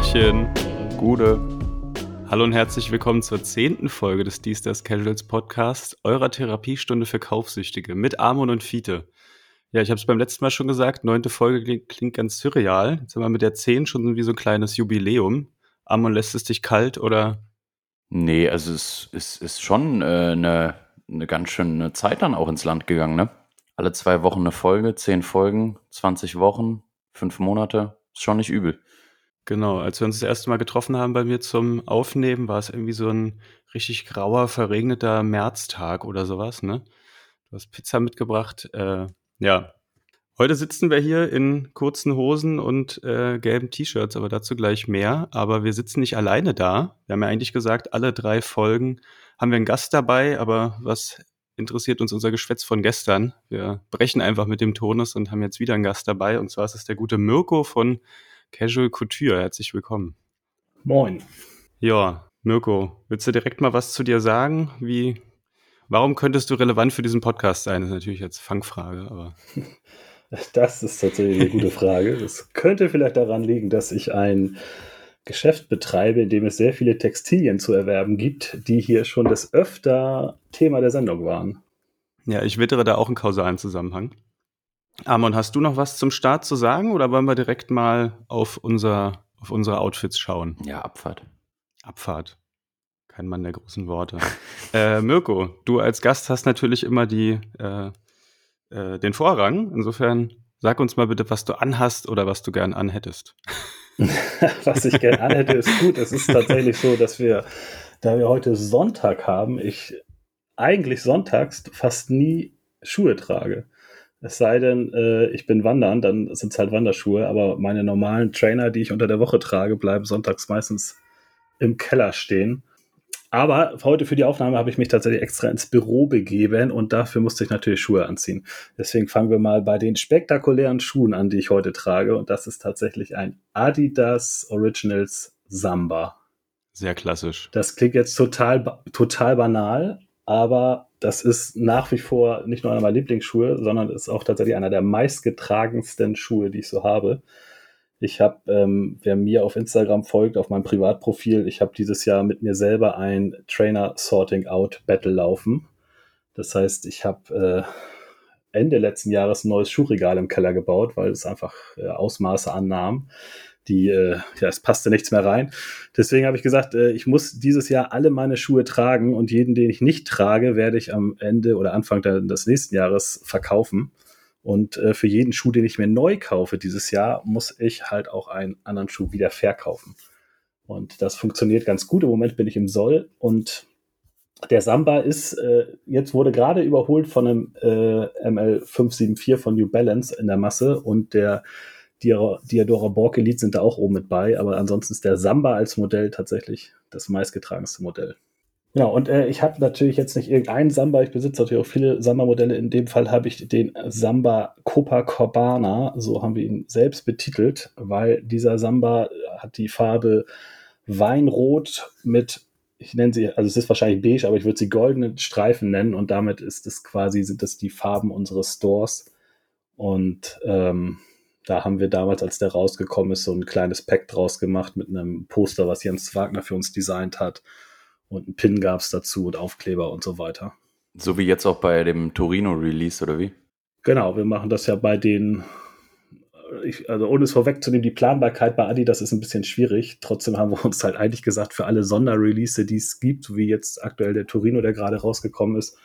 Tachchen. Gute. Hallo und herzlich willkommen zur zehnten Folge des Dies das Casuals Podcast, eurer Therapiestunde für Kaufsüchtige mit Amon und Fiete. Ja, ich habe es beim letzten Mal schon gesagt, neunte Folge klingt, klingt ganz surreal. Jetzt haben wir mit der zehn schon wie so ein kleines Jubiläum. Amon, lässt es dich kalt oder? Nee, also es ist, ist schon eine äh, ne, ne ganz schöne Zeit dann auch ins Land gegangen, ne? Alle zwei Wochen eine Folge, zehn Folgen, 20 Wochen, fünf Monate. Ist schon nicht übel. Genau, als wir uns das erste Mal getroffen haben bei mir zum Aufnehmen, war es irgendwie so ein richtig grauer, verregneter Märztag oder sowas, ne? Du hast Pizza mitgebracht. Äh, ja, heute sitzen wir hier in kurzen Hosen und äh, gelben T-Shirts, aber dazu gleich mehr. Aber wir sitzen nicht alleine da. Wir haben ja eigentlich gesagt, alle drei Folgen haben wir einen Gast dabei, aber was interessiert uns unser Geschwätz von gestern? Wir brechen einfach mit dem Tonus und haben jetzt wieder einen Gast dabei. Und zwar ist es der gute Mirko von Casual Couture. Herzlich willkommen. Moin. Ja, Mirko, willst du direkt mal was zu dir sagen? Wie, warum könntest du relevant für diesen Podcast sein? Das ist natürlich jetzt Fangfrage, aber. Das ist tatsächlich eine gute Frage. Das könnte vielleicht daran liegen, dass ich ein Geschäft betreibe, in dem es sehr viele Textilien zu erwerben gibt, die hier schon des Öfter Thema der Sendung waren. Ja, ich wittere da auch einen kausalen Zusammenhang. Amon, hast du noch was zum Start zu sagen oder wollen wir direkt mal auf, unser, auf unsere Outfits schauen? Ja, Abfahrt. Abfahrt. Kein Mann der großen Worte. äh, Mirko, du als Gast hast natürlich immer die, äh, äh, den Vorrang. Insofern sag uns mal bitte, was du anhast oder was du gern anhättest. was ich gern anhätte, ist gut. Es ist tatsächlich so, dass wir, da wir heute Sonntag haben, ich eigentlich sonntags fast nie Schuhe trage. Es sei denn, äh, ich bin wandern, dann sind es halt Wanderschuhe, aber meine normalen Trainer, die ich unter der Woche trage, bleiben sonntags meistens im Keller stehen. Aber heute für die Aufnahme habe ich mich tatsächlich extra ins Büro begeben und dafür musste ich natürlich Schuhe anziehen. Deswegen fangen wir mal bei den spektakulären Schuhen an, die ich heute trage. Und das ist tatsächlich ein Adidas Originals Samba. Sehr klassisch. Das klingt jetzt total, total banal, aber das ist nach wie vor nicht nur einer meiner Lieblingsschuhe, sondern ist auch tatsächlich einer der meistgetragensten Schuhe, die ich so habe. Ich habe, ähm, wer mir auf Instagram folgt, auf meinem Privatprofil, ich habe dieses Jahr mit mir selber ein Trainer Sorting Out Battle laufen. Das heißt, ich habe äh, Ende letzten Jahres ein neues Schuhregal im Keller gebaut, weil es einfach äh, Ausmaße annahm die, äh, ja, es passte nichts mehr rein. Deswegen habe ich gesagt, äh, ich muss dieses Jahr alle meine Schuhe tragen und jeden, den ich nicht trage, werde ich am Ende oder Anfang des nächsten Jahres verkaufen. Und äh, für jeden Schuh, den ich mir neu kaufe dieses Jahr, muss ich halt auch einen anderen Schuh wieder verkaufen. Und das funktioniert ganz gut. Im Moment bin ich im Soll und der Samba ist, äh, jetzt wurde gerade überholt von einem äh, ML574 von New Balance in der Masse und der Diadora Borg Elite sind da auch oben mit bei, aber ansonsten ist der Samba als Modell tatsächlich das meistgetragenste Modell. Genau, und äh, ich habe natürlich jetzt nicht irgendeinen Samba, ich besitze natürlich auch viele Samba-Modelle. In dem Fall habe ich den Samba Copacabana, so haben wir ihn selbst betitelt, weil dieser Samba hat die Farbe Weinrot mit, ich nenne sie, also es ist wahrscheinlich beige, aber ich würde sie goldene Streifen nennen und damit ist es quasi, sind das die Farben unseres Stores. Und ähm, da haben wir damals, als der rausgekommen ist, so ein kleines Pack draus gemacht mit einem Poster, was Jens Wagner für uns designt hat. Und ein Pin gab es dazu und Aufkleber und so weiter. So wie jetzt auch bei dem Torino-Release, oder wie? Genau, wir machen das ja bei den, ich, also ohne es vorwegzunehmen, die Planbarkeit bei Adidas ist ein bisschen schwierig. Trotzdem haben wir uns halt eigentlich gesagt, für alle Sonderrelease, die es gibt, wie jetzt aktuell der Torino, der gerade rausgekommen ist,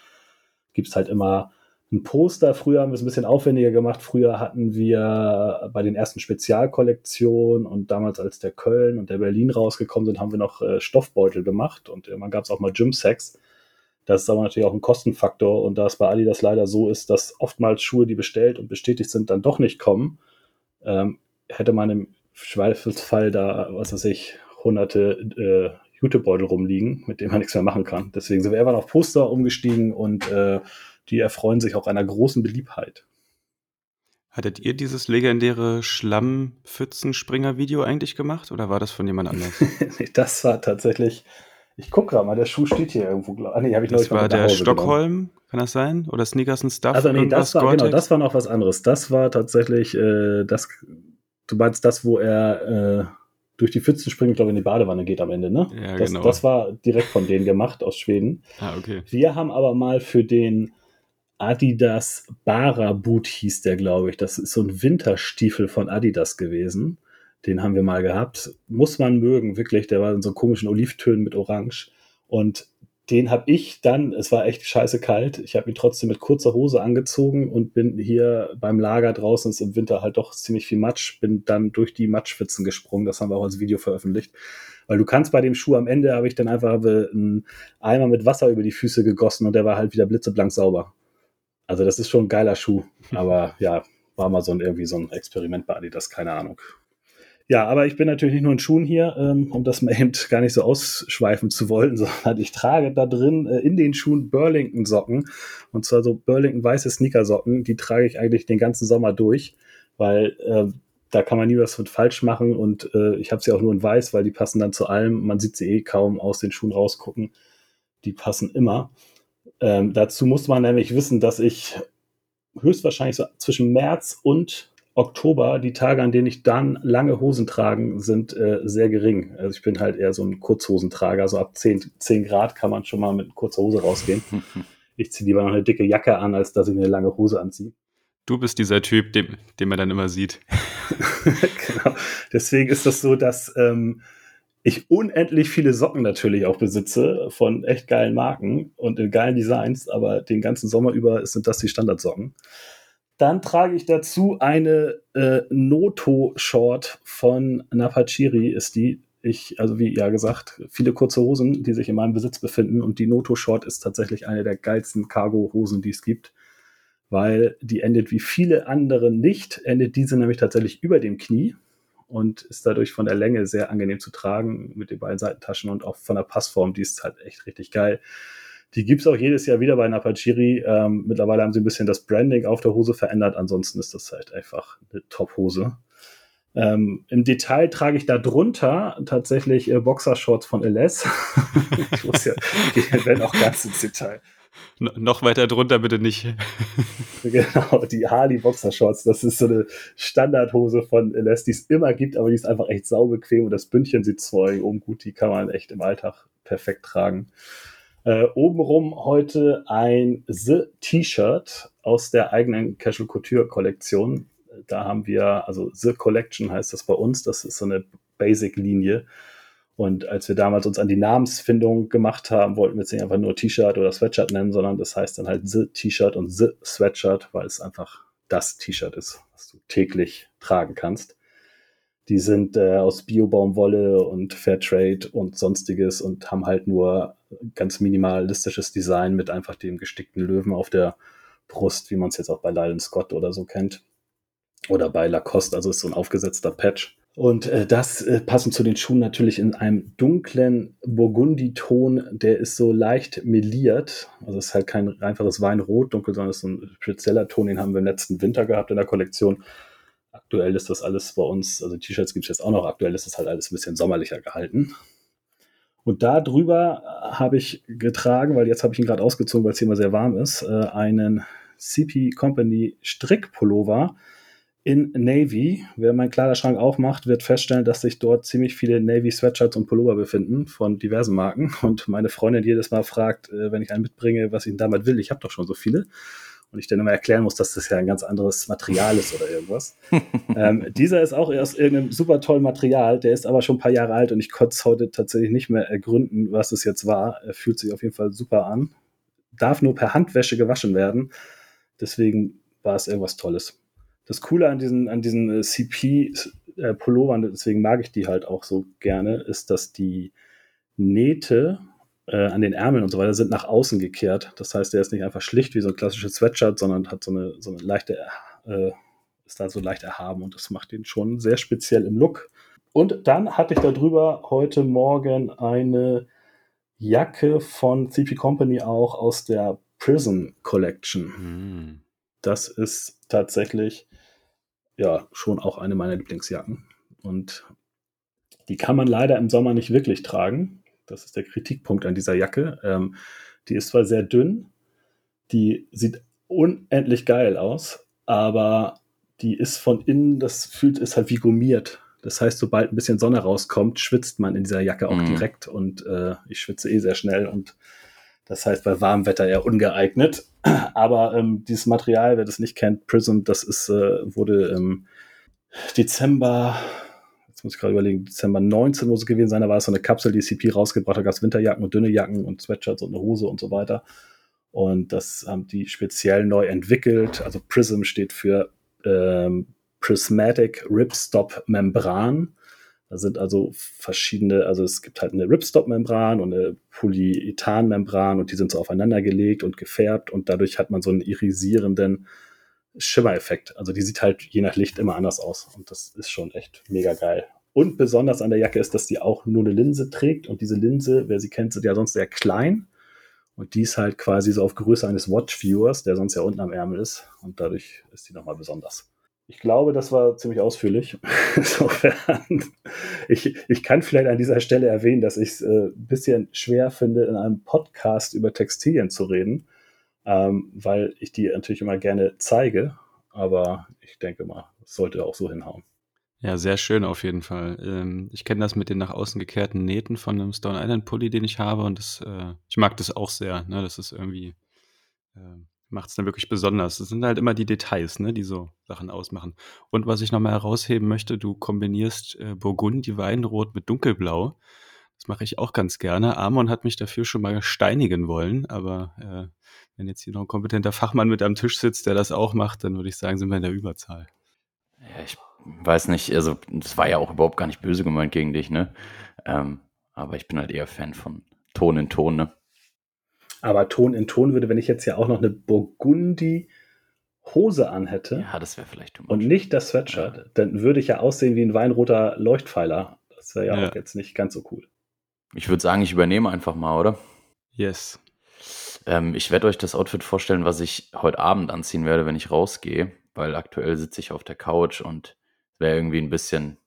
gibt es halt immer ein Poster. Früher haben wir es ein bisschen aufwendiger gemacht. Früher hatten wir bei den ersten Spezialkollektionen und damals, als der Köln und der Berlin rausgekommen sind, haben wir noch äh, Stoffbeutel gemacht und irgendwann gab es auch mal Gym-Sacks. Das ist aber natürlich auch ein Kostenfaktor und da es bei Adidas leider so ist, dass oftmals Schuhe, die bestellt und bestätigt sind, dann doch nicht kommen, ähm, hätte man im Zweifelsfall da, was weiß ich, hunderte äh, Jutebeutel rumliegen, mit denen man nichts mehr machen kann. Deswegen sind wir irgendwann auf Poster umgestiegen und äh, die erfreuen sich auch einer großen Beliebtheit. Hattet ihr dieses legendäre Schlammpfützenspringer-Video eigentlich gemacht oder war das von jemand anders? nee, das war tatsächlich. Ich gucke gerade mal, der Schuh steht hier irgendwo. Ah, nee, habe ich Das war der Stockholm, genommen. kann das sein? Oder Sneakers and Stuff? Also, nee, das war, genau, das war noch was anderes. Das war tatsächlich, äh, das, du meinst das, wo er, äh, durch die Pfützen springen, glaube ich, in die Badewanne geht am Ende, ne? Ja, das, genau. das war direkt von denen gemacht aus Schweden. Ah, okay. Wir haben aber mal für den Adidas Bara Boot hieß der, glaube ich. Das ist so ein Winterstiefel von Adidas gewesen. Den haben wir mal gehabt. Muss man mögen, wirklich. Der war in so komischen Olivtönen mit Orange. Und den habe ich dann, es war echt scheiße kalt, ich habe ihn trotzdem mit kurzer Hose angezogen und bin hier beim Lager draußen, ist im Winter halt doch ziemlich viel Matsch, bin dann durch die Matschpfützen gesprungen, das haben wir auch als Video veröffentlicht. Weil du kannst bei dem Schuh am Ende, habe ich dann einfach einen Eimer mit Wasser über die Füße gegossen und der war halt wieder blitzeblank sauber. Also das ist schon ein geiler Schuh, aber ja, war mal so ein, irgendwie so ein Experiment bei Adidas, keine Ahnung. Ja, aber ich bin natürlich nicht nur in Schuhen hier, ähm, um das mal eben gar nicht so ausschweifen zu wollen, sondern ich trage da drin äh, in den Schuhen Burlington-Socken. Und zwar so Burlington weiße Sneakersocken. Die trage ich eigentlich den ganzen Sommer durch, weil äh, da kann man nie was mit falsch machen. Und äh, ich habe sie auch nur in weiß, weil die passen dann zu allem. Man sieht sie eh kaum aus den Schuhen rausgucken. Die passen immer. Ähm, dazu muss man nämlich wissen, dass ich höchstwahrscheinlich so zwischen März und Oktober, die Tage, an denen ich dann lange Hosen tragen, sind äh, sehr gering. Also ich bin halt eher so ein Kurzhosentrager. So ab 10, 10 Grad kann man schon mal mit kurzer Hose rausgehen. Ich ziehe lieber noch eine dicke Jacke an, als dass ich mir eine lange Hose anziehe. Du bist dieser Typ, den, den man dann immer sieht. genau. Deswegen ist das so, dass ähm, ich unendlich viele Socken natürlich auch besitze von echt geilen Marken und in geilen Designs, aber den ganzen Sommer über sind das die Standardsocken. Dann trage ich dazu eine äh, Noto-Short von Napachiri, ist die. Ich, also wie ja gesagt, viele kurze Hosen, die sich in meinem Besitz befinden. Und die Noto-Short ist tatsächlich eine der geilsten Cargo-Hosen, die es gibt. Weil die endet wie viele andere nicht, endet diese nämlich tatsächlich über dem Knie und ist dadurch von der Länge sehr angenehm zu tragen mit den beiden Seitentaschen und auch von der Passform, die ist halt echt richtig geil. Die gibt es auch jedes Jahr wieder bei Napachiri. Ähm, mittlerweile haben sie ein bisschen das Branding auf der Hose verändert. Ansonsten ist das halt einfach eine Top-Hose. Ähm, Im Detail trage ich da drunter tatsächlich äh, Boxershorts von LS. ich muss ja, wir werden auch ganz ins Detail. No, noch weiter drunter bitte nicht. genau, die Harley Boxershorts, das ist so eine Standardhose von LS, die es immer gibt, aber die ist einfach echt saubequem und das Bündchen sieht zwar oben gut, die kann man echt im Alltag perfekt tragen. Äh, obenrum heute ein The T-Shirt aus der eigenen Casual Couture Kollektion. Da haben wir, also The Collection heißt das bei uns, das ist so eine Basic-Linie. Und als wir damals uns an die Namensfindung gemacht haben, wollten wir jetzt nicht einfach nur T-Shirt oder Sweatshirt nennen, sondern das heißt dann halt The T-Shirt und The Sweatshirt, weil es einfach das T-Shirt ist, was du täglich tragen kannst. Die sind äh, aus Bio-Baumwolle und Fairtrade und sonstiges und haben halt nur ganz minimalistisches Design mit einfach dem gestickten Löwen auf der Brust, wie man es jetzt auch bei Lylan Scott oder so kennt. Oder bei Lacoste, also ist so ein aufgesetzter Patch. Und äh, das äh, passend zu den Schuhen natürlich in einem dunklen Burgunditon, der ist so leicht meliert. Also es ist halt kein einfaches Weinrot dunkel, sondern es ist so ein spezieller Ton, den haben wir im letzten Winter gehabt in der Kollektion. Aktuell ist das alles bei uns, also T-Shirts gibt es jetzt auch noch, aktuell ist das halt alles ein bisschen sommerlicher gehalten. Und da drüber habe ich getragen, weil jetzt habe ich ihn gerade ausgezogen, weil es hier immer sehr warm ist, äh, einen CP Company Strickpullover in Navy. Wer meinen Kleiderschrank aufmacht, wird feststellen, dass sich dort ziemlich viele Navy Sweatshirts und Pullover befinden von diversen Marken. Und meine Freundin jedes Mal fragt, äh, wenn ich einen mitbringe, was ich damit will. Ich habe doch schon so viele. Und ich dann immer erklären muss, dass das ja ein ganz anderes Material ist oder irgendwas. ähm, dieser ist auch aus irgendeinem super tollen Material, der ist aber schon ein paar Jahre alt und ich konnte es heute tatsächlich nicht mehr ergründen, was es jetzt war. Er fühlt sich auf jeden Fall super an. Darf nur per Handwäsche gewaschen werden. Deswegen war es irgendwas Tolles. Das Coole an diesen, an diesen CP-Pullovern, äh, deswegen mag ich die halt auch so gerne, ist, dass die Nähte äh, an den Ärmeln und so weiter sind nach außen gekehrt. Das heißt, der ist nicht einfach schlicht wie so ein klassisches Sweatshirt, sondern hat so eine, so eine leichte, äh, ist da so leicht erhaben und das macht ihn schon sehr speziell im Look. Und dann hatte ich darüber heute Morgen eine Jacke von CP Company auch aus der Prison Collection. Hm. Das ist tatsächlich ja schon auch eine meiner Lieblingsjacken. Und die kann man leider im Sommer nicht wirklich tragen. Das ist der Kritikpunkt an dieser Jacke. Ähm, die ist zwar sehr dünn, die sieht unendlich geil aus, aber die ist von innen, das fühlt, ist halt wie gummiert. Das heißt, sobald ein bisschen Sonne rauskommt, schwitzt man in dieser Jacke auch Mhm. direkt und äh, ich schwitze eh sehr schnell und das heißt bei warmem Wetter eher ungeeignet. Aber ähm, dieses Material, wer das nicht kennt, Prism, das ist, äh, wurde im Dezember, jetzt muss ich gerade überlegen, Dezember 19 muss es gewesen sein, da war es so eine Kapsel, die CP rausgebracht hat, da gab es Winterjacken und dünne Jacken und Sweatshirts und eine Hose und so weiter. Und das haben die speziell neu entwickelt. Also Prism steht für ähm, Prismatic Ripstop Membran. Da sind also verschiedene, also es gibt halt eine Ripstop-Membran und eine Polyethan-Membran und die sind so aufeinander gelegt und gefärbt und dadurch hat man so einen irisierenden Schimmereffekt. Also die sieht halt je nach Licht immer anders aus und das ist schon echt mega geil. Und besonders an der Jacke ist, dass die auch nur eine Linse trägt und diese Linse, wer sie kennt, sind ja sonst sehr klein und die ist halt quasi so auf Größe eines Watch-Viewers, der sonst ja unten am Ärmel ist und dadurch ist die nochmal besonders. Ich glaube, das war ziemlich ausführlich. Insofern, ich, ich kann vielleicht an dieser Stelle erwähnen, dass ich es äh, ein bisschen schwer finde, in einem Podcast über Textilien zu reden, ähm, weil ich die natürlich immer gerne zeige. Aber ich denke mal, es sollte auch so hinhauen. Ja, sehr schön auf jeden Fall. Ähm, ich kenne das mit den nach außen gekehrten Nähten von einem Stone Island Pulli, den ich habe und das, äh, ich mag das auch sehr. Ne? Das ist irgendwie, äh, macht es dann wirklich besonders. Das sind halt immer die Details, ne, die so Sachen ausmachen. Und was ich nochmal herausheben möchte, du kombinierst äh, Burgundi Weinrot mit Dunkelblau. Das mache ich auch ganz gerne. Amon hat mich dafür schon mal steinigen wollen, aber äh, wenn jetzt hier noch ein kompetenter Fachmann mit am Tisch sitzt, der das auch macht, dann würde ich sagen, sind wir in der Überzahl. Ja, ich weiß nicht, also das war ja auch überhaupt gar nicht böse gemeint gegen dich, ne? Ähm, aber ich bin halt eher Fan von Ton in Ton, ne? Aber Ton in Ton würde, wenn ich jetzt ja auch noch eine Burgundi-Hose anhätte Ja, das wäre vielleicht und nicht das Sweatshirt, dann würde ich ja aussehen wie ein weinroter Leuchtpfeiler. Das wäre ja, Ja. auch jetzt nicht ganz so cool. Ich würde sagen, ich übernehme einfach mal, oder? Yes. Ähm, ich werde euch das Outfit vorstellen, was ich heute Abend anziehen werde, wenn ich rausgehe, weil aktuell sitze ich auf der Couch und es wäre irgendwie ein bisschen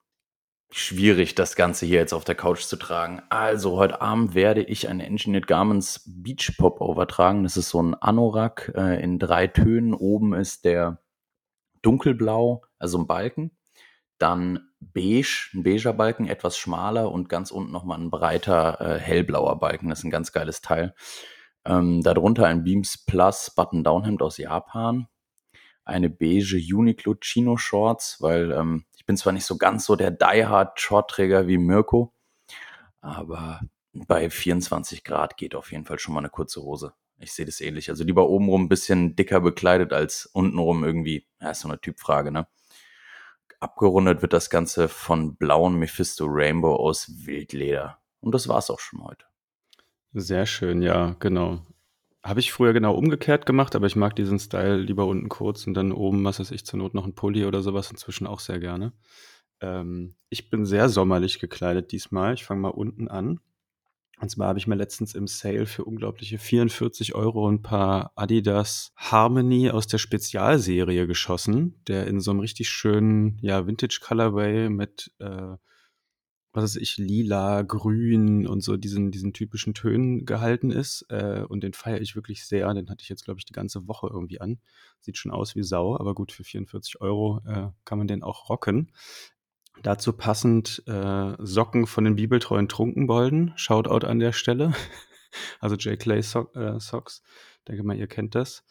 schwierig, das Ganze hier jetzt auf der Couch zu tragen. Also heute Abend werde ich ein Engineered Garments Beach Pop overtragen. Das ist so ein Anorak äh, in drei Tönen. Oben ist der dunkelblau, also ein Balken. Dann beige, ein beiger Balken, etwas schmaler und ganz unten nochmal ein breiter äh, hellblauer Balken. Das ist ein ganz geiles Teil. Ähm, darunter ein Beams Plus Button-Down-Hemd aus Japan. Eine beige Uniqlo Chino Shorts, weil ähm, ich bin zwar nicht so ganz so der Die-Hard Shortträger wie Mirko, aber bei 24 Grad geht auf jeden Fall schon mal eine kurze Hose. Ich sehe das ähnlich. Also lieber obenrum ein bisschen dicker bekleidet als untenrum irgendwie. Ja, ist so eine Typfrage, ne? Abgerundet wird das Ganze von blauen Mephisto Rainbow aus Wildleder. Und das war's auch schon heute. Sehr schön, ja, genau. Habe ich früher genau umgekehrt gemacht, aber ich mag diesen Style lieber unten kurz und dann oben, was weiß ich, zur Not noch ein Pulli oder sowas inzwischen auch sehr gerne. Ähm, ich bin sehr sommerlich gekleidet diesmal. Ich fange mal unten an. Und zwar habe ich mir letztens im Sale für unglaubliche 44 Euro ein paar Adidas Harmony aus der Spezialserie geschossen, der in so einem richtig schönen, ja, Vintage Colorway mit, äh, was weiß ich, lila, grün und so diesen, diesen typischen Tönen gehalten ist. Äh, und den feiere ich wirklich sehr. Den hatte ich jetzt, glaube ich, die ganze Woche irgendwie an. Sieht schon aus wie Sau, aber gut, für 44 Euro äh, kann man den auch rocken. Dazu passend äh, Socken von den bibeltreuen Trunkenbolden. Shoutout an der Stelle. Also J. Clay so äh, Socks. Denke mal, ihr kennt das.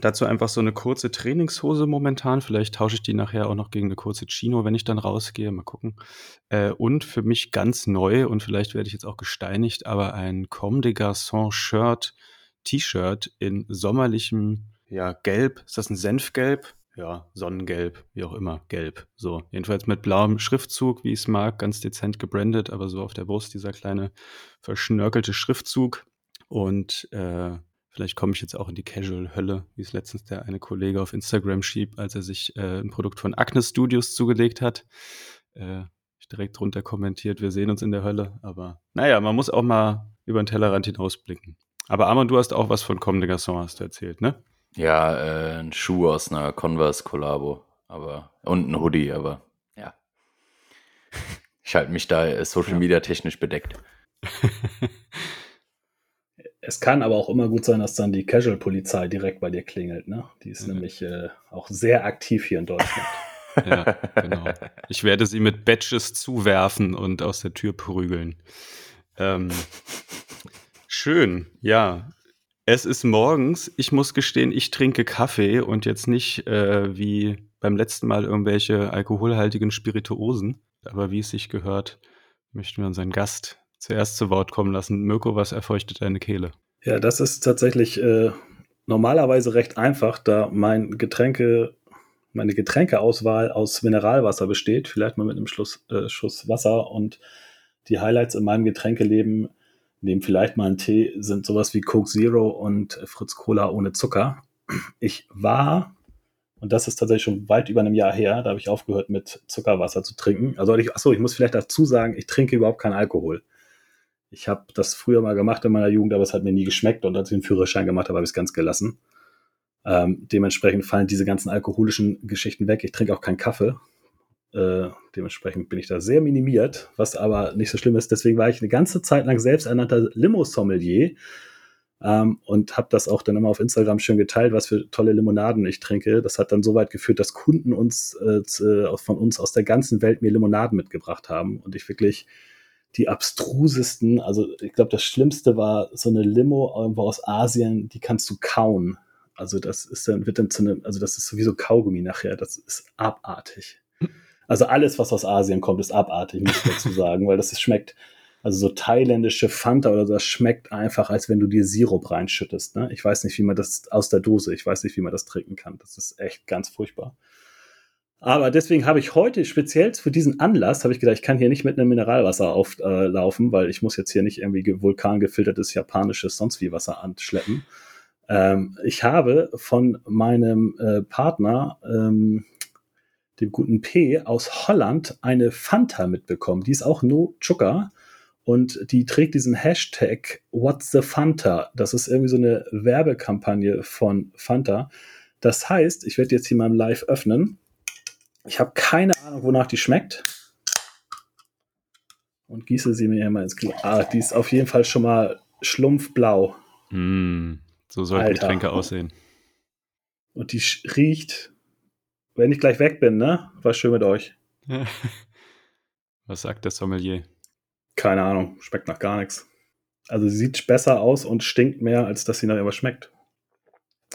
Dazu einfach so eine kurze Trainingshose momentan. Vielleicht tausche ich die nachher auch noch gegen eine kurze Chino, wenn ich dann rausgehe. Mal gucken. Äh, und für mich ganz neu und vielleicht werde ich jetzt auch gesteinigt, aber ein Comme des Garçons Shirt, T-Shirt in sommerlichem, ja, Gelb. Ist das ein Senfgelb? Ja, Sonnengelb, wie auch immer, gelb. So, jedenfalls mit blauem Schriftzug, wie ich es mag, ganz dezent gebrandet, aber so auf der Brust dieser kleine verschnörkelte Schriftzug. Und äh, vielleicht komme ich jetzt auch in die Casual-Hölle, wie es letztens der eine Kollege auf Instagram schrieb, als er sich äh, ein Produkt von Agnes Studios zugelegt hat. Äh, ich direkt drunter kommentiert, wir sehen uns in der Hölle. Aber naja, man muss auch mal über den Tellerrand hinausblicken. Aber Arman, du hast auch was von Comme des Garçons, hast du erzählt, ne? Ja, äh, ein Schuh aus einer Converse-Kollabo, aber und ein Hoodie, aber ja. Ich halte mich da äh, Social. Media technisch bedeckt. Es kann aber auch immer gut sein, dass dann die Casual-Polizei direkt bei dir klingelt. Ne? Die ist Mhm. nämlich äh, auch sehr aktiv hier in Deutschland. Ja, genau. Ich werde sie mit Badges zuwerfen und aus der Tür prügeln. Ähm, schön, ja. Es ist morgens. Ich muss gestehen, ich trinke Kaffee und jetzt nicht äh, wie beim letzten Mal irgendwelche alkoholhaltigen Spirituosen. Aber wie es sich gehört, möchten wir unseren Gast zuerst zu Wort kommen lassen. Mirko, was erfeuchtet deine Kehle? Ja, das ist tatsächlich äh, normalerweise recht einfach, da mein Getränke, meine Getränkeauswahl aus Mineralwasser besteht, vielleicht mal mit einem Schluss, äh, Schuss Wasser und die Highlights in meinem Getränkeleben, neben vielleicht mal einen Tee, sind sowas wie Coke Zero und Fritz Cola ohne Zucker. Ich war, und das ist tatsächlich schon weit über einem Jahr her, da habe ich aufgehört mit Zuckerwasser zu trinken. Also ich, achso, ich muss vielleicht dazu sagen, ich trinke überhaupt keinen Alkohol. Ich habe das früher mal gemacht in meiner Jugend, aber es hat mir nie geschmeckt und als ich den Führerschein gemacht habe, habe ich es ganz gelassen. Ähm, dementsprechend fallen diese ganzen alkoholischen Geschichten weg. Ich trinke auch keinen Kaffee. Äh, dementsprechend bin ich da sehr minimiert, was aber nicht so schlimm ist. Deswegen war ich eine ganze Zeit lang selbsternannter Limo-Sommelier ähm, und habe das auch dann immer auf Instagram schön geteilt, was für tolle Limonaden ich trinke. Das hat dann so weit geführt, dass Kunden uns äh, von uns aus der ganzen Welt mir Limonaden mitgebracht haben und ich wirklich die abstrusesten, also ich glaube, das Schlimmste war so eine Limo irgendwo aus Asien, die kannst du kauen. Also das ist dann, wird dann zu einem, also das ist sowieso Kaugummi nachher, das ist abartig. Also alles, was aus Asien kommt, ist abartig, muss ich dazu sagen, weil das ist, schmeckt, also so thailändische Fanta oder so, das schmeckt einfach, als wenn du dir Sirup reinschüttest. Ne? Ich weiß nicht, wie man das aus der Dose, ich weiß nicht, wie man das trinken kann. Das ist echt ganz furchtbar. Aber deswegen habe ich heute speziell für diesen Anlass, habe ich gedacht, ich kann hier nicht mit einem Mineralwasser auflaufen, äh, weil ich muss jetzt hier nicht irgendwie vulkangefiltertes japanisches sonst wie Wasser anschleppen. Ähm, ich habe von meinem äh, Partner, ähm, dem guten P aus Holland, eine Fanta mitbekommen. Die ist auch No Zucker und die trägt diesen Hashtag What's the Fanta. Das ist irgendwie so eine Werbekampagne von Fanta. Das heißt, ich werde jetzt hier mal Live öffnen. Ich habe keine Ahnung, wonach die schmeckt. Und gieße sie mir immer ins Glas. Ah, die ist auf jeden Fall schon mal schlumpfblau. Mm, so sollten Alter. Getränke aussehen. Und die riecht, wenn ich gleich weg bin, ne? War schön mit euch. Was sagt der Sommelier? Keine Ahnung, schmeckt nach gar nichts. Also sie sieht besser aus und stinkt mehr, als dass sie nach irgendwas schmeckt.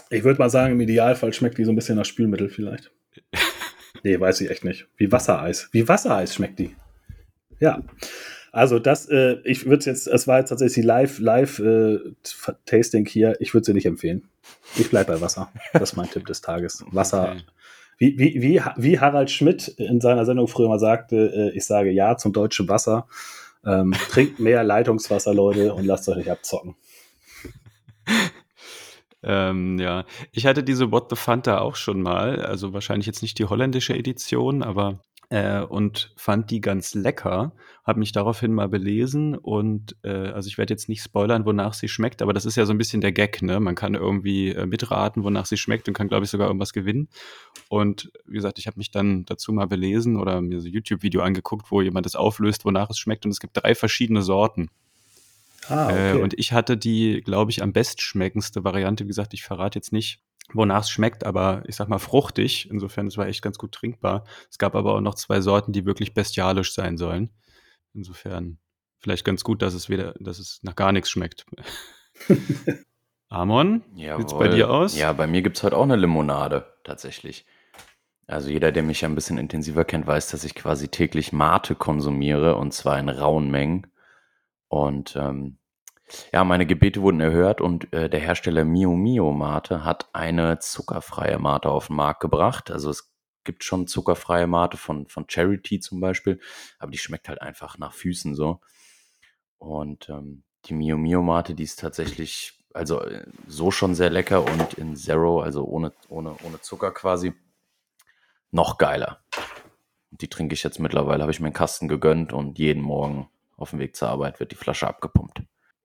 Ich würde mal sagen, im Idealfall schmeckt die so ein bisschen nach Spülmittel vielleicht. Nee, weiß ich echt nicht. Wie Wassereis. Wie Wassereis schmeckt die. Ja. Also das, äh, ich würde es jetzt, es war jetzt tatsächlich live, live äh, Tasting hier. Ich würde sie nicht empfehlen. Ich bleibe bei Wasser. Das ist mein Tipp des Tages. Wasser. Okay. Wie, wie, wie, wie Harald Schmidt in seiner Sendung früher mal sagte, äh, ich sage ja zum deutschen Wasser. Ähm, trinkt mehr Leitungswasser, Leute, und lasst euch nicht abzocken. Ähm, ja, ich hatte diese What the Fanta auch schon mal, also wahrscheinlich jetzt nicht die holländische Edition, aber äh, und fand die ganz lecker, habe mich daraufhin mal belesen und äh, also ich werde jetzt nicht spoilern, wonach sie schmeckt, aber das ist ja so ein bisschen der Gag, ne? Man kann irgendwie äh, mitraten, wonach sie schmeckt und kann, glaube ich, sogar irgendwas gewinnen. Und wie gesagt, ich habe mich dann dazu mal belesen oder mir so YouTube-Video angeguckt, wo jemand das auflöst, wonach es schmeckt und es gibt drei verschiedene Sorten. Ah, äh, okay. äh, und ich hatte die, glaube ich, am bestschmeckendste Variante. Wie gesagt, ich verrate jetzt nicht, wonach es schmeckt, aber ich sag mal fruchtig. Insofern, es war echt ganz gut trinkbar. Es gab aber auch noch zwei Sorten, die wirklich bestialisch sein sollen. Insofern vielleicht ganz gut, dass es wieder, dass es nach gar nichts schmeckt. Amon, wie sieht's bei dir aus? Ja, bei mir gibt's heute auch eine Limonade, tatsächlich. Also jeder, der mich ein bisschen intensiver kennt, weiß, dass ich quasi täglich Mate konsumiere und zwar in rauen Mengen. Und ähm, ja, meine Gebete wurden erhört und äh, der Hersteller Mio Mio Mate hat eine zuckerfreie Mate auf den Markt gebracht. Also es gibt schon zuckerfreie Mate von, von Charity zum Beispiel, aber die schmeckt halt einfach nach Füßen so. Und ähm, die Mio Mio Mate, die ist tatsächlich, also äh, so schon sehr lecker und in Zero, also ohne, ohne, ohne Zucker quasi, noch geiler. Die trinke ich jetzt mittlerweile, habe ich mir einen Kasten gegönnt und jeden Morgen auf dem Weg zur Arbeit wird die Flasche abgepumpt.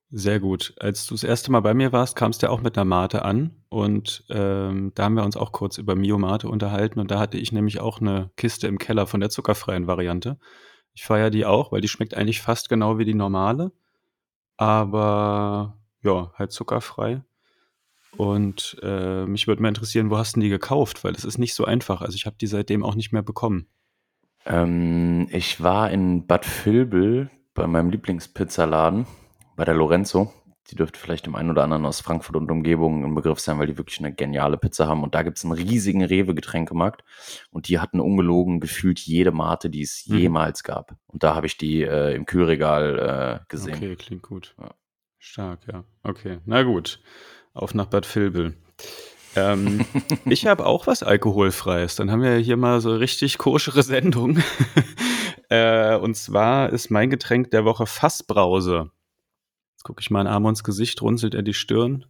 Sehr gut. Als du das erste Mal bei mir warst, kamst du ja auch mit einer Mate an und ähm, da haben wir uns auch kurz über Mio Mate unterhalten und da hatte ich nämlich auch eine Kiste im Keller von der zuckerfreien Variante. Ich feiere die auch, weil die schmeckt eigentlich fast genau wie die normale, aber ja, halt zuckerfrei. Und äh, mich würde mal interessieren, wo hast du die gekauft? Weil das ist nicht so einfach. Also ich habe die seitdem auch nicht mehr bekommen. Ähm, ich war in Bad Vilbel bei meinem Lieblingspizzaladen, bei der Lorenzo. Die dürfte vielleicht dem einen oder anderen aus Frankfurt und Umgebung im Begriff sein, weil die wirklich eine geniale Pizza haben. Und da gibt es einen riesigen Rewe-Getränkemarkt. Und die hatten ungelogen gefühlt jede Mate, die es Mhm. jemals gab. Und da habe ich die äh, im Kühlregal äh, gesehen. Okay, klingt gut. Ja. Stark, ja. Okay, na gut. Auf nach Bad Vilbel. Ähm, ich habe auch was Alkoholfreies. Dann haben wir hier mal so richtig koschere Sendung. Äh, und zwar ist mein Getränk der Woche Fassbrause. Jetzt gucke ich mal in Amons Gesicht, runzelt er die Stirn.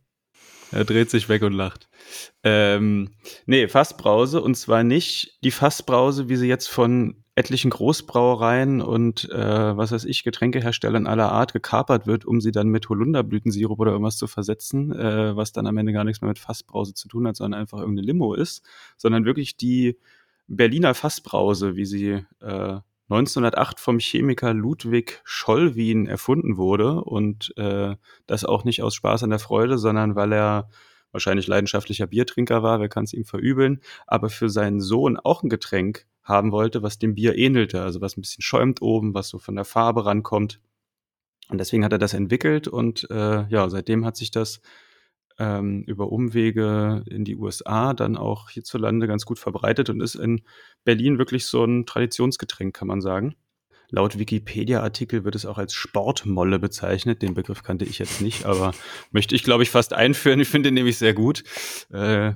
Er dreht sich weg und lacht. Ähm, nee, Fassbrause und zwar nicht die Fassbrause, wie sie jetzt von etlichen Großbrauereien und äh, was weiß ich, Getränkeherstellern aller Art gekapert wird, um sie dann mit Holunderblütensirup oder irgendwas zu versetzen, äh, was dann am Ende gar nichts mehr mit Fassbrause zu tun hat, sondern einfach irgendeine Limo ist, sondern wirklich die Berliner Fassbrause, wie sie äh, 1908 vom Chemiker Ludwig Schollwin erfunden wurde und äh, das auch nicht aus Spaß an der Freude, sondern weil er wahrscheinlich leidenschaftlicher Biertrinker war, wer kann es ihm verübeln, aber für seinen Sohn auch ein Getränk haben wollte, was dem Bier ähnelte, also was ein bisschen schäumt oben, was so von der Farbe rankommt. Und deswegen hat er das entwickelt und äh, ja, seitdem hat sich das ähm, über Umwege in die USA dann auch hierzulande ganz gut verbreitet und ist in Berlin wirklich so ein Traditionsgetränk, kann man sagen. Laut Wikipedia-Artikel wird es auch als Sportmolle bezeichnet. Den Begriff kannte ich jetzt nicht, aber möchte ich, glaube ich, fast einführen. Ich finde den nämlich sehr gut. Äh,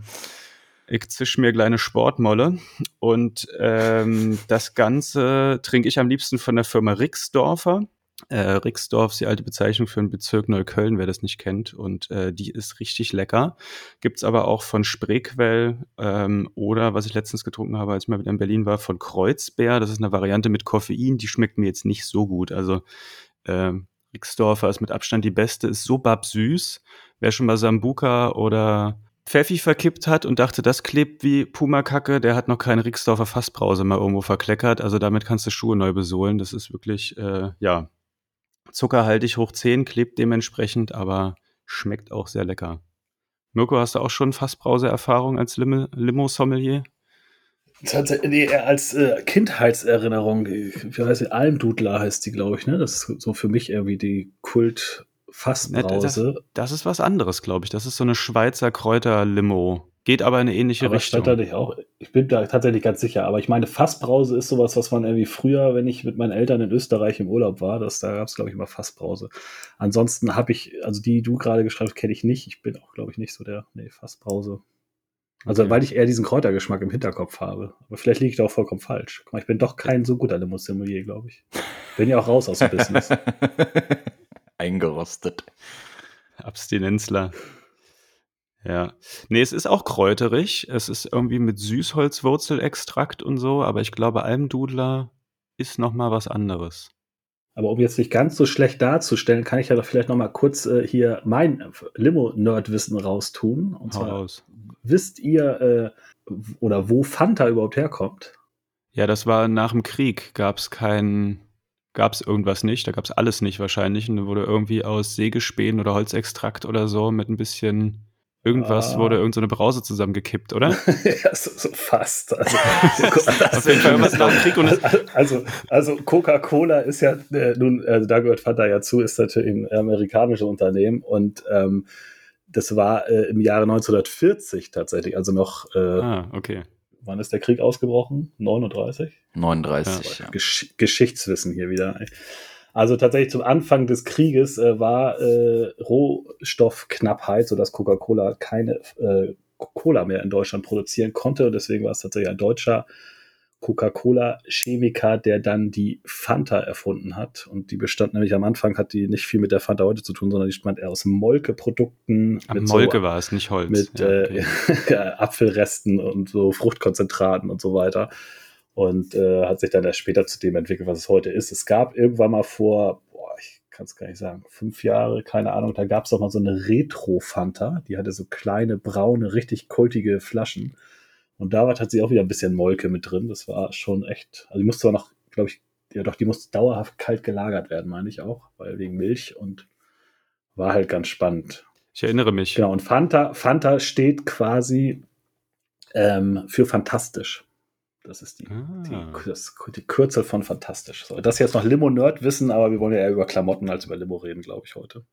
ich zisch mir kleine Sportmolle. Und ähm, das Ganze trinke ich am liebsten von der Firma Rixdorfer. Äh, Rixdorf ist die alte Bezeichnung für den Bezirk Neukölln, wer das nicht kennt. Und äh, die ist richtig lecker. Gibt's aber auch von Spreequell ähm, oder, was ich letztens getrunken habe, als ich mal wieder in Berlin war, von Kreuzbär. Das ist eine Variante mit Koffein. Die schmeckt mir jetzt nicht so gut. Also äh, Rixdorfer ist mit Abstand die beste, ist so babsüß. Wer schon mal Sambuka oder Pfeffi verkippt hat und dachte, das klebt wie Pumakacke, der hat noch keine Rixdorfer Fassbrause mal irgendwo verkleckert. Also damit kannst du Schuhe neu besohlen. Das ist wirklich, äh, ja, zuckerhaltig hoch 10, klebt dementsprechend, aber schmeckt auch sehr lecker. Mirko, hast du auch schon Fassbrause-Erfahrung als Limo- Limo-Sommelier? Nee, als äh, Kindheitserinnerung, wie heißt die? Almdudler heißt die, glaube ich, ne? Das ist so für mich irgendwie die Kult-Fassbrause. Das ist was anderes, glaube ich. Das ist so eine Schweizer Kräuter-Limo. Geht aber in eine ähnliche Aber Richtung. nicht auch? Ich bin da tatsächlich ganz sicher. Aber ich meine, Fassbrause ist sowas, was man irgendwie früher, wenn ich mit meinen Eltern in Österreich im Urlaub war, das, da gab es, glaube ich, immer Fassbrause. Ansonsten habe ich, also die die du gerade geschrieben hast, kenne ich nicht. Ich bin auch, glaube ich, nicht so der, nee, Fassbrause. Also, Okay. weil ich eher diesen Kräutergeschmack im Hinterkopf habe. Aber vielleicht liege ich da auch vollkommen falsch. Guck mal, ich bin doch kein so guter Limo-Sommelier, glaube ich. Bin ja auch raus aus dem Business. Eingerostet. Abstinenzler. Ja. Nee, es ist auch kräuterig. Es ist irgendwie mit Süßholzwurzelextrakt und so, aber ich glaube, Almdudler ist noch mal was anderes. Aber um jetzt nicht ganz so schlecht darzustellen, kann ich ja doch vielleicht noch mal kurz äh, hier mein Limo-Nerd-Wissen raustun. Und Hau zwar, raus. wisst ihr äh, oder wo Fanta überhaupt herkommt? Ja, das war nach dem Krieg. Gab es kein, gab es irgendwas nicht. Da gab es alles nicht wahrscheinlich. Und da wurde irgendwie aus Sägespänen oder Holzextrakt oder so mit ein bisschen irgendwas Ah. wurde irgend so eine Brause zusammengekippt, oder? ja, so, so fast. Also, Auf jeden Fall irgendwas nach dem Krieg und es- also, also Coca-Cola ist ja äh, nun, also da gehört Fanta ja zu, ist natürlich ein amerikanisches Unternehmen und ähm, das war äh, im Jahre 1940 tatsächlich, also noch, äh, Ah, okay. wann ist der Krieg ausgebrochen? 39? 39, ja. Gesch Geschichtswissen hier wieder. Also tatsächlich zum Anfang des Krieges äh, war äh, Rohstoffknappheit, sodass Coca-Cola keine äh, Cola mehr in Deutschland produzieren konnte. Und deswegen war es tatsächlich ein deutscher Coca-Cola-Chemiker, der dann die Fanta erfunden hat. Und die bestand nämlich am Anfang, hat die nicht viel mit der Fanta heute zu tun, sondern die bestand eher aus Molkeprodukten. Molke so, war es, nicht Holz. mit Ja, äh, okay. Apfelresten und so Fruchtkonzentraten und so weiter. Und äh, hat sich dann erst später zu dem entwickelt, was es heute ist. Es gab irgendwann mal vor, boah, ich kann es gar nicht sagen, fünf Jahre, keine Ahnung, da gab es auch mal so eine Retro-Fanta, die hatte so kleine, braune, richtig kultige Flaschen. Und da war tatsächlich auch wieder ein bisschen Molke mit drin. Das war schon echt, also die musste zwar noch, glaube ich, ja doch, die musste dauerhaft kalt gelagert werden, meine ich auch, weil wegen Milch und war halt ganz spannend. Ich erinnere mich. Genau, und Fanta, Fanta steht quasi ähm, für fantastisch. Das ist die, ah. die, das, die Kürzel von fantastisch. So, das jetzt noch Limo-Nerd wissen, aber wir wollen ja eher über Klamotten als über Limo reden, glaube ich, heute.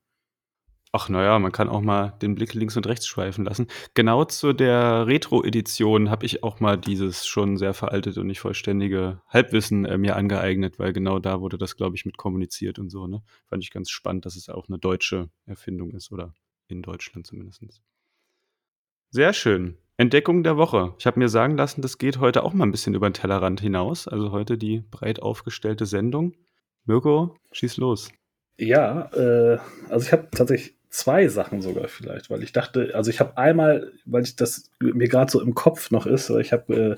Ach naja, man kann auch mal den Blick links und rechts schweifen lassen. Genau zu der Retro-Edition habe ich auch mal dieses schon sehr veraltete und nicht vollständige Halbwissen äh, mir angeeignet, weil genau da wurde das, glaube ich, mit kommuniziert und so. Ne? Fand ich ganz spannend, dass es auch eine deutsche Erfindung ist oder in Deutschland zumindest. Sehr schön. Entdeckung der Woche. Ich habe mir sagen lassen, das geht heute auch mal ein bisschen über den Tellerrand hinaus. Also heute die breit aufgestellte Sendung. Mirko, schieß los. Ja, äh, also ich habe tatsächlich zwei Sachen sogar vielleicht, weil ich dachte, also ich habe einmal, weil ich das mir gerade so im Kopf noch ist, ich habe äh,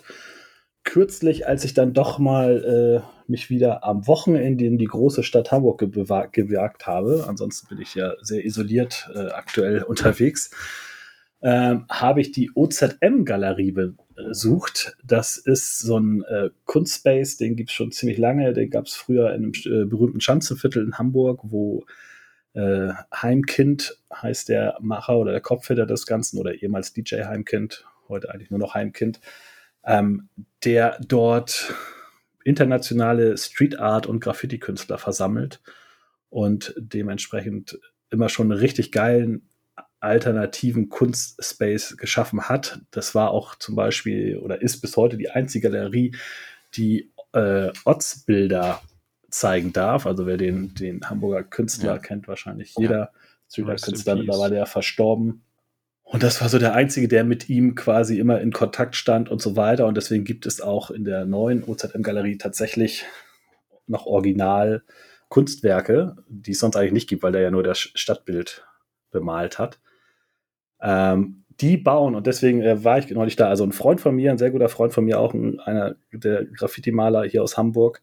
kürzlich, als ich dann doch mal äh, mich wieder am Wochenende in die große Stadt Hamburg gewagt habe, ansonsten bin ich ja sehr isoliert äh, aktuell unterwegs, ähm, habe ich die OZM-Galerie besucht. Das ist so ein äh, Kunstspace, den gibt es schon ziemlich lange. Den gab es früher in einem äh, berühmten Schanzenviertel in Hamburg, wo äh, Heimkind heißt der Macher oder der Kopf hinter des Ganzen oder ehemals DJ Heimkind, heute eigentlich nur noch Heimkind, ähm, der dort internationale Street Art und Graffiti-Künstler versammelt und dementsprechend immer schon einen richtig geilen alternativen Kunstspace geschaffen hat. Das war auch zum Beispiel oder ist bis heute die einzige Galerie, die äh, Ortsbilder zeigen darf. Also wer den, den Hamburger Künstler ja. kennt, wahrscheinlich jeder ja. Streetwear-Künstler, mittlerweile ja verstorben. Und das war so der Einzige, der mit ihm quasi immer in Kontakt stand und so weiter. Und deswegen gibt es auch in der neuen OZM-Galerie tatsächlich noch Original Kunstwerke, die es sonst eigentlich nicht gibt, weil der ja nur das Stadtbild bemalt hat. Ähm, die bauen und deswegen äh, war ich neulich da. Also ein Freund von mir, ein sehr guter Freund von mir, auch ein, einer der Graffiti-Maler hier aus Hamburg,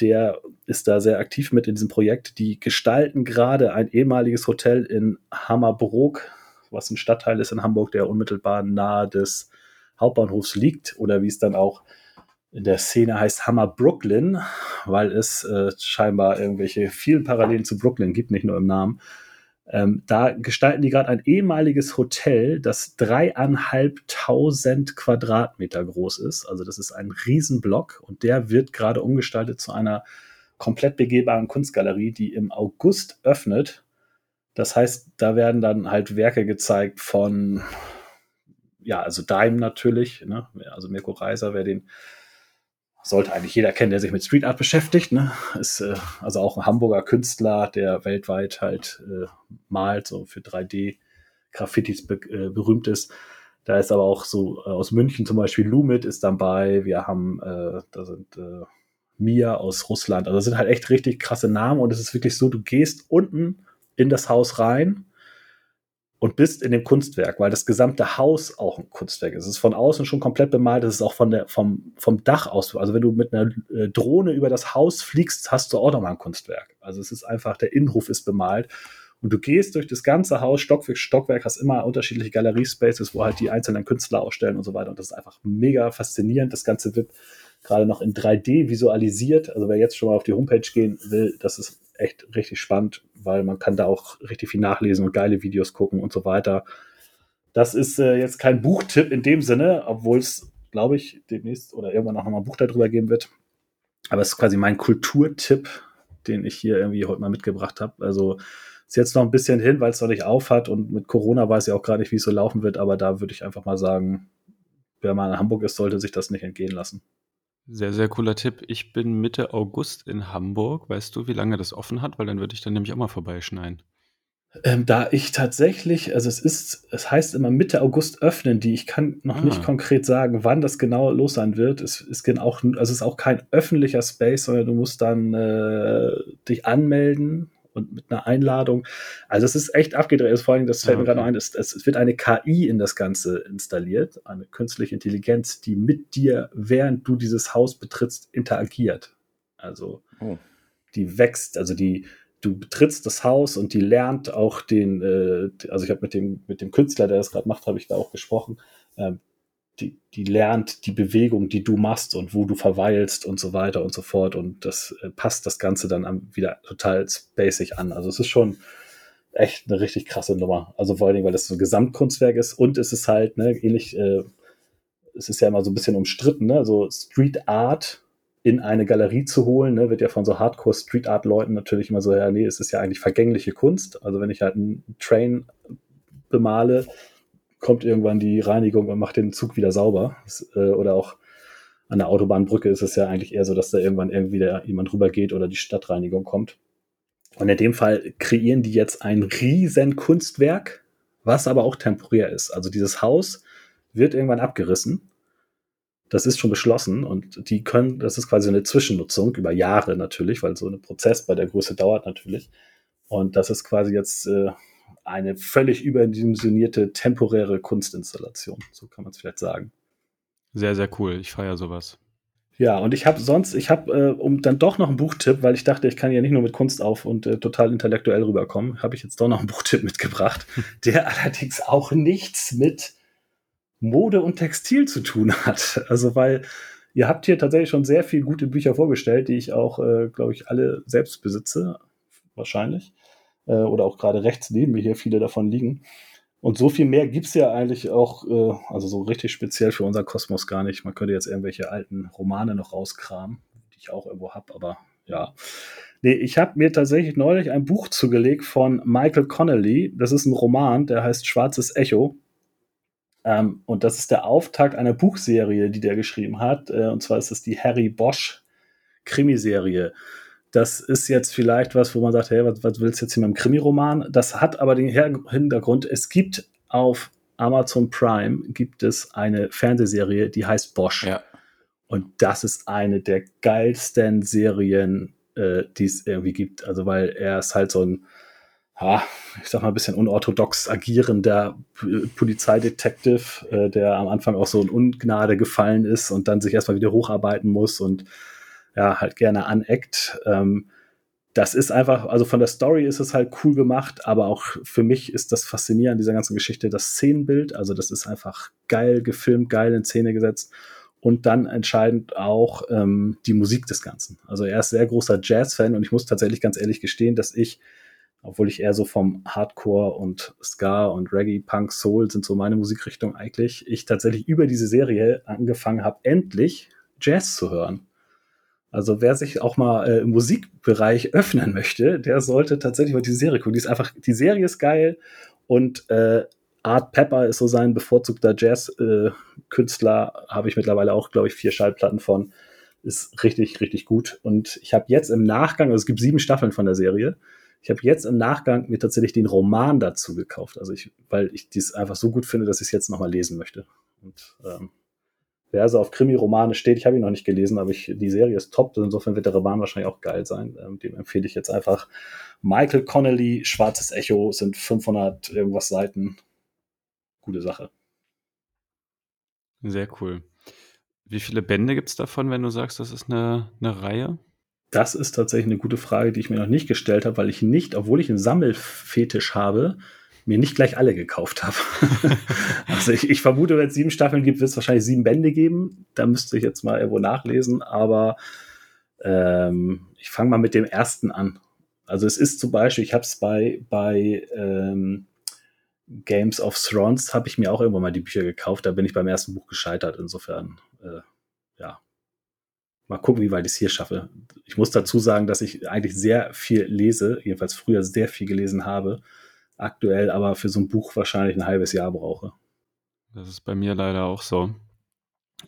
der ist da sehr aktiv mit in diesem Projekt. Die gestalten gerade ein ehemaliges Hotel in Hammerbrook, was ein Stadtteil ist in Hamburg, der unmittelbar nahe des Hauptbahnhofs liegt oder wie es dann auch in der Szene heißt Hammer Brooklyn, weil es äh, scheinbar irgendwelche vielen Parallelen zu Brooklyn gibt, nicht nur im Namen. Ähm, da gestalten die gerade ein ehemaliges Hotel, das dreieinhalbtausend Quadratmeter groß ist. Also das ist ein Riesenblock und der wird gerade umgestaltet zu einer komplett begehbaren Kunstgalerie, die im August öffnet. Das heißt, da werden dann halt Werke gezeigt von, ja, also Daim natürlich, ne? also Mirko Reiser, wer den sollte eigentlich jeder kennen, der sich mit Street Art beschäftigt. Ne? Ist äh, also auch ein Hamburger Künstler, der weltweit halt äh, malt, so für 3D-Graffitis be äh, berühmt ist. Da ist aber auch so äh, aus München zum Beispiel Lumit ist dabei. Wir haben, äh, da sind äh, Mia aus Russland. Also sind halt echt richtig krasse Namen und es ist wirklich so, du gehst unten in das Haus rein und bist in dem Kunstwerk, weil das gesamte Haus auch ein Kunstwerk ist. Es ist von außen schon komplett bemalt, es ist auch von der, vom, vom Dach aus. Also wenn du mit einer äh, Drohne über das Haus fliegst, hast du auch nochmal ein Kunstwerk. Also es ist einfach, der Innenhof ist bemalt. Und du gehst durch das ganze Haus, Stock für Stockwerk, hast immer unterschiedliche Galerie-Spaces, wo halt die einzelnen Künstler ausstellen und so weiter. Und das ist einfach mega faszinierend. Das Ganze wird gerade noch in 3D visualisiert. Also wer jetzt schon mal auf die Homepage gehen will, das ist echt richtig spannend, weil man kann da auch richtig viel nachlesen und geile Videos gucken und so weiter. Das ist äh, jetzt kein Buchtipp in dem Sinne, obwohl es, glaube ich, demnächst oder irgendwann auch nochmal ein Buch darüber geben wird. Aber es ist quasi mein Kulturtipp, den ich hier irgendwie heute mal mitgebracht habe. Also ist jetzt noch ein bisschen hin, weil es noch nicht auf hat und mit Corona weiß ich auch gar nicht, wie es so laufen wird, aber da würde ich einfach mal sagen, wer mal in Hamburg ist, sollte sich das nicht entgehen lassen. Sehr, sehr cooler Tipp. Ich bin Mitte August in Hamburg. Weißt du, wie lange das offen hat? Weil dann würde ich dann nämlich auch mal vorbeischneiden. Ähm, da ich tatsächlich, also es ist, es heißt immer Mitte August öffnen die. Ich kann noch ah. nicht konkret sagen, wann das genau los sein wird. Es, es, auch, also es ist auch kein öffentlicher Space, sondern du musst dann äh, dich anmelden und mit einer Einladung. Also es ist echt abgedreht. Vor allem, das fällt okay. mir gerade noch ein, es, es wird eine KI in das Ganze installiert, eine künstliche Intelligenz, die mit dir, während du dieses Haus betrittst, interagiert. Also oh. die wächst, also die, du betrittst das Haus und die lernt auch den, äh, also ich habe mit dem, mit dem Künstler, der das gerade macht, habe ich da auch gesprochen, ähm, die, die lernt die Bewegung, die du machst und wo du verweilst und so weiter und so fort. Und das äh, passt das Ganze dann wieder total spacig an. Also es ist schon echt eine richtig krasse Nummer. Also vor allen Dingen, weil das so ein Gesamtkunstwerk ist und es ist halt, ne, ähnlich, äh, es ist ja immer so ein bisschen umstritten, ne? So Street Art in eine Galerie zu holen, ne, wird ja von so Hardcore Street Art Leuten natürlich immer so, ja, nee, es ist ja eigentlich vergängliche Kunst. Also wenn ich halt einen Train bemale, kommt irgendwann die Reinigung und macht den Zug wieder sauber. Das, äh, oder auch an der Autobahnbrücke ist es ja eigentlich eher so, dass da irgendwann irgendwie da jemand rübergeht oder die Stadtreinigung kommt. Und in dem Fall kreieren die jetzt ein riesen Kunstwerk, was aber auch temporär ist. Also dieses Haus wird irgendwann abgerissen. Das ist schon beschlossen und die können, das ist quasi eine Zwischennutzung über Jahre natürlich, weil so ein Prozess bei der Größe dauert natürlich. Und das ist quasi jetzt äh, eine völlig überdimensionierte temporäre Kunstinstallation. So kann man es vielleicht sagen. Sehr, sehr cool. Ich feiere sowas. Ja, und ich habe sonst, ich habe, äh, um dann doch noch einen Buchtipp, weil ich dachte, ich kann ja nicht nur mit Kunst auf und äh, total intellektuell rüberkommen, habe ich jetzt doch noch einen Buchtipp mitgebracht, der allerdings auch nichts mit Mode und Textil zu tun hat. Also, weil ihr habt hier tatsächlich schon sehr viele gute Bücher vorgestellt, die ich auch, äh, glaube ich, alle selbst besitze, wahrscheinlich. Äh, oder auch gerade rechts neben mir hier viele davon liegen. Und so viel mehr gibt es ja eigentlich auch, äh, also so richtig speziell für unser Kosmos gar nicht. Man könnte jetzt irgendwelche alten Romane noch rauskramen, die ich auch irgendwo habe, aber ja. Nee, ich habe mir tatsächlich neulich ein Buch zugelegt von Michael Connelly. Das ist ein Roman, der heißt Schwarzes Echo. Ähm, und das ist der Auftakt einer Buchserie, die der geschrieben hat. Äh, und zwar ist es die Harry Bosch Krimiserie. Das ist jetzt vielleicht was, wo man sagt, hey, was, was willst du jetzt hier mit dem Krimiroman? Das hat aber den Hintergrund, es gibt auf Amazon Prime gibt es eine Fernsehserie, die heißt Bosch. Ja. Und das ist eine der geilsten Serien, äh, die es irgendwie gibt. Also, weil er ist halt so ein, ha, ich sag mal, ein bisschen unorthodox agierender Polizeidetektiv, äh, der am Anfang auch so in Ungnade gefallen ist und dann sich erstmal wieder hocharbeiten muss und ja, halt gerne aneckt. Ähm, das ist einfach, also von der Story ist es halt cool gemacht, aber auch für mich ist das faszinierend dieser ganzen Geschichte das Szenenbild. Also das ist einfach geil gefilmt, geil in Szene gesetzt und dann entscheidend auch ähm, die Musik des Ganzen. Also er ist sehr großer Jazz-Fan und ich muss tatsächlich ganz ehrlich gestehen, dass ich, obwohl ich eher so vom Hardcore und Ska und Reggae, Punk, Soul sind so meine Musikrichtung eigentlich, ich tatsächlich über diese Serie angefangen habe, endlich Jazz zu hören. Also wer sich auch mal äh, im Musikbereich öffnen möchte, der sollte tatsächlich mal diese Serie gucken. Die ist einfach, die Serie ist geil und äh, Art Pepper ist so sein bevorzugter Jazz-Künstler. Äh, Habe ich mittlerweile auch, glaube ich, vier Schallplatten von. Ist richtig, richtig gut. Und ich habe jetzt im Nachgang, also es gibt sieben Staffeln von der Serie. Ich habe jetzt im Nachgang mir tatsächlich den Roman dazu gekauft. Also ich, weil ich dies einfach so gut finde, dass ich es jetzt nochmal lesen möchte. Und ähm, wer also auf Krimi-Romane steht, ich habe ihn noch nicht gelesen, aber ich, die Serie ist top, insofern wird der Roman wahrscheinlich auch geil sein. Ähm, dem empfehle ich jetzt einfach Michael Connelly, Schwarzes Echo, sind 500 irgendwas Seiten. Gute Sache. Sehr cool. Wie viele Bände gibt es davon, wenn du sagst, das ist eine, eine Reihe? Das ist tatsächlich eine gute Frage, die ich mir noch nicht gestellt habe, weil ich nicht, obwohl ich einen Sammelfetisch habe, mir nicht gleich alle gekauft habe. also ich, ich, vermute, wenn es sieben Staffeln gibt, wird es wahrscheinlich sieben Bände geben. Da müsste ich jetzt mal irgendwo nachlesen, aber ähm, ich fange mal mit dem ersten an. Also es ist zum Beispiel, ich habe es bei, bei ähm, Games of Thrones, habe ich mir auch irgendwann mal die Bücher gekauft. Da bin ich beim ersten Buch gescheitert. Insofern, äh, ja, mal gucken, wie weit ich es hier schaffe. Ich muss dazu sagen, dass ich eigentlich sehr viel lese, jedenfalls früher sehr viel gelesen habe aktuell aber für so ein Buch wahrscheinlich ein halbes Jahr brauche. Das ist bei mir leider auch so.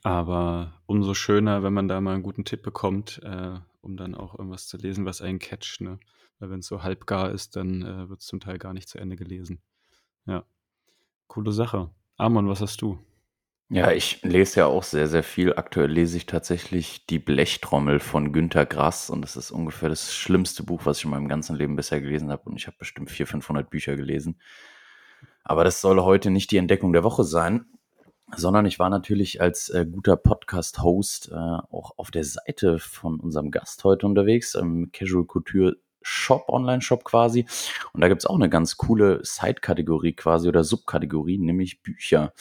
Aber umso schöner, wenn man da mal einen guten Tipp bekommt, äh, um dann auch irgendwas zu lesen, was einen catcht. Ne? Weil wenn es so halbgar ist, dann äh, wird es zum Teil gar nicht zu Ende gelesen. Ja, coole Sache. Amon, was hast du? Ja, ich lese ja auch sehr, sehr viel. Aktuell lese ich tatsächlich Die Blechtrommel von Günter Grass und das ist ungefähr das schlimmste Buch, was ich in meinem ganzen Leben bisher gelesen habe und ich habe bestimmt 400, 500 Bücher gelesen. Aber das soll heute nicht die Entdeckung der Woche sein, sondern ich war natürlich als äh, guter Podcast-Host äh, auch auf der Seite von unserem Gast heute unterwegs, im Casual Couture Shop, Online-Shop quasi. Und da gibt es auch eine ganz coole Side-Kategorie quasi oder Subkategorie, nämlich Bücher.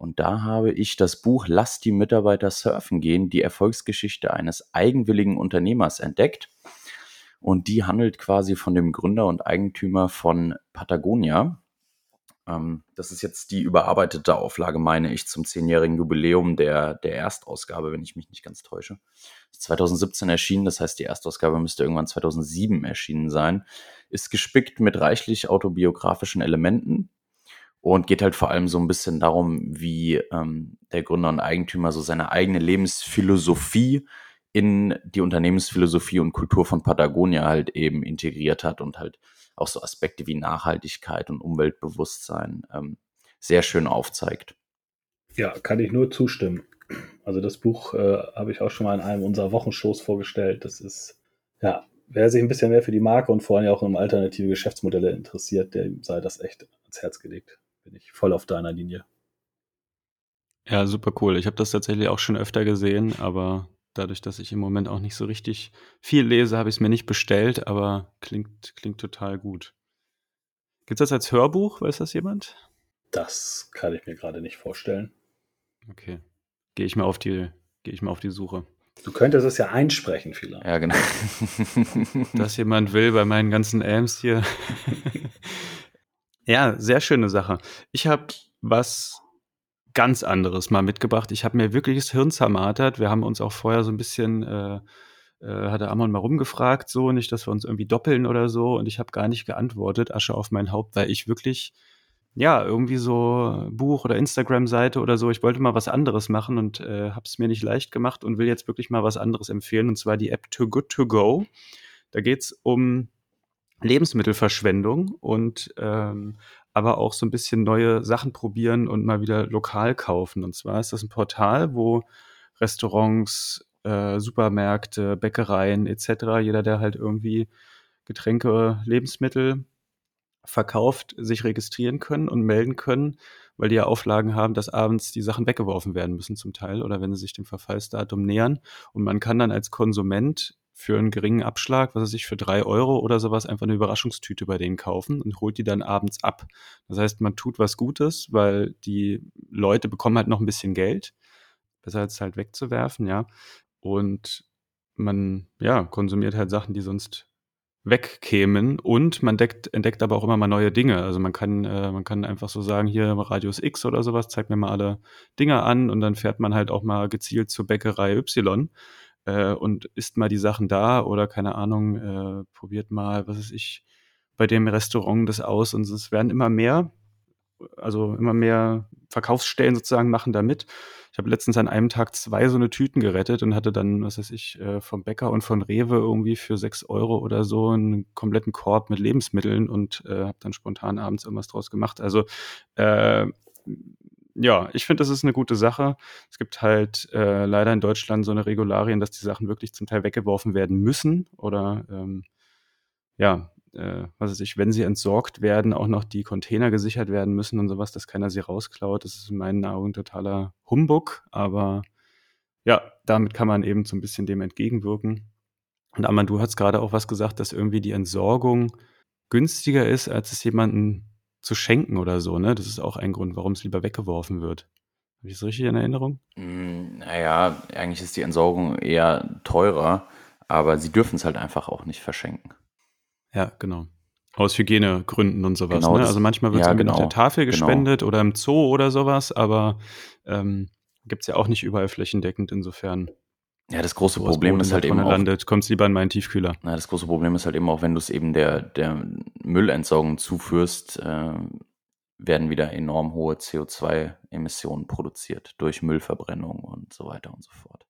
Und da habe ich das Buch Lass die Mitarbeiter surfen gehen, die Erfolgsgeschichte eines eigenwilligen Unternehmers entdeckt. Und die handelt quasi von dem Gründer und Eigentümer von Patagonia. Ähm, das ist jetzt die überarbeitete Auflage, meine ich, zum zehnjährigen Jubiläum der, der Erstausgabe, wenn ich mich nicht ganz täusche. 2017 erschienen, das heißt, die Erstausgabe müsste irgendwann 2007 erschienen sein. Ist gespickt mit reichlich autobiografischen Elementen und geht halt vor allem so ein bisschen darum, wie ähm, der Gründer und Eigentümer so seine eigene Lebensphilosophie in die Unternehmensphilosophie und Kultur von Patagonia halt eben integriert hat und halt auch so Aspekte wie Nachhaltigkeit und Umweltbewusstsein ähm, sehr schön aufzeigt. Ja, kann ich nur zustimmen. Also das Buch äh, habe ich auch schon mal in einem unserer Wochenshows vorgestellt. Das ist, ja, wer sich ein bisschen mehr für die Marke und vor allem auch um alternative Geschäftsmodelle interessiert, der sei das echt ans Herz gelegt. Bin ich voll auf deiner Linie. Ja, super cool. Ich habe das tatsächlich auch schon öfter gesehen, aber dadurch, dass ich im Moment auch nicht so richtig viel lese, habe ich es mir nicht bestellt, aber klingt, klingt total gut. Gibt es das als Hörbuch? Weiß das jemand? Das kann ich mir gerade nicht vorstellen. Okay. Gehe ich mal auf die, gehe ich mal auf die Suche. Du könntest es ja einsprechen vielleicht. Ja, genau. dass jemand will bei meinen ganzen Ams hier. ja, sehr schöne Sache. Ich habe was ganz anderes mal mitgebracht. Ich habe mir wirklich das Hirn zermartert. Wir haben uns auch vorher so ein bisschen, äh, äh, hat der Amon mal rumgefragt, so nicht, dass wir uns irgendwie doppeln oder so. Und ich habe gar nicht geantwortet, Asche auf mein Haupt, weil ich wirklich, ja, irgendwie so Buch oder Instagram-Seite oder so, ich wollte mal was anderes machen und äh, habe es mir nicht leicht gemacht und will jetzt wirklich mal was anderes empfehlen. Und zwar die App Too Good To Go. Da geht's um Lebensmittelverschwendung und ähm, aber auch so ein bisschen neue Sachen probieren und mal wieder lokal kaufen. Und zwar ist das ein Portal, wo Restaurants, äh, Supermärkte, Bäckereien etc., jeder, der halt irgendwie Getränke, Lebensmittel verkauft, sich registrieren können und melden können, weil die ja Auflagen haben, dass abends die Sachen weggeworfen werden müssen zum Teil oder wenn sie sich dem Verfallsdatum nähern. Und man kann dann als Konsument für einen geringen Abschlag, was weiß ich, für drei Euro oder sowas einfach eine Überraschungstüte bei denen kaufen und holt die dann abends ab. Das heißt, man tut was Gutes, weil die Leute bekommen halt noch ein bisschen Geld. Besser als halt wegzuwerfen, ja. Und man, ja, konsumiert halt Sachen, die sonst wegkämen und man deckt, entdeckt aber auch immer mal neue Dinge. Also man kann, äh, man kann einfach so sagen, hier Radius X oder sowas, zeigt mir mal alle Dinge an und dann fährt man halt auch mal gezielt zur Bäckerei Y äh, und isst mal die Sachen da oder keine Ahnung, äh, probiert mal, was weiß ich, bei dem Restaurant das aus und es werden immer mehr, also immer mehr Verkaufsstellen sozusagen machen da mit. Ich habe letztens an einem Tag zwei so eine Tüten gerettet und hatte dann, was weiß ich, äh, vom Bäcker und von Rewe irgendwie für sechs Euro oder so einen kompletten Korb mit Lebensmitteln und äh, habe dann spontan abends irgendwas draus gemacht. Also äh, ja, ich finde, das ist eine gute Sache. Es gibt halt äh, leider in Deutschland so eine Regularien, dass die Sachen wirklich zum Teil weggeworfen werden müssen oder ähm, ja, äh, was weiß ich, wenn sie entsorgt werden, auch noch die Container gesichert werden müssen und sowas, dass keiner sie rausklaut. Das ist in meinen Augen totaler Humbug, aber ja, damit kann man eben so ein bisschen dem entgegenwirken. Und Aman, du hast gerade auch was gesagt, dass irgendwie die Entsorgung günstiger ist, als es jemanden zu schenken oder so, ne? Das ist auch ein Grund, warum es lieber weggeworfen wird. Habe ich das richtig in Erinnerung? Mm, naja, eigentlich ist die Entsorgung eher teurer, aber sie dürfen es halt einfach auch nicht verschenken. Ja, genau. Aus Hygienegründen und sowas. Genau, ne? Also manchmal wird es ja, genau, mit der Tafel genau. gespendet genau. oder im Zoo oder sowas, aber ähm, gibt es ja auch nicht überall flächendeckend insofern. Ja, das große Problem ist halt eben auch, landet, kommst lieber in meinen Tiefkühler. Na, das große Problem ist halt eben auch, wenn du es eben der, der Müllentsorgung zuführst, äh, werden wieder enorm hohe CO2-Emissionen produziert durch Müllverbrennung und so weiter und so fort.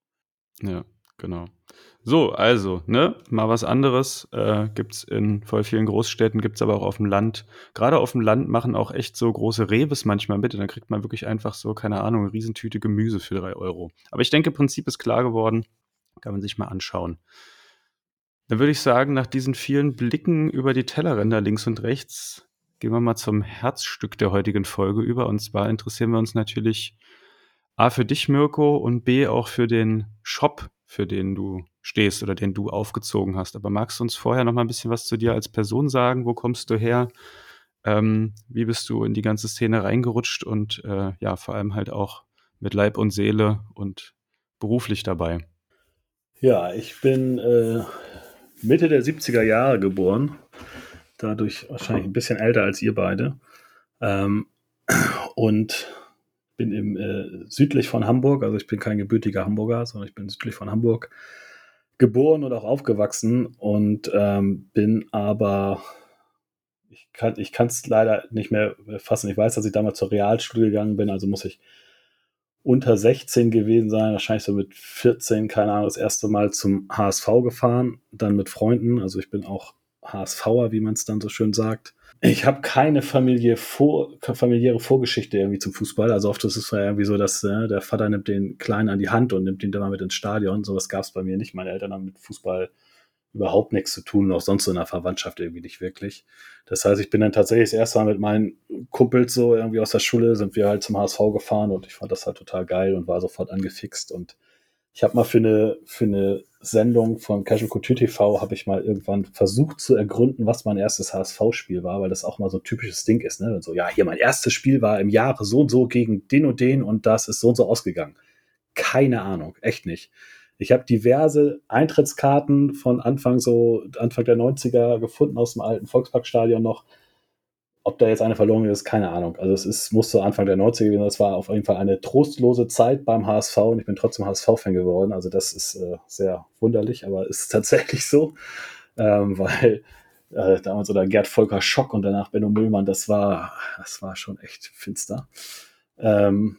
Ja, genau. So, also, ne, mal was anderes äh, es in voll vielen Großstädten, gibt es aber auch auf dem Land. Gerade auf dem Land machen auch echt so große Reves manchmal mit. Und dann kriegt man wirklich einfach so, keine Ahnung, eine Riesentüte Gemüse für drei Euro. Aber ich denke, Prinzip ist klar geworden. Kann man sich mal anschauen. Dann würde ich sagen, nach diesen vielen Blicken über die Tellerränder links und rechts, gehen wir mal zum Herzstück der heutigen Folge über. Und zwar interessieren wir uns natürlich A für dich, Mirko, und B auch für den Shop, für den du stehst oder den du aufgezogen hast. Aber magst du uns vorher noch mal ein bisschen was zu dir als Person sagen? Wo kommst du her? Ähm, wie bist du in die ganze Szene reingerutscht und äh, ja, vor allem halt auch mit Leib und Seele und beruflich dabei? Ja, ich bin äh, Mitte der 70er Jahre geboren. Dadurch wahrscheinlich ein bisschen älter als ihr beide. Ähm, und bin im, äh, südlich von Hamburg, also ich bin kein gebürtiger Hamburger, sondern ich bin südlich von Hamburg geboren und auch aufgewachsen und ähm, bin aber, ich kann es leider nicht mehr fassen. Ich weiß, dass ich damals zur Realschule gegangen bin, also muss ich unter 16 gewesen sein, wahrscheinlich so mit 14, keine Ahnung, das erste Mal zum HSV gefahren, dann mit Freunden, also ich bin auch HSVer, wie man es dann so schön sagt. Ich habe keine Familie vor, familiäre Vorgeschichte irgendwie zum Fußball. Also oft ist es irgendwie so, dass äh, der Vater nimmt den Kleinen an die Hand und nimmt ihn dann mal mit ins Stadion. Sowas gab es bei mir nicht. Meine Eltern haben mit Fußball überhaupt nichts zu tun, auch sonst so in der Verwandtschaft irgendwie nicht wirklich. Das heißt, ich bin dann tatsächlich das erste Mal mit meinen Kumpels so irgendwie aus der Schule, sind wir halt zum HSV gefahren und ich fand das halt total geil und war sofort angefixt und ich habe mal für eine, für eine Sendung von Casual Couture TV habe ich mal irgendwann versucht zu ergründen, was mein erstes HSV-Spiel war, weil das auch mal so ein typisches Ding ist. Ne? So, ja, hier mein erstes Spiel war im Jahre so und so gegen den und den und das ist so und so ausgegangen. Keine Ahnung, echt nicht. Ich habe diverse Eintrittskarten von Anfang so Anfang der 90er gefunden aus dem alten Volksparkstadion noch ob da jetzt eine verloren ist, keine Ahnung. Also es ist, muss so Anfang der 90er gewesen. Das war auf jeden Fall eine trostlose Zeit beim HSV und ich bin trotzdem HSV-Fan geworden. Also das ist äh, sehr wunderlich, aber ist tatsächlich so, ähm, weil äh, damals so der Gerd Volker Schock und danach Benno Müllmann, das war, das war schon echt finster. Ähm,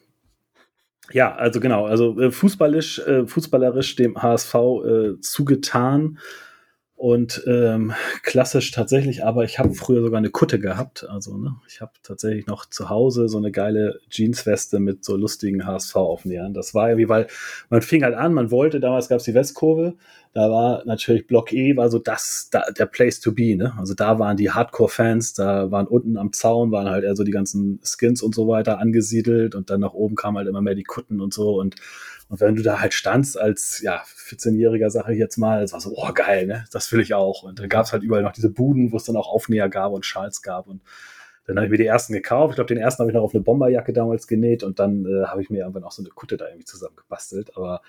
ja, also genau, also äh, fußballisch, äh, fußballerisch dem HSV äh, zugetan und ähm, klassisch tatsächlich, aber ich habe früher sogar eine Kutte gehabt. Also, ne, ich habe tatsächlich noch zu Hause so eine geile Jeansweste mit so lustigen HSV-Aufnähern. Das war irgendwie, weil man fing halt an, man wollte, damals gab es die Westkurve, da war natürlich Block E, war so das, da, der Place to be, ne? Also da waren die Hardcore-Fans, da waren unten am Zaun, waren halt eher so die ganzen Skins und so weiter angesiedelt und dann nach oben kamen halt immer mehr die Kutten und so und und wenn du da halt standst als ja, 14-Jähriger, sage ich jetzt mal, es war so, oh geil, ne? Das will ich auch. Und dann gab es halt überall noch diese Buden, wo es dann auch Aufnäher gab und Schals gab. Und dann habe ich mir die ersten gekauft. Ich glaube, den ersten habe ich noch auf eine Bomberjacke damals genäht und dann äh, habe ich mir irgendwann auch so eine Kutte da irgendwie zusammengebastelt. Aber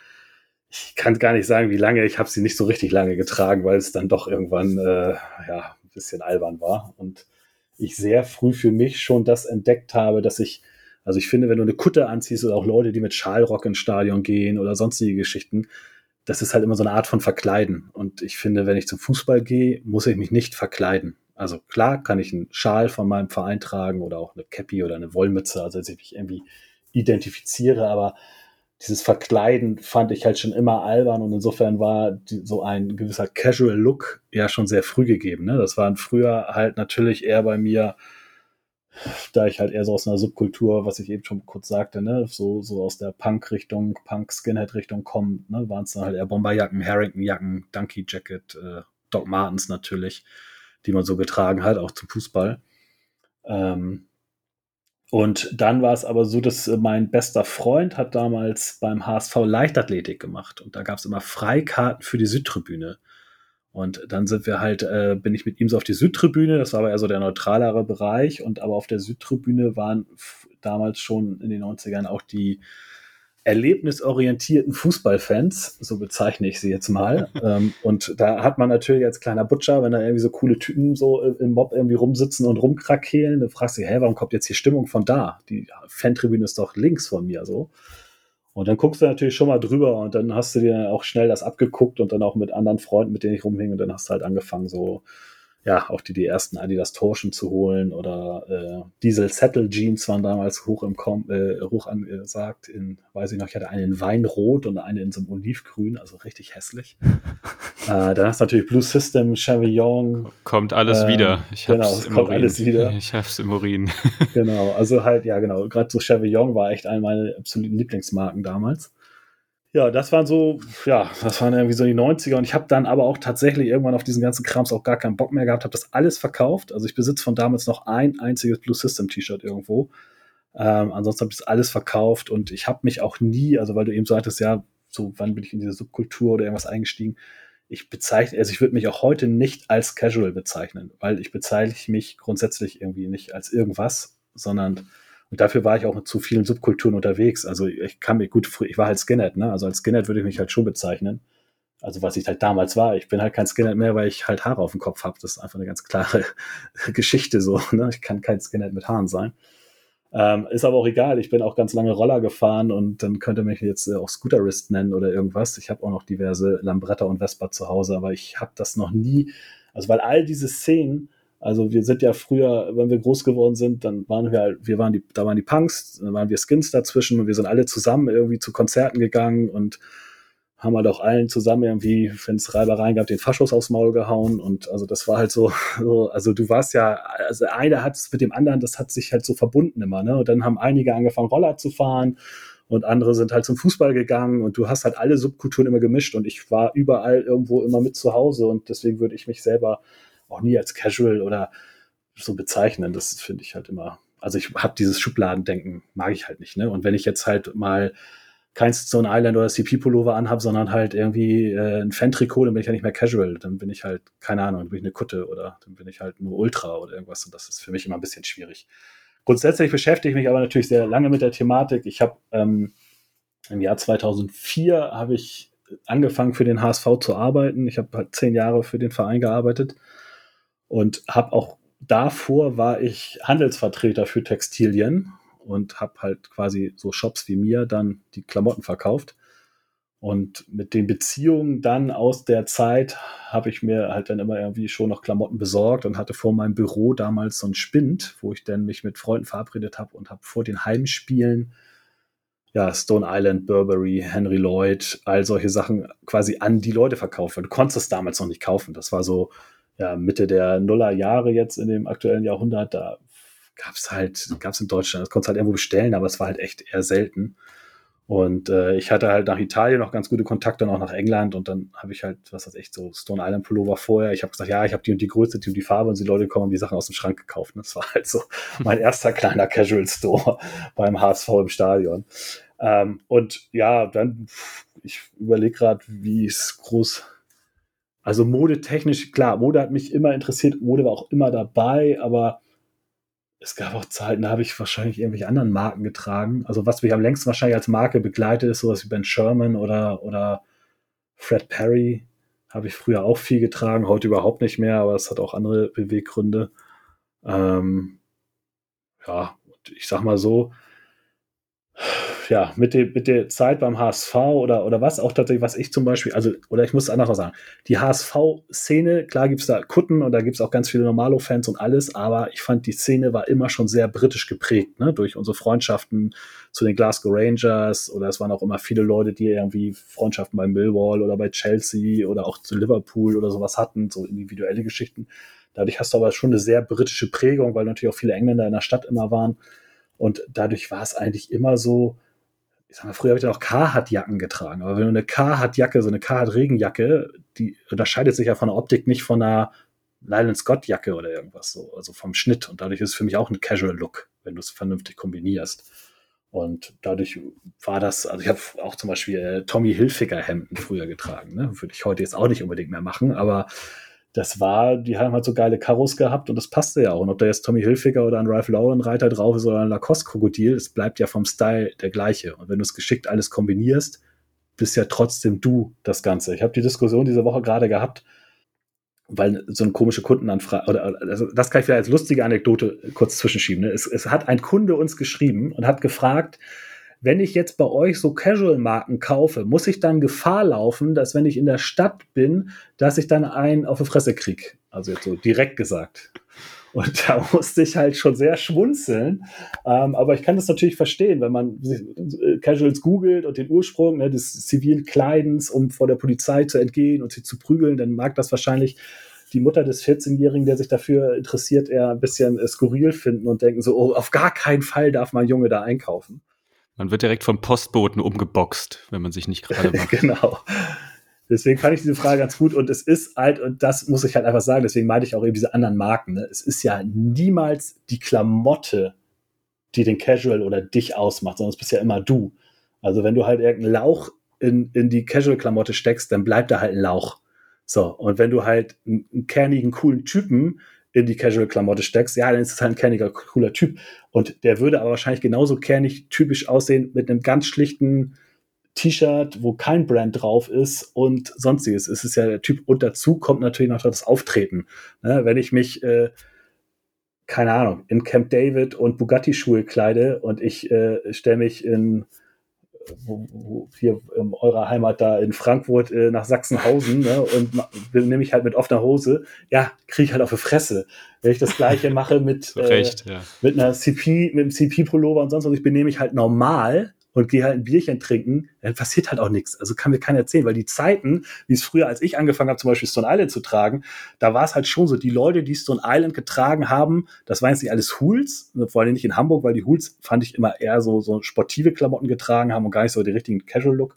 ich kann gar nicht sagen, wie lange. Ich habe sie nicht so richtig lange getragen, weil es dann doch irgendwann äh, ja, ein bisschen albern war. Und ich sehr früh für mich schon das entdeckt habe, dass ich also ich finde, wenn du eine Kutte anziehst oder auch Leute, die mit Schalrock ins Stadion gehen oder sonstige Geschichten, das ist halt immer so eine Art von Verkleiden. Und ich finde, wenn ich zum Fußball gehe, muss ich mich nicht verkleiden. Also klar kann ich einen Schal von meinem Verein tragen oder auch eine Cappy oder eine Wollmütze, also dass ich mich irgendwie identifiziere, aber dieses Verkleiden fand ich halt schon immer albern und insofern war die, so ein gewisser Casual Look ja schon sehr früh gegeben. Ne? Das waren früher halt natürlich eher bei mir da ich halt eher so aus einer Subkultur, was ich eben schon kurz sagte, ne, so, so aus der Punk-Richtung, Punk-Skinhead-Richtung kommt, ne, waren es dann halt eher Bomberjacken, Harrington-Jacken, Donkey-Jacket, äh, Doc Martens natürlich, die man so getragen hat, auch zum Fußball. Ähm, und dann war es aber so, dass äh, mein bester Freund hat damals beim HSV Leichtathletik gemacht und da gab es immer Freikarten für die Südtribüne. Und dann sind wir halt, äh, bin ich mit ihm so auf die Südtribüne, das war aber eher so der neutralere Bereich. Und aber auf der Südtribüne waren damals schon in den 90ern auch die erlebnisorientierten Fußballfans, so bezeichne ich sie jetzt mal. ähm, und da hat man natürlich als kleiner Butcher, wenn da irgendwie so coole Typen so im Mob irgendwie rumsitzen und rumkrakehlen, dann fragst du, hä, warum kommt jetzt hier Stimmung von da? Die Fantribüne ist doch links von mir so. Und dann guckst du natürlich schon mal drüber und dann hast du dir auch schnell das abgeguckt und dann auch mit anderen Freunden, mit denen ich rumhing und dann hast du halt angefangen, so ja, auch die, die ersten Adidas Torschen zu holen oder äh, Diesel Settle Jeans waren damals hoch im Kom äh, hoch angesagt. In, weiß ich noch, ich hatte eine in Weinrot und eine in so einem Olivgrün, also richtig hässlich. äh, dann hast du natürlich Blue System, Chevillon. Kommt alles äh, wieder. Ich genau, es kommt Urin. alles wieder. Ich hab's im Urin. genau, also halt, ja, genau. Gerade so Chevillon war echt eine meiner absoluten Lieblingsmarken damals ja, das waren so, ja, das waren irgendwie so die 90er und ich habe dann aber auch tatsächlich irgendwann auf diesen ganzen Krams auch gar keinen Bock mehr gehabt, habe das alles verkauft. Also ich besitze von damals noch ein einziges Blue System T-Shirt irgendwo. Ähm, ansonsten habe ich das alles verkauft und ich habe mich auch nie, also weil du eben sagtest, ja, so wann bin ich in diese Subkultur oder irgendwas eingestiegen. Ich bezeichne, also ich würde mich auch heute nicht als Casual bezeichnen, weil ich bezeichne mich grundsätzlich irgendwie nicht als irgendwas, sondern und dafür war ich auch zu vielen Subkulturen unterwegs. Also ich kann mir gut, ich war halt Skinhead, ne? Also als Skinhead würde ich mich halt schon bezeichnen. Also was ich halt damals war. Ich bin halt kein Skinhead mehr, weil ich halt Haare auf dem Kopf habe. Das ist einfach eine ganz klare Geschichte so. Ne? Ich kann kein Skinhead mit Haaren sein. Ähm, ist aber auch egal. Ich bin auch ganz lange Roller gefahren und dann könnte mich jetzt äh, auch Scooterist nennen oder irgendwas. Ich habe auch noch diverse Lambretta und Vespa zu Hause, aber ich habe das noch nie. Also weil all diese Szenen, also wir sind ja früher, wenn wir groß geworden sind, dann waren wir halt, wir waren die, da waren die Punks, dann waren wir Skins dazwischen und wir sind alle zusammen irgendwie zu Konzerten gegangen und haben halt auch allen zusammen irgendwie, wenn es Reibereien gab, den Faschos aufs Maul gehauen. Und also das war halt so, so also du warst ja, also einer hat es mit dem anderen, das hat sich halt so verbunden immer, ne? Und dann haben einige angefangen, Roller zu fahren und andere sind halt zum Fußball gegangen und du hast halt alle Subkulturen immer gemischt und ich war überall irgendwo immer mit zu Hause und deswegen würde ich mich selber auch nie als Casual oder so bezeichnen. Das finde ich halt immer, also ich habe dieses Schubladendenken, mag ich halt nicht, ne? Und wenn ich jetzt halt mal kein Stone Island oder CP-Pullover anhabe, sondern halt irgendwie äh, ein Fan-Trikot, dann bin ich ja nicht mehr casual. Dann bin ich halt, keine Ahnung, dann bin ich eine Kutte oder dann bin ich halt nur Ultra oder irgendwas. Und das ist für mich immer ein bisschen schwierig. Grundsätzlich beschäftige ich mich aber natürlich sehr lange mit der Thematik. Ich habe ähm, im Jahr 2004 habe ich angefangen für den HSV zu arbeiten. Ich habe halt zehn Jahre für den Verein gearbeitet und habe auch davor war ich Handelsvertreter für Textilien und habe halt quasi so Shops wie mir dann die Klamotten verkauft. Und mit den Beziehungen dann aus der Zeit habe ich mir halt dann immer irgendwie schon noch Klamotten besorgt und hatte vor meinem Büro damals so einen Spind, wo ich dann mich mit Freunden verabredet habe und habe vor den Heimspielen ja, Stone Island, Burberry, Henry Lloyd, all solche Sachen quasi an die Leute verkauft. Du konntest es damals noch nicht kaufen. Das war so ja, Mitte der Nullerjahre jetzt in dem aktuellen Jahrhundert. Da gab es halt, gab es in Deutschland, das konntest halt irgendwo bestellen, aber es war halt echt eher selten. Und äh, ich hatte halt nach Italien noch ganz gute Kontakte, noch nach England und dann habe ich halt, was weiß ich, so Stone Island Pullover vorher. Ich habe gesagt, ja, ich habe die und die Größe, die und die Farbe und die Leute kommen und die Sachen aus dem Schrank gekauft. Das war halt so mein erster kleiner Casual Store beim HSV im Stadion. Ähm, und ja, dann, ich überlege gerade, wie es groß, also modetechnisch, klar, Mode hat mich immer interessiert, Mode war auch immer dabei, aber es gab auch Zeiten, da habe ich wahrscheinlich irgendwelche anderen Marken getragen. Also was mich am längsten wahrscheinlich als Marke begleitet, ist sowas wie Ben Sherman oder, oder Fred Perry. Habe ich früher auch viel getragen, heute überhaupt nicht mehr, aber es hat auch andere Beweggründe. Ähm, ja, ich sag mal so, ja, mit, dem, mit der Zeit beim HSV oder, oder was auch tatsächlich, was ich zum Beispiel, also, oder ich muss es anders noch sagen, die HSV-Szene, klar gibt es da Kutten und da gibt es auch ganz viele Normalo-Fans und alles, aber ich fand, die Szene war immer schon sehr britisch geprägt, ne? durch unsere Freundschaften zu den Glasgow Rangers oder es waren auch immer viele Leute, die irgendwie Freundschaften bei Millwall oder bei Chelsea oder auch zu Liverpool oder sowas hatten, so individuelle Geschichten. Dadurch hast du aber schon eine sehr britische Prägung, weil natürlich auch viele Engländer in der Stadt immer waren. Und dadurch war es eigentlich immer so, ich sag mal, früher habe ich dann auch Carhartt-Jacken getragen, aber wenn du eine Carhartt-Jacke, so eine Carhartt-Regenjacke, die unterscheidet sich ja von der Optik nicht von einer Lylan Scott-Jacke oder irgendwas so, also vom Schnitt. Und dadurch ist es für mich auch ein Casual-Look, wenn du es vernünftig kombinierst. Und dadurch war das, also ich habe auch zum Beispiel äh, Tommy Hilfiger Hemden früher getragen, ne? Würde ich heute jetzt auch nicht unbedingt mehr machen, aber das war, die haben halt so geile Karos gehabt und das passte ja auch. Und ob da jetzt Tommy Hilfiger oder ein Ralph Lauren Reiter drauf ist oder ein Lacoste Krokodil, es bleibt ja vom Style der gleiche. Und wenn du es geschickt alles kombinierst, bist ja trotzdem du das Ganze. Ich habe die Diskussion diese Woche gerade gehabt, weil so eine komische Kundenanfrage, oder also das kann ich vielleicht als lustige Anekdote kurz zwischenschieben. Ne? Es, es hat ein Kunde uns geschrieben und hat gefragt, wenn ich jetzt bei euch so Casual-Marken kaufe, muss ich dann Gefahr laufen, dass wenn ich in der Stadt bin, dass ich dann einen auf die Fresse kriege? Also jetzt so direkt gesagt. Und da musste ich halt schon sehr schmunzeln. Ähm, aber ich kann das natürlich verstehen, wenn man äh, Casuals googelt und den Ursprung ne, des zivilen Kleidens, um vor der Polizei zu entgehen und sie zu prügeln, dann mag das wahrscheinlich die Mutter des 14-Jährigen, der sich dafür interessiert, eher ein bisschen äh, skurril finden und denken so, oh, auf gar keinen Fall darf mein Junge da einkaufen. Man wird direkt vom Postboten umgeboxt, wenn man sich nicht gerade macht. genau. Deswegen fand ich diese Frage ganz gut und es ist halt, und das muss ich halt einfach sagen, deswegen meinte ich auch eben diese anderen Marken. Ne? Es ist ja niemals die Klamotte, die den Casual oder dich ausmacht, sondern es bist ja immer du. Also wenn du halt irgendeinen Lauch in, in die Casual-Klamotte steckst, dann bleibt da halt ein Lauch. So, und wenn du halt einen, einen kernigen, coolen Typen in die Casual-Klamotte steckst, ja, dann ist es halt ein kerniger, cooler Typ. Und der würde aber wahrscheinlich genauso kernig typisch aussehen mit einem ganz schlichten T-Shirt, wo kein Brand drauf ist und sonstiges. Es ist ja der Typ. Und dazu kommt natürlich noch das Auftreten. Ne? Wenn ich mich, äh, keine Ahnung, in Camp David und Bugatti-Schuhe kleide und ich äh, stelle mich in wo, wo hier in eurer Heimat da in Frankfurt äh, nach Sachsenhausen ne, und nehme ich halt mit offener Hose, ja, kriege ich halt auf die Fresse. Wenn ich das gleiche mache mit, Recht, äh, ja. mit einer CP, mit einem CP-Pullover und sonst was, ich benehme mich halt normal, und gehe halt ein Bierchen trinken, dann passiert halt auch nichts. Also kann mir keiner erzählen, weil die Zeiten, wie es früher, als ich angefangen habe, zum Beispiel Stone Island zu tragen, da war es halt schon so, die Leute, die Stone Island getragen haben, das waren jetzt nicht alles Hools, vor allem nicht in Hamburg, weil die Hools fand ich immer eher so, so sportive Klamotten getragen haben und gar nicht so den richtigen Casual-Look.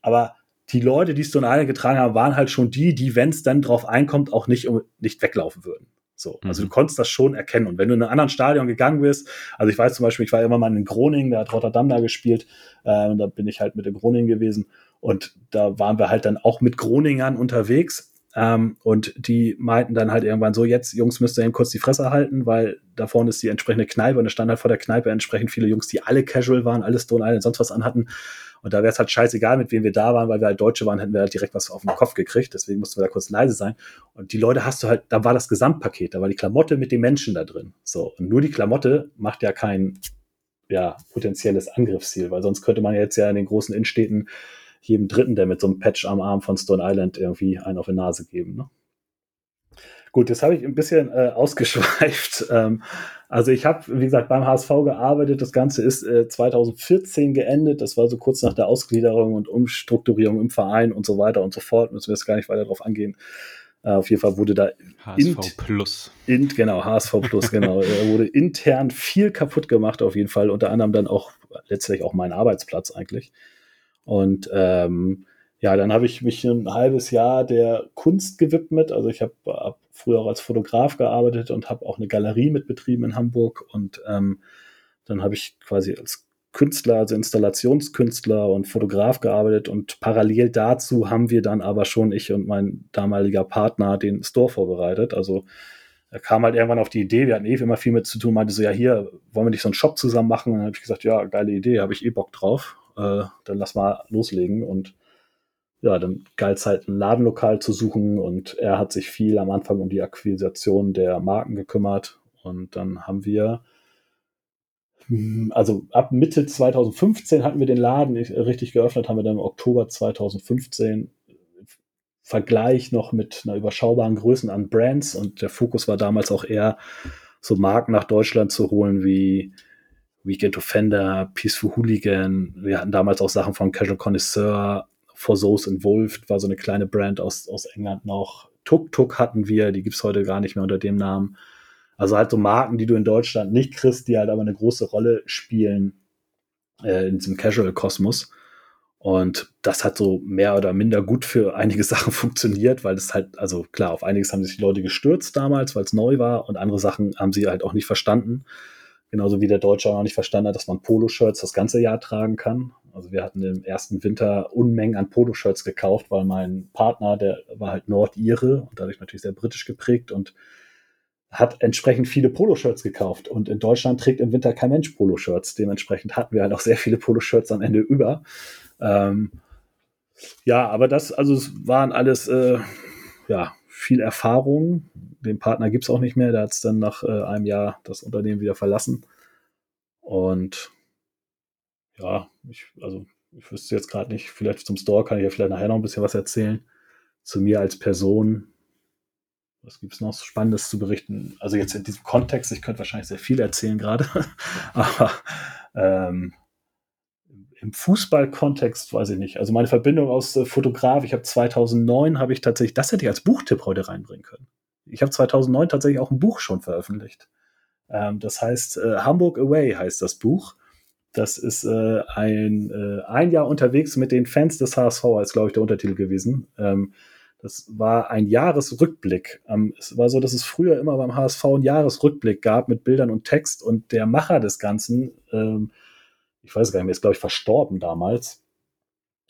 Aber die Leute, die Stone Island getragen haben, waren halt schon die, die, wenn es dann drauf einkommt, auch nicht, nicht weglaufen würden. So, also mhm. du konntest das schon erkennen. Und wenn du in einem anderen Stadion gegangen bist, also ich weiß zum Beispiel, ich war immer mal in Groningen, da hat Rotterdam da gespielt, äh, und da bin ich halt mit den Groningen gewesen. Und da waren wir halt dann auch mit Groningern unterwegs. Ähm, und die meinten dann halt irgendwann so, jetzt, Jungs, müsst ihr eben kurz die Fresse halten, weil da vorne ist die entsprechende Kneipe und da stand halt vor der Kneipe entsprechend viele Jungs, die alle casual waren, alle Stone Island, sonst was anhatten. Und da wäre es halt scheißegal, mit wem wir da waren, weil wir halt Deutsche waren, hätten wir halt direkt was auf den Kopf gekriegt. Deswegen mussten wir da kurz leise sein. Und die Leute hast du halt, da war das Gesamtpaket, da war die Klamotte mit den Menschen da drin. So. Und nur die Klamotte macht ja kein, ja, potenzielles Angriffsziel, weil sonst könnte man jetzt ja in den großen Innenstädten jedem Dritten, der mit so einem Patch am Arm von Stone Island irgendwie einen auf die Nase geben. Ne? Gut, jetzt habe ich ein bisschen äh, ausgeschweift. Ähm, also ich habe, wie gesagt, beim HSV gearbeitet. Das Ganze ist äh, 2014 geendet. Das war so kurz nach der Ausgliederung und Umstrukturierung im Verein und so weiter und so fort. Müssen wir jetzt gar nicht weiter darauf angehen. Äh, auf jeden Fall wurde da HSV int, Plus. Int, genau, HSV Plus, genau. da wurde intern viel kaputt gemacht, auf jeden Fall. Unter anderem dann auch letztlich auch mein Arbeitsplatz eigentlich. Und ähm, ja, dann habe ich mich ein halbes Jahr der Kunst gewidmet. Also ich habe hab früher auch als Fotograf gearbeitet und habe auch eine Galerie mitbetrieben in Hamburg. Und ähm, dann habe ich quasi als Künstler, also Installationskünstler und Fotograf gearbeitet. Und parallel dazu haben wir dann aber schon, ich und mein damaliger Partner, den Store vorbereitet. Also er kam halt irgendwann auf die Idee, wir hatten eh immer viel mit zu tun, meinte so, ja, hier, wollen wir nicht so einen Shop zusammen machen? Und dann habe ich gesagt, ja, geile Idee, habe ich eh Bock drauf. Äh, dann lass mal loslegen. Und ja, dann galt es halt ein Ladenlokal zu suchen und er hat sich viel am Anfang um die Akquisition der Marken gekümmert und dann haben wir, hm, also ab Mitte 2015 hatten wir den Laden richtig geöffnet, haben wir dann im Oktober 2015 Vergleich noch mit einer überschaubaren Größen an Brands und der Fokus war damals auch eher so Marken nach Deutschland zu holen wie Weekend Offender, Peaceful Hooligan. Wir hatten damals auch Sachen von Casual Connoisseur, For Those Involved war so eine kleine Brand aus, aus England noch. Tuk Tuk hatten wir, die gibt es heute gar nicht mehr unter dem Namen. Also halt so Marken, die du in Deutschland nicht kriegst, die halt aber eine große Rolle spielen äh, in diesem Casual-Kosmos. Und das hat so mehr oder minder gut für einige Sachen funktioniert, weil es halt, also klar, auf einiges haben sich die Leute gestürzt damals, weil es neu war und andere Sachen haben sie halt auch nicht verstanden. Genauso wie der Deutsche auch noch nicht verstanden hat, dass man Poloshirts das ganze Jahr tragen kann. Also wir hatten im ersten Winter Unmengen an Poloshirts gekauft, weil mein Partner, der war halt Nordire und dadurch natürlich sehr britisch geprägt und hat entsprechend viele Poloshirts gekauft. Und in Deutschland trägt im Winter kein Mensch Poloshirts. Dementsprechend hatten wir halt auch sehr viele Poloshirts am Ende über. Ähm, ja, aber das, also es waren alles, äh, ja, viel Erfahrung. Den Partner gibt es auch nicht mehr. Der hat es dann nach äh, einem Jahr das Unternehmen wieder verlassen. Und ja, ich, also ich wüsste jetzt gerade nicht, vielleicht zum Store kann ich ja vielleicht nachher noch ein bisschen was erzählen. Zu mir als Person. Was gibt es noch Spannendes zu berichten? Also jetzt in diesem Kontext, ich könnte wahrscheinlich sehr viel erzählen gerade, aber ähm, im Fußballkontext weiß ich nicht. Also meine Verbindung aus äh, Fotograf, ich habe 2009 habe ich tatsächlich, das hätte ich als Buchtipp heute reinbringen können. Ich habe 2009 tatsächlich auch ein Buch schon veröffentlicht. Ähm, das heißt äh, Hamburg Away heißt das Buch. Das ist äh, ein, äh, ein Jahr unterwegs mit den Fans des HSV, als glaube ich der Untertitel gewesen. Ähm, das war ein Jahresrückblick. Ähm, es war so, dass es früher immer beim HSV einen Jahresrückblick gab mit Bildern und Text und der Macher des Ganzen, ähm, ich weiß gar nicht mehr, ist glaube ich verstorben damals.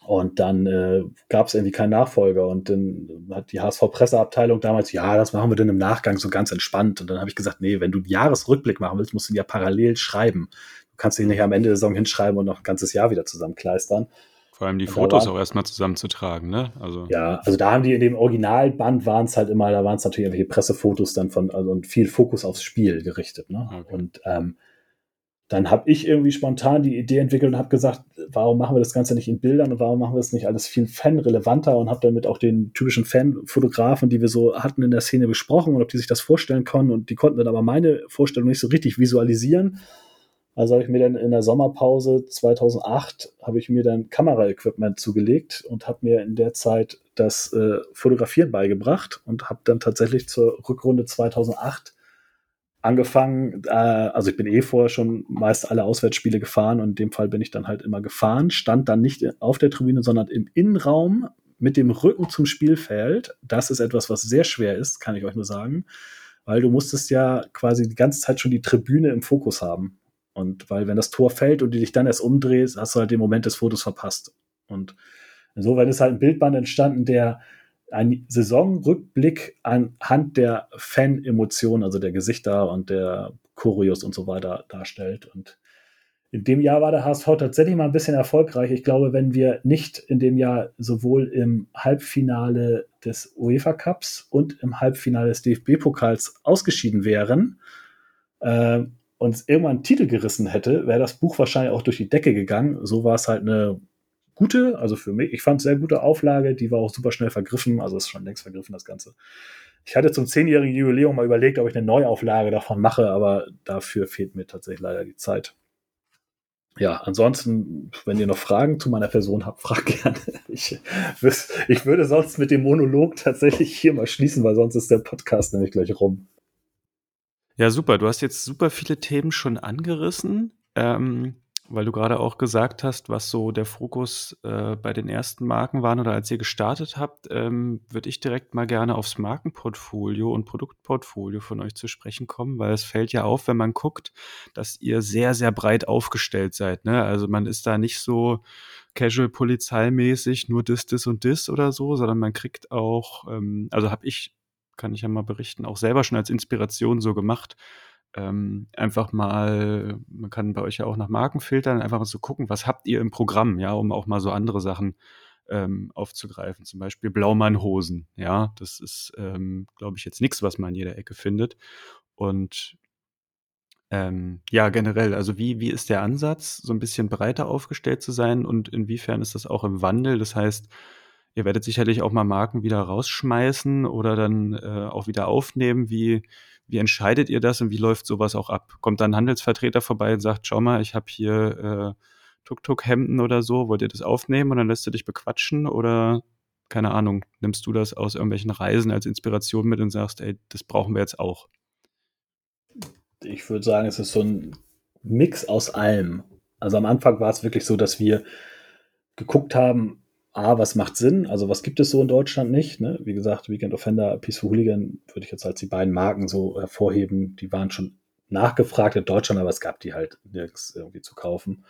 Und dann äh, gab es irgendwie keinen Nachfolger. Und dann hat die HSV-Presseabteilung damals, ja, das machen wir dann im Nachgang so ganz entspannt. Und dann habe ich gesagt, nee, wenn du einen Jahresrückblick machen willst, musst du ihn ja parallel schreiben kannst dich nicht am Ende der Saison hinschreiben und noch ein ganzes Jahr wieder zusammenkleistern. Vor allem die Fotos waren, auch erstmal zusammenzutragen, ne? Also. Ja, also da haben die in dem Originalband waren es halt immer, da waren es natürlich irgendwelche Pressefotos dann von, also und viel Fokus aufs Spiel gerichtet, ne? Okay. Und ähm, dann habe ich irgendwie spontan die Idee entwickelt und habe gesagt, warum machen wir das Ganze nicht in Bildern und warum machen wir es nicht alles viel fanrelevanter und habe damit auch den typischen Fanfotografen, die wir so hatten in der Szene besprochen und ob die sich das vorstellen können und die konnten dann aber meine Vorstellung nicht so richtig visualisieren. Also habe ich mir dann in der Sommerpause 2008 habe ich mir dann Kameraequipment zugelegt und habe mir in der Zeit das äh, Fotografieren beigebracht und habe dann tatsächlich zur Rückrunde 2008 angefangen, äh, also ich bin eh vorher schon meist alle Auswärtsspiele gefahren und in dem Fall bin ich dann halt immer gefahren, stand dann nicht auf der Tribüne, sondern im Innenraum mit dem Rücken zum Spielfeld. Das ist etwas, was sehr schwer ist, kann ich euch nur sagen, weil du musstest ja quasi die ganze Zeit schon die Tribüne im Fokus haben. Und weil wenn das Tor fällt und du dich dann erst umdrehst, hast du halt den Moment des Fotos verpasst. Und insofern ist halt ein Bildband entstanden, der ein Saisonrückblick anhand der Fan-Emotionen, also der Gesichter und der Choreos und so weiter darstellt. Und in dem Jahr war der HSV tatsächlich mal ein bisschen erfolgreich. Ich glaube, wenn wir nicht in dem Jahr sowohl im Halbfinale des UEFA Cups und im Halbfinale des DFB-Pokals ausgeschieden wären, äh, uns irgendwann einen Titel gerissen hätte, wäre das Buch wahrscheinlich auch durch die Decke gegangen. So war es halt eine gute, also für mich, ich fand es sehr gute Auflage, die war auch super schnell vergriffen, also ist schon längst vergriffen, das Ganze. Ich hatte zum zehnjährigen Jubiläum mal überlegt, ob ich eine Neuauflage davon mache, aber dafür fehlt mir tatsächlich leider die Zeit. Ja, ansonsten, wenn ihr noch Fragen zu meiner Person habt, fragt gerne. Ich, ich würde sonst mit dem Monolog tatsächlich hier mal schließen, weil sonst ist der Podcast nämlich gleich rum. Ja, super. Du hast jetzt super viele Themen schon angerissen. Ähm, weil du gerade auch gesagt hast, was so der Fokus äh, bei den ersten Marken waren oder als ihr gestartet habt, ähm, würde ich direkt mal gerne aufs Markenportfolio und Produktportfolio von euch zu sprechen kommen, weil es fällt ja auf, wenn man guckt, dass ihr sehr, sehr breit aufgestellt seid. Ne? Also man ist da nicht so casual polizeimäßig nur dis, dis und dis oder so, sondern man kriegt auch, ähm, also habe ich, kann ich ja mal berichten, auch selber schon als Inspiration so gemacht ähm, einfach mal, man kann bei euch ja auch nach Marken filtern, einfach mal so gucken, was habt ihr im Programm, ja, um auch mal so andere Sachen ähm, aufzugreifen. Zum Beispiel Blaumannhosen, ja, das ist, ähm, glaube ich, jetzt nichts, was man in jeder Ecke findet. Und ähm, ja, generell, also wie, wie ist der Ansatz, so ein bisschen breiter aufgestellt zu sein und inwiefern ist das auch im Wandel? Das heißt, ihr werdet sicherlich auch mal Marken wieder rausschmeißen oder dann äh, auch wieder aufnehmen. Wie, wie entscheidet ihr das und wie läuft sowas auch ab? Kommt dann ein Handelsvertreter vorbei und sagt, schau mal, ich habe hier äh, Tuk-Tuk-Hemden oder so, wollt ihr das aufnehmen und dann lässt du dich bequatschen oder keine Ahnung, nimmst du das aus irgendwelchen Reisen als Inspiration mit und sagst, ey, das brauchen wir jetzt auch? Ich würde sagen, es ist so ein Mix aus allem. Also am Anfang war es wirklich so, dass wir geguckt haben, A, was macht Sinn? Also, was gibt es so in Deutschland nicht? Ne? Wie gesagt, Weekend Offender, Peaceful Hooligan würde ich jetzt als die beiden Marken so hervorheben. Die waren schon nachgefragt in Deutschland, aber es gab die halt nirgends irgendwie zu kaufen.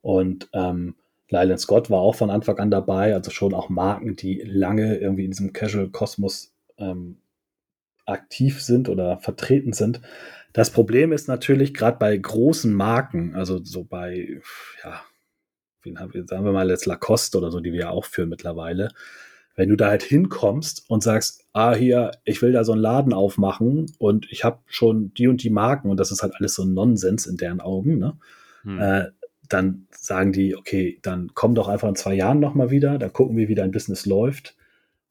Und ähm, Lyland Scott war auch von Anfang an dabei, also schon auch Marken, die lange irgendwie in diesem Casual-Kosmos ähm, aktiv sind oder vertreten sind. Das Problem ist natürlich gerade bei großen Marken, also so bei, ja, sagen wir mal jetzt Lacoste oder so, die wir ja auch führen mittlerweile. Wenn du da halt hinkommst und sagst, ah, hier, ich will da so einen Laden aufmachen und ich habe schon die und die Marken und das ist halt alles so ein Nonsens in deren Augen, ne? Hm. Äh, dann sagen die, okay, dann komm doch einfach in zwei Jahren nochmal wieder, dann gucken wir, wie dein Business läuft,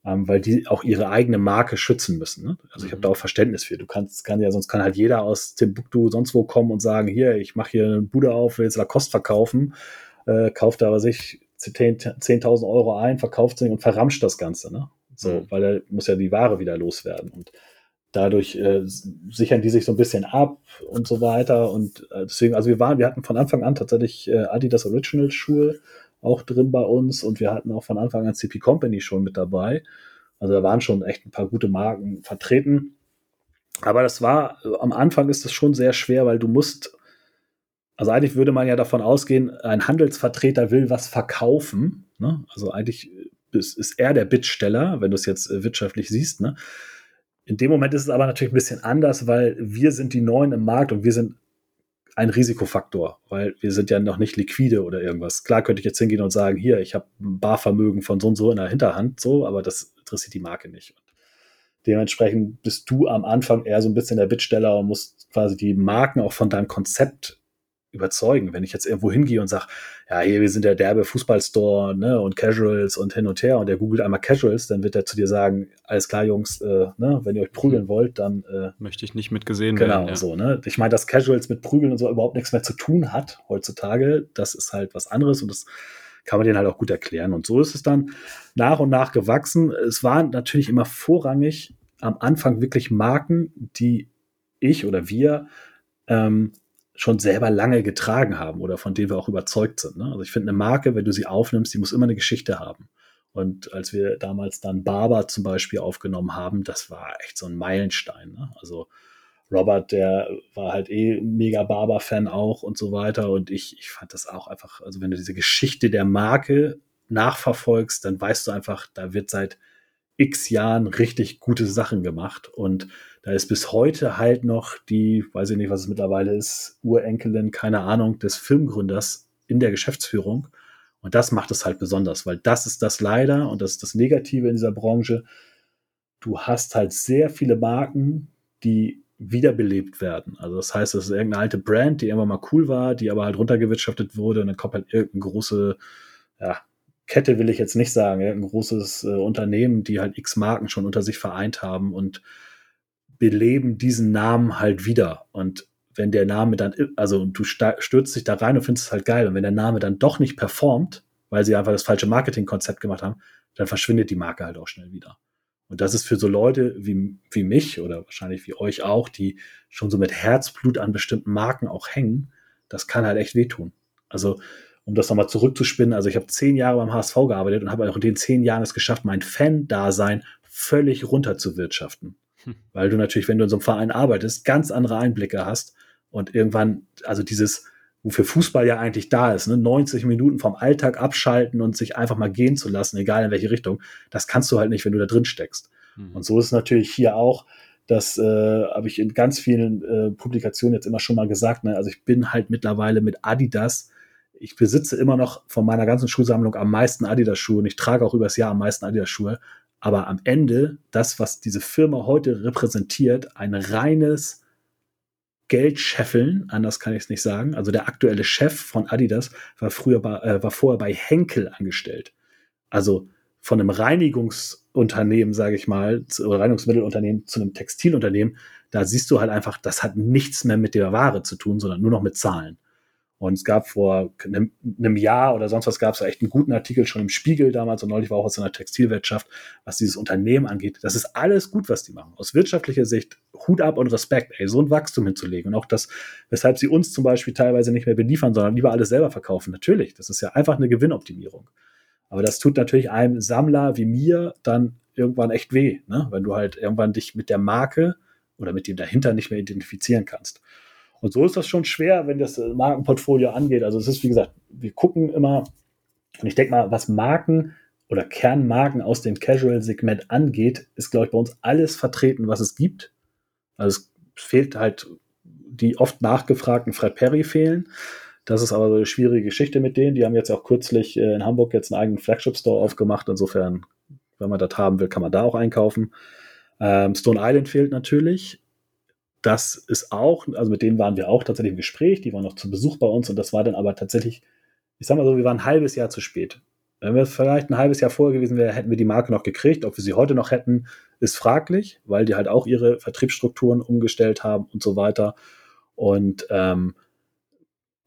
ähm, weil die auch ihre eigene Marke schützen müssen. Ne? Also ich habe mhm. da auch Verständnis für. Du kannst, kann ja, sonst kann halt jeder aus Timbuktu sonst wo kommen und sagen, hier, ich mache hier eine Bude auf, will jetzt Lacoste verkaufen äh, kauft aber sich 10.000 Euro ein, verkauft sie und verramscht das Ganze. Ne? So, mhm. weil er muss ja die Ware wieder loswerden. Und dadurch äh, sichern die sich so ein bisschen ab und so weiter. Und äh, deswegen, also wir waren, wir hatten von Anfang an tatsächlich äh, Adidas Original Schuhe auch drin bei uns und wir hatten auch von Anfang an CP Company schon mit dabei. Also da waren schon echt ein paar gute Marken vertreten. Aber das war, am Anfang ist das schon sehr schwer, weil du musst also eigentlich würde man ja davon ausgehen, ein Handelsvertreter will was verkaufen. Ne? Also eigentlich ist, ist er der Bittsteller, wenn du es jetzt äh, wirtschaftlich siehst. Ne? In dem Moment ist es aber natürlich ein bisschen anders, weil wir sind die Neuen im Markt und wir sind ein Risikofaktor, weil wir sind ja noch nicht liquide oder irgendwas. Klar könnte ich jetzt hingehen und sagen, hier, ich habe ein Barvermögen von so und so in der Hinterhand, so, aber das interessiert die Marke nicht. Und dementsprechend bist du am Anfang eher so ein bisschen der Bittsteller und musst quasi die Marken auch von deinem Konzept überzeugen. Wenn ich jetzt irgendwo hingehe und sage, ja, hier, wir sind der derbe Fußballstore ne, und Casuals und hin und her und der googelt einmal Casuals, dann wird er zu dir sagen, alles klar, Jungs, äh, ne, wenn ihr euch prügeln wollt, dann äh, möchte ich nicht mitgesehen genau, werden. Genau, ja. so. Ne? Ich meine, dass Casuals mit Prügeln und so überhaupt nichts mehr zu tun hat heutzutage, das ist halt was anderes und das kann man denen halt auch gut erklären. Und so ist es dann nach und nach gewachsen. Es waren natürlich immer vorrangig am Anfang wirklich Marken, die ich oder wir ähm, schon selber lange getragen haben oder von denen wir auch überzeugt sind. Ne? Also ich finde eine Marke, wenn du sie aufnimmst, die muss immer eine Geschichte haben. Und als wir damals dann Barber zum Beispiel aufgenommen haben, das war echt so ein Meilenstein. Ne? Also Robert, der war halt eh mega Barber-Fan auch und so weiter. Und ich, ich fand das auch einfach, also wenn du diese Geschichte der Marke nachverfolgst, dann weißt du einfach, da wird seit x Jahren richtig gute Sachen gemacht. Und da ist bis heute halt noch die, weiß ich nicht, was es mittlerweile ist, Urenkelin, keine Ahnung, des Filmgründers in der Geschäftsführung. Und das macht es halt besonders, weil das ist das leider und das ist das Negative in dieser Branche. Du hast halt sehr viele Marken, die wiederbelebt werden. Also das heißt, das ist irgendeine alte Brand, die irgendwann mal cool war, die aber halt runtergewirtschaftet wurde und dann kommt halt irgendeine große, ja, Kette will ich jetzt nicht sagen, ein großes äh, Unternehmen, die halt x Marken schon unter sich vereint haben und beleben diesen Namen halt wieder. Und wenn der Name dann, also du stürzt dich da rein und findest es halt geil. Und wenn der Name dann doch nicht performt, weil sie einfach das falsche Marketingkonzept gemacht haben, dann verschwindet die Marke halt auch schnell wieder. Und das ist für so Leute wie, wie mich oder wahrscheinlich wie euch auch, die schon so mit Herzblut an bestimmten Marken auch hängen, das kann halt echt wehtun. Also um das nochmal zurückzuspinnen, also ich habe zehn Jahre beim HSV gearbeitet und habe auch in den zehn Jahren es geschafft, mein Fan-Dasein völlig runterzuwirtschaften. Weil du natürlich, wenn du in so einem Verein arbeitest, ganz andere Einblicke hast und irgendwann, also dieses, wofür Fußball ja eigentlich da ist, ne, 90 Minuten vom Alltag abschalten und sich einfach mal gehen zu lassen, egal in welche Richtung, das kannst du halt nicht, wenn du da drin steckst. Mhm. Und so ist es natürlich hier auch, das äh, habe ich in ganz vielen äh, Publikationen jetzt immer schon mal gesagt. Ne? Also ich bin halt mittlerweile mit Adidas ich besitze immer noch von meiner ganzen Schuhsammlung am meisten Adidas-Schuhe und ich trage auch übers Jahr am meisten Adidas-Schuhe. Aber am Ende, das, was diese Firma heute repräsentiert, ein reines Geldscheffeln, anders kann ich es nicht sagen. Also der aktuelle Chef von Adidas war früher bei, äh, war vorher bei Henkel angestellt. Also von einem Reinigungsunternehmen, sage ich mal, oder Reinigungsmittelunternehmen zu einem Textilunternehmen, da siehst du halt einfach, das hat nichts mehr mit der Ware zu tun, sondern nur noch mit Zahlen. Und es gab vor einem, einem Jahr oder sonst was gab es echt einen guten Artikel schon im Spiegel damals und neulich war auch aus einer Textilwirtschaft, was dieses Unternehmen angeht. Das ist alles gut, was die machen. Aus wirtschaftlicher Sicht Hut ab und Respekt, ey, so ein Wachstum hinzulegen. Und auch das, weshalb sie uns zum Beispiel teilweise nicht mehr beliefern, sondern lieber alles selber verkaufen. Natürlich, das ist ja einfach eine Gewinnoptimierung. Aber das tut natürlich einem Sammler wie mir dann irgendwann echt weh, ne? wenn du halt irgendwann dich mit der Marke oder mit dem dahinter nicht mehr identifizieren kannst. Und so ist das schon schwer, wenn das Markenportfolio angeht. Also es ist, wie gesagt, wir gucken immer, und ich denke mal, was Marken oder Kernmarken aus dem Casual-Segment angeht, ist, glaube ich, bei uns alles vertreten, was es gibt. Also es fehlt halt die oft nachgefragten Fred Perry fehlen. Das ist aber so eine schwierige Geschichte mit denen. Die haben jetzt auch kürzlich äh, in Hamburg jetzt einen eigenen Flagship-Store aufgemacht. Insofern, wenn man das haben will, kann man da auch einkaufen. Ähm, Stone Island fehlt natürlich das ist auch, also mit denen waren wir auch tatsächlich im Gespräch, die waren noch zu Besuch bei uns und das war dann aber tatsächlich, ich sag mal so, wir waren ein halbes Jahr zu spät. Wenn wir vielleicht ein halbes Jahr vorher gewesen wären, hätten wir die Marke noch gekriegt. Ob wir sie heute noch hätten, ist fraglich, weil die halt auch ihre Vertriebsstrukturen umgestellt haben und so weiter. Und ähm,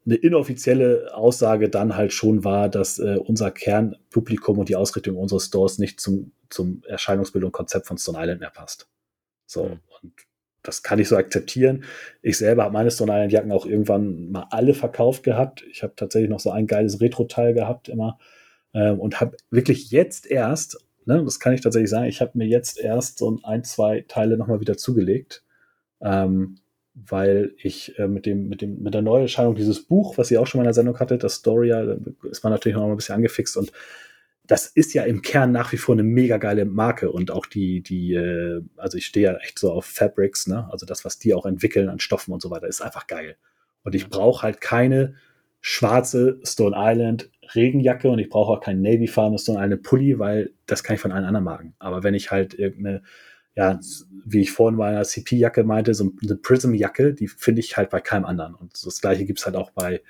eine inoffizielle Aussage dann halt schon war, dass äh, unser Kernpublikum und die Ausrichtung unseres Stores nicht zum, zum Erscheinungsbild und Konzept von Stone Island mehr passt. So, mhm. und das kann ich so akzeptieren. Ich selber habe meine Stone Island Jacken auch irgendwann mal alle verkauft gehabt. Ich habe tatsächlich noch so ein geiles Retro-Teil gehabt immer ähm, und habe wirklich jetzt erst, ne, das kann ich tatsächlich sagen, ich habe mir jetzt erst so ein, zwei Teile nochmal wieder zugelegt, ähm, weil ich äh, mit dem, mit dem, mit der Neuerscheinung dieses Buch, was ihr auch schon mal in der Sendung hattet, das Storia, ist man natürlich noch mal ein bisschen angefixt und das ist ja im Kern nach wie vor eine mega geile Marke und auch die, die, äh, also ich stehe ja echt so auf Fabrics, ne? Also das, was die auch entwickeln an Stoffen und so weiter, ist einfach geil. Und ich brauche halt keine schwarze Stone Island Regenjacke und ich brauche auch keinen Navy Farm Stone Island Pulli, weil das kann ich von allen anderen Marken. Aber wenn ich halt irgendeine, ja, wie ich vorhin bei einer CP-Jacke meinte, so eine Prism-Jacke, die finde ich halt bei keinem anderen. Und das gleiche gibt's halt auch bei,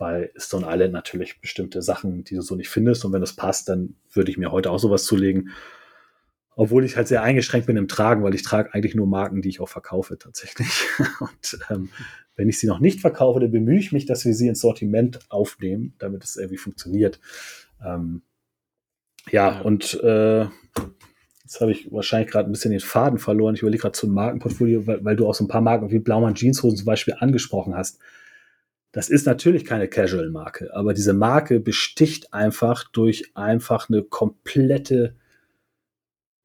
bei Stone Island natürlich bestimmte Sachen, die du so nicht findest. Und wenn das passt, dann würde ich mir heute auch sowas zulegen. Obwohl ich halt sehr eingeschränkt bin im Tragen, weil ich trage eigentlich nur Marken, die ich auch verkaufe tatsächlich. Und ähm, wenn ich sie noch nicht verkaufe, dann bemühe ich mich, dass wir sie ins Sortiment aufnehmen, damit es irgendwie funktioniert. Ähm, ja, ja, und äh, jetzt habe ich wahrscheinlich gerade ein bisschen den Faden verloren. Ich überlege gerade zum Markenportfolio, weil, weil, du auch so ein paar Marken wie Blaumann Jeanshosen zum Beispiel angesprochen hast. Das ist natürlich keine Casual-Marke, aber diese Marke besticht einfach durch einfach eine komplette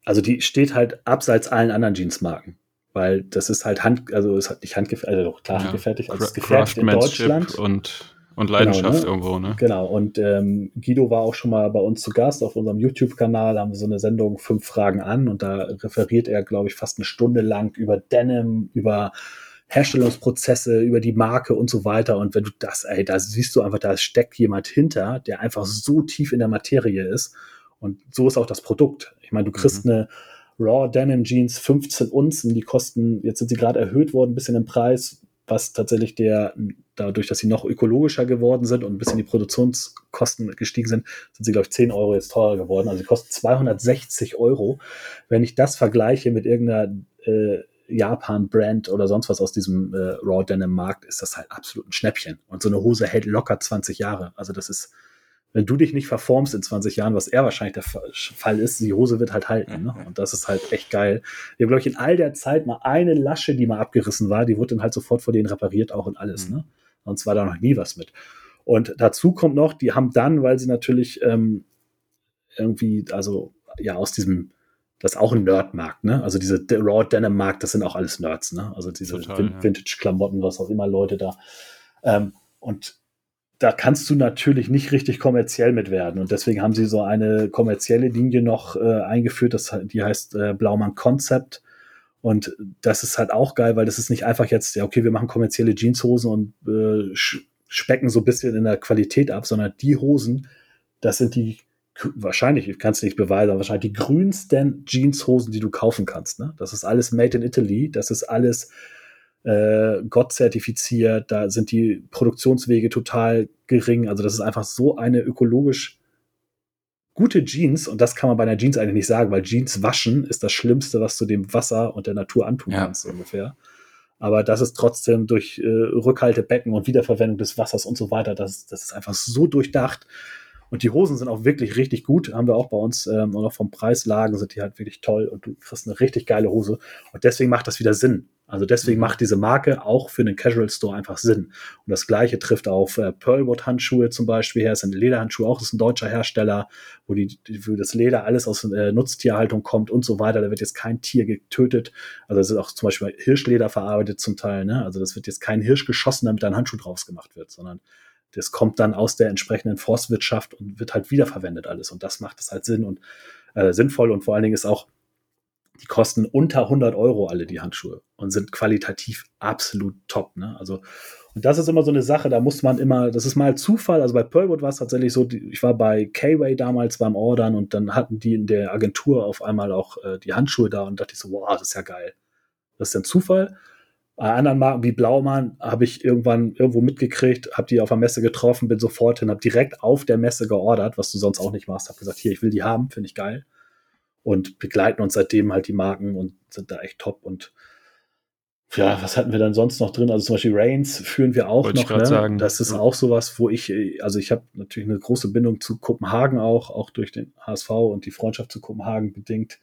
also die steht halt abseits allen anderen Jeansmarken. Weil das ist halt Hand, also ist halt nicht handgefertigt, also klar ja, handgefertigt, also es ist gefertigt in Deutschland. Und, und Leidenschaft genau, ne? irgendwo, ne? Genau, und ähm, Guido war auch schon mal bei uns zu Gast auf unserem YouTube-Kanal, haben wir so eine Sendung Fünf Fragen an und da referiert er, glaube ich, fast eine Stunde lang über Denim, über Herstellungsprozesse, über die Marke und so weiter. Und wenn du das, ey, da siehst du einfach, da steckt jemand hinter, der einfach so tief in der Materie ist und so ist auch das Produkt. Ich meine, du kriegst mhm. eine Raw Denim Jeans 15 Unzen, die kosten, jetzt sind sie gerade erhöht worden, ein bisschen im Preis, was tatsächlich der, dadurch, dass sie noch ökologischer geworden sind und ein bisschen die Produktionskosten gestiegen sind, sind sie, glaube ich, 10 Euro jetzt teurer geworden. Also sie kosten 260 Euro. Wenn ich das vergleiche mit irgendeiner äh, Japan-Brand oder sonst was aus diesem äh, Raw Denim-Markt, ist das halt absolut ein Schnäppchen. Und so eine Hose hält locker 20 Jahre. Also das ist wenn du dich nicht verformst in 20 Jahren, was eher wahrscheinlich der Fall ist, die Hose wird halt halten. Ne? Und das ist halt echt geil. Wir haben, glaube ich, in all der Zeit mal eine Lasche, die mal abgerissen war, die wurde dann halt sofort vor denen repariert, auch und alles. Mhm. Ne? Sonst war da noch nie was mit. Und dazu kommt noch, die haben dann, weil sie natürlich ähm, irgendwie, also ja, aus diesem, das ist auch ein Nerdmarkt, ne? Also diese Raw Denim Markt, das sind auch alles Nerds, ne? Also diese Vintage-Klamotten, was auch immer Leute da. Ähm, und da kannst du natürlich nicht richtig kommerziell mit werden. Und deswegen haben sie so eine kommerzielle Linie noch äh, eingeführt, das, die heißt äh, Blaumann Concept. Und das ist halt auch geil, weil das ist nicht einfach jetzt, ja, okay, wir machen kommerzielle Jeanshosen und äh, specken so ein bisschen in der Qualität ab, sondern die Hosen, das sind die wahrscheinlich, ich kann es nicht beweisen, aber wahrscheinlich die grünsten Jeanshosen, die du kaufen kannst. Ne? Das ist alles made in Italy, das ist alles äh, Gott zertifiziert, da sind die Produktionswege total gering. Also das ist einfach so eine ökologisch gute Jeans, und das kann man bei einer Jeans eigentlich nicht sagen, weil Jeans waschen ist das Schlimmste, was du dem Wasser und der Natur antun ja. kannst, ungefähr. Aber das ist trotzdem durch äh, Rückhaltebecken und Wiederverwendung des Wassers und so weiter, das, das ist einfach so durchdacht. Und die Hosen sind auch wirklich richtig gut, haben wir auch bei uns. Ähm, und auch vom Preislagen sind die halt wirklich toll und du kriegst eine richtig geile Hose. Und deswegen macht das wieder Sinn. Also deswegen mhm. macht diese Marke auch für einen Casual Store einfach Sinn. Und das gleiche trifft auf äh, Pearlwood Handschuhe zum Beispiel her. Es sind Lederhandschuhe auch, das ist ein deutscher Hersteller, wo die, die wo das Leder alles aus äh, Nutztierhaltung kommt und so weiter. Da wird jetzt kein Tier getötet. Also es ist auch zum Beispiel Hirschleder verarbeitet zum Teil. Ne? Also das wird jetzt kein Hirsch geschossen, damit ein Handschuh draus gemacht wird, sondern das kommt dann aus der entsprechenden Forstwirtschaft und wird halt wiederverwendet alles. Und das macht es halt Sinn und äh, sinnvoll. Und vor allen Dingen ist auch die kosten unter 100 Euro alle die Handschuhe und sind qualitativ absolut top. Ne? Also und das ist immer so eine Sache, da muss man immer, das ist mal Zufall. Also bei Pearlwood war es tatsächlich so, ich war bei K-Way damals beim Ordern und dann hatten die in der Agentur auf einmal auch äh, die Handschuhe da und dachte ich so, wow, das ist ja geil. Das ist ein Zufall. Bei anderen Marken wie Blaumann habe ich irgendwann irgendwo mitgekriegt, habe die auf der Messe getroffen, bin sofort hin, habe direkt auf der Messe geordert, was du sonst auch nicht machst. Habe gesagt, hier, ich will die haben, finde ich geil und begleiten uns seitdem halt die Marken und sind da echt top. Und ja, was hatten wir dann sonst noch drin? Also zum Beispiel Reigns führen wir auch Wollte noch. Ne? Sagen. Das ist ja. auch sowas, wo ich, also ich habe natürlich eine große Bindung zu Kopenhagen auch, auch durch den HSV und die Freundschaft zu Kopenhagen bedingt.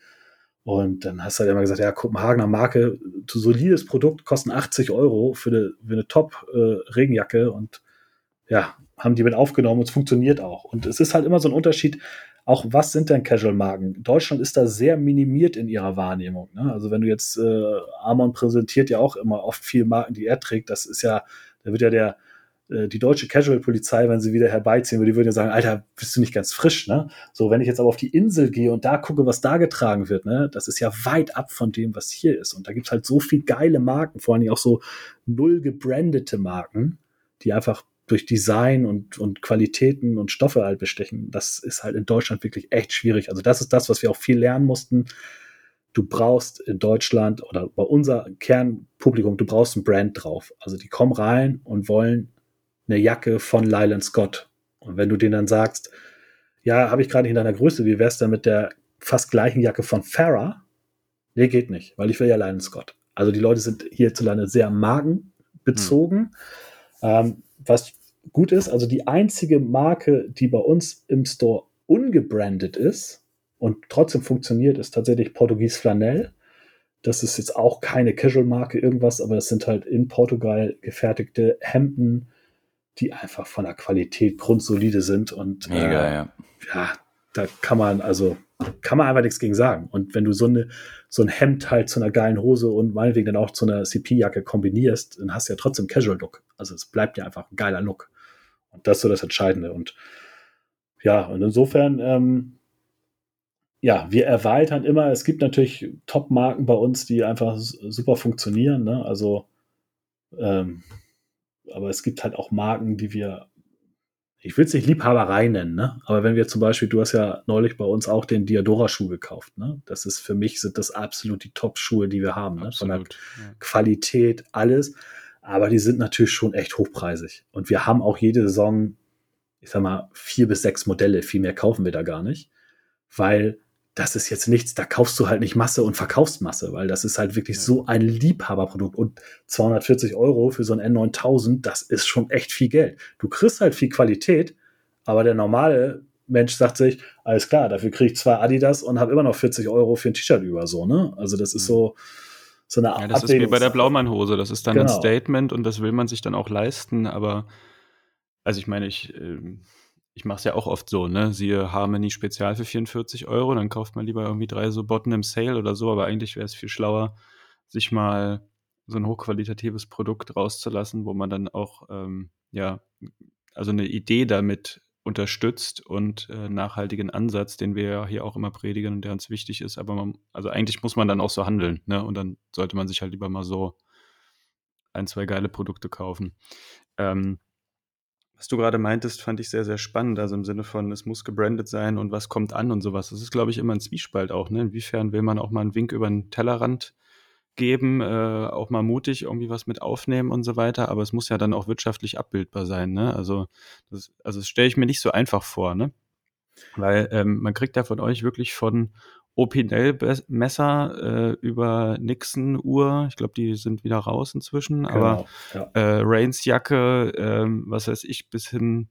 Und dann hast du halt immer gesagt, ja, Kopenhagener Marke, solides Produkt, kosten 80 Euro für eine, eine Top-Regenjacke äh, und ja, haben die mit aufgenommen und es funktioniert auch. Und es ist halt immer so ein Unterschied, auch was sind denn Casual-Marken? Deutschland ist da sehr minimiert in ihrer Wahrnehmung. Ne? Also wenn du jetzt, äh, Amon präsentiert ja auch immer oft viele Marken, die er trägt, das ist ja, da wird ja der die deutsche Casual-Polizei, wenn sie wieder herbeiziehen würde, die würden ja sagen, Alter, bist du nicht ganz frisch, ne? So, wenn ich jetzt aber auf die Insel gehe und da gucke, was da getragen wird, ne, das ist ja weit ab von dem, was hier ist. Und da gibt's halt so viel geile Marken, vor allem auch so null gebrandete Marken, die einfach durch Design und, und Qualitäten und Stoffe halt bestechen. Das ist halt in Deutschland wirklich echt schwierig. Also das ist das, was wir auch viel lernen mussten. Du brauchst in Deutschland oder bei unser Kernpublikum, du brauchst ein Brand drauf. Also die kommen rein und wollen eine Jacke von Lyland Scott. Und wenn du denen dann sagst, ja, habe ich gerade nicht in deiner Größe, wie wär's denn mit der fast gleichen Jacke von Farah? Nee, geht nicht, weil ich will ja Lyland Scott. Also die Leute sind hierzulande sehr magenbezogen. Hm. Ähm, was gut ist, also die einzige Marke, die bei uns im Store ungebrandet ist und trotzdem funktioniert, ist tatsächlich Portugies Flanell. Das ist jetzt auch keine Casual-Marke, irgendwas, aber das sind halt in Portugal gefertigte Hemden, die einfach von der Qualität grundsolide sind und Mega, äh, ja. ja, da kann man also kann man einfach nichts gegen sagen. Und wenn du so, eine, so ein Hemd halt zu einer geilen Hose und meinetwegen dann auch zu einer CP-Jacke kombinierst, dann hast du ja trotzdem Casual-Look. Also es bleibt ja einfach ein geiler Look. Und das ist so das Entscheidende. Und ja, und insofern, ähm, ja, wir erweitern immer. Es gibt natürlich Top-Marken bei uns, die einfach super funktionieren. Ne? Also ähm, aber es gibt halt auch Marken, die wir, ich will es nicht Liebhaberei nennen, ne? aber wenn wir zum Beispiel, du hast ja neulich bei uns auch den Diadora-Schuh gekauft, ne? das ist für mich, sind das absolut die Top-Schuhe, die wir haben, ne? von der ja. Qualität, alles, aber die sind natürlich schon echt hochpreisig und wir haben auch jede Saison, ich sag mal, vier bis sechs Modelle, viel mehr kaufen wir da gar nicht, weil das ist jetzt nichts, da kaufst du halt nicht Masse und verkaufst Masse, weil das ist halt wirklich so ein Liebhaberprodukt und 240 Euro für so ein N9000, das ist schon echt viel Geld. Du kriegst halt viel Qualität, aber der normale Mensch sagt sich, alles klar, dafür kriege ich zwei Adidas und habe immer noch 40 Euro für ein T-Shirt über, so, ne? Also das ist mhm. so, so eine ja, Das ist wie bei der Blaumannhose, das ist dann genau. ein Statement und das will man sich dann auch leisten, aber also ich meine, ich, äh, ich mache es ja auch oft so, ne? Siehe Harmony Spezial für 44 Euro, dann kauft man lieber irgendwie drei so Botten im Sale oder so, aber eigentlich wäre es viel schlauer, sich mal so ein hochqualitatives Produkt rauszulassen, wo man dann auch, ähm, ja, also eine Idee damit unterstützt und äh, nachhaltigen Ansatz, den wir ja hier auch immer predigen und der uns wichtig ist. Aber man, also eigentlich muss man dann auch so handeln, ne? Und dann sollte man sich halt lieber mal so ein, zwei geile Produkte kaufen. Ähm, was du gerade meintest, fand ich sehr, sehr spannend. Also im Sinne von, es muss gebrandet sein und was kommt an und sowas. Das ist, glaube ich, immer ein Zwiespalt auch. Ne? Inwiefern will man auch mal einen Wink über den Tellerrand geben, äh, auch mal mutig irgendwie was mit aufnehmen und so weiter. Aber es muss ja dann auch wirtschaftlich abbildbar sein. Ne? Also, das, also das stelle ich mir nicht so einfach vor. Ne? Weil ähm, man kriegt ja von euch wirklich von Opinel-Messer äh, über Nixon-Uhr. Ich glaube, die sind wieder raus inzwischen. Genau, aber ja. äh, Rains Jacke, äh, was weiß ich, bis hin,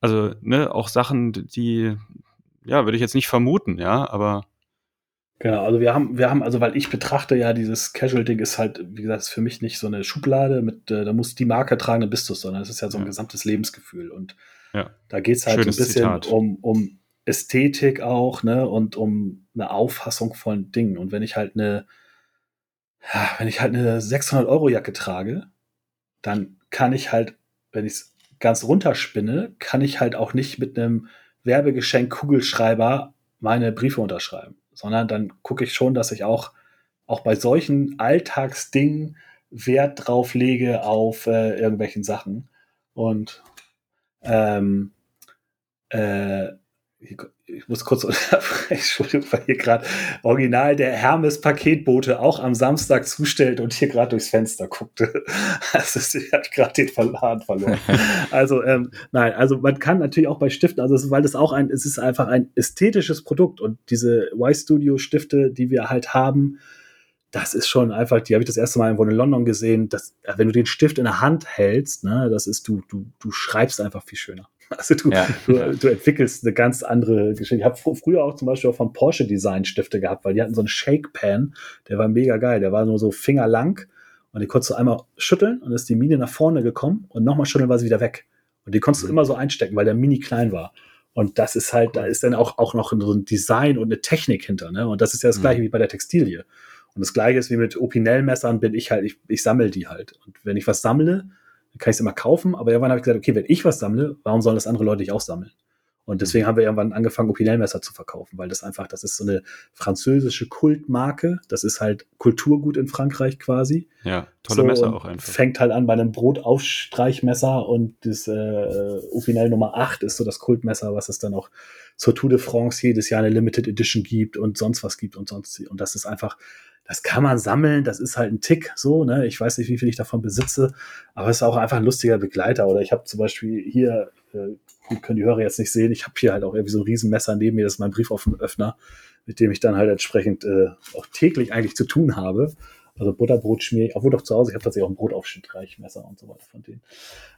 also ne, auch Sachen, die, ja, würde ich jetzt nicht vermuten, ja, aber Genau, also wir haben, wir haben, also weil ich betrachte ja, dieses Casual-Ding ist halt, wie gesagt, für mich nicht so eine Schublade mit, äh, da muss die Marke tragen, dann bist du es, sondern es ist ja so ein ja. gesamtes Lebensgefühl. Und ja. da geht es halt Schönes ein bisschen um, um Ästhetik auch, ne, und um eine Auffassung von Dingen. Und wenn ich halt eine, wenn ich halt eine 600 Euro Jacke trage, dann kann ich halt, wenn ich es ganz runterspinne, kann ich halt auch nicht mit einem Werbegeschenk Kugelschreiber meine Briefe unterschreiben, sondern dann gucke ich schon, dass ich auch, auch bei solchen Alltagsdingen Wert drauf lege auf äh, irgendwelchen Sachen. Und ähm, äh, ich muss kurz unterbrechen, Entschuldigung, weil hier gerade original der Hermes-Paketbote auch am Samstag zustellt und hier gerade durchs Fenster guckte. Also ich habe gerade den Verladen verloren. Also ähm, nein, also man kann natürlich auch bei Stiften, also weil das auch ein, es ist einfach ein ästhetisches Produkt und diese Y-Studio-Stifte, die wir halt haben, das ist schon einfach, die habe ich das erste Mal irgendwo in London gesehen, dass, wenn du den Stift in der Hand hältst, ne, das ist, du, du, du schreibst einfach viel schöner. Also du, ja, du, du, entwickelst eine ganz andere Geschichte. Ich habe früher auch zum Beispiel auch von Porsche Design Stifte gehabt, weil die hatten so einen Shake Pen, der war mega geil. Der war nur so fingerlang und die konntest du einmal schütteln und ist die Mine nach vorne gekommen und nochmal schütteln war sie wieder weg. Und die konntest du mhm. immer so einstecken, weil der Mini klein war. Und das ist halt, da ist dann auch, auch noch so ein Design und eine Technik hinter. Ne? Und das ist ja das mhm. gleiche wie bei der Textilie. Und das gleiche ist wie mit Opinel-Messern bin ich halt, ich, ich sammle die halt. Und wenn ich was sammle, dann kann ich es immer kaufen, aber irgendwann habe ich gesagt, okay, wenn ich was sammle, warum sollen das andere Leute nicht auch sammeln? Und deswegen haben wir irgendwann angefangen, Opinelmesser zu verkaufen, weil das einfach, das ist so eine französische Kultmarke. Das ist halt Kulturgut in Frankreich quasi. Ja, tolle so, Messer auch einfach. Fängt halt an bei einem Brotaufstreichmesser und das äh, Opinel Nummer 8 ist so das Kultmesser, was es dann auch zur Tour de France jedes Jahr eine Limited Edition gibt und sonst was gibt und sonst. Und das ist einfach, das kann man sammeln, das ist halt ein Tick so, ne? Ich weiß nicht, wie viel ich davon besitze, aber es ist auch einfach ein lustiger Begleiter. Oder ich habe zum Beispiel hier äh, können die Hörer jetzt nicht sehen. Ich habe hier halt auch irgendwie so ein Riesenmesser neben mir, das ist mein Öffner, mit dem ich dann halt entsprechend äh, auch täglich eigentlich zu tun habe. Also Butterbrot schmiere ich, obwohl doch zu Hause, ich habe tatsächlich auch ein Brotaufschnittreichmesser und so weiter von denen.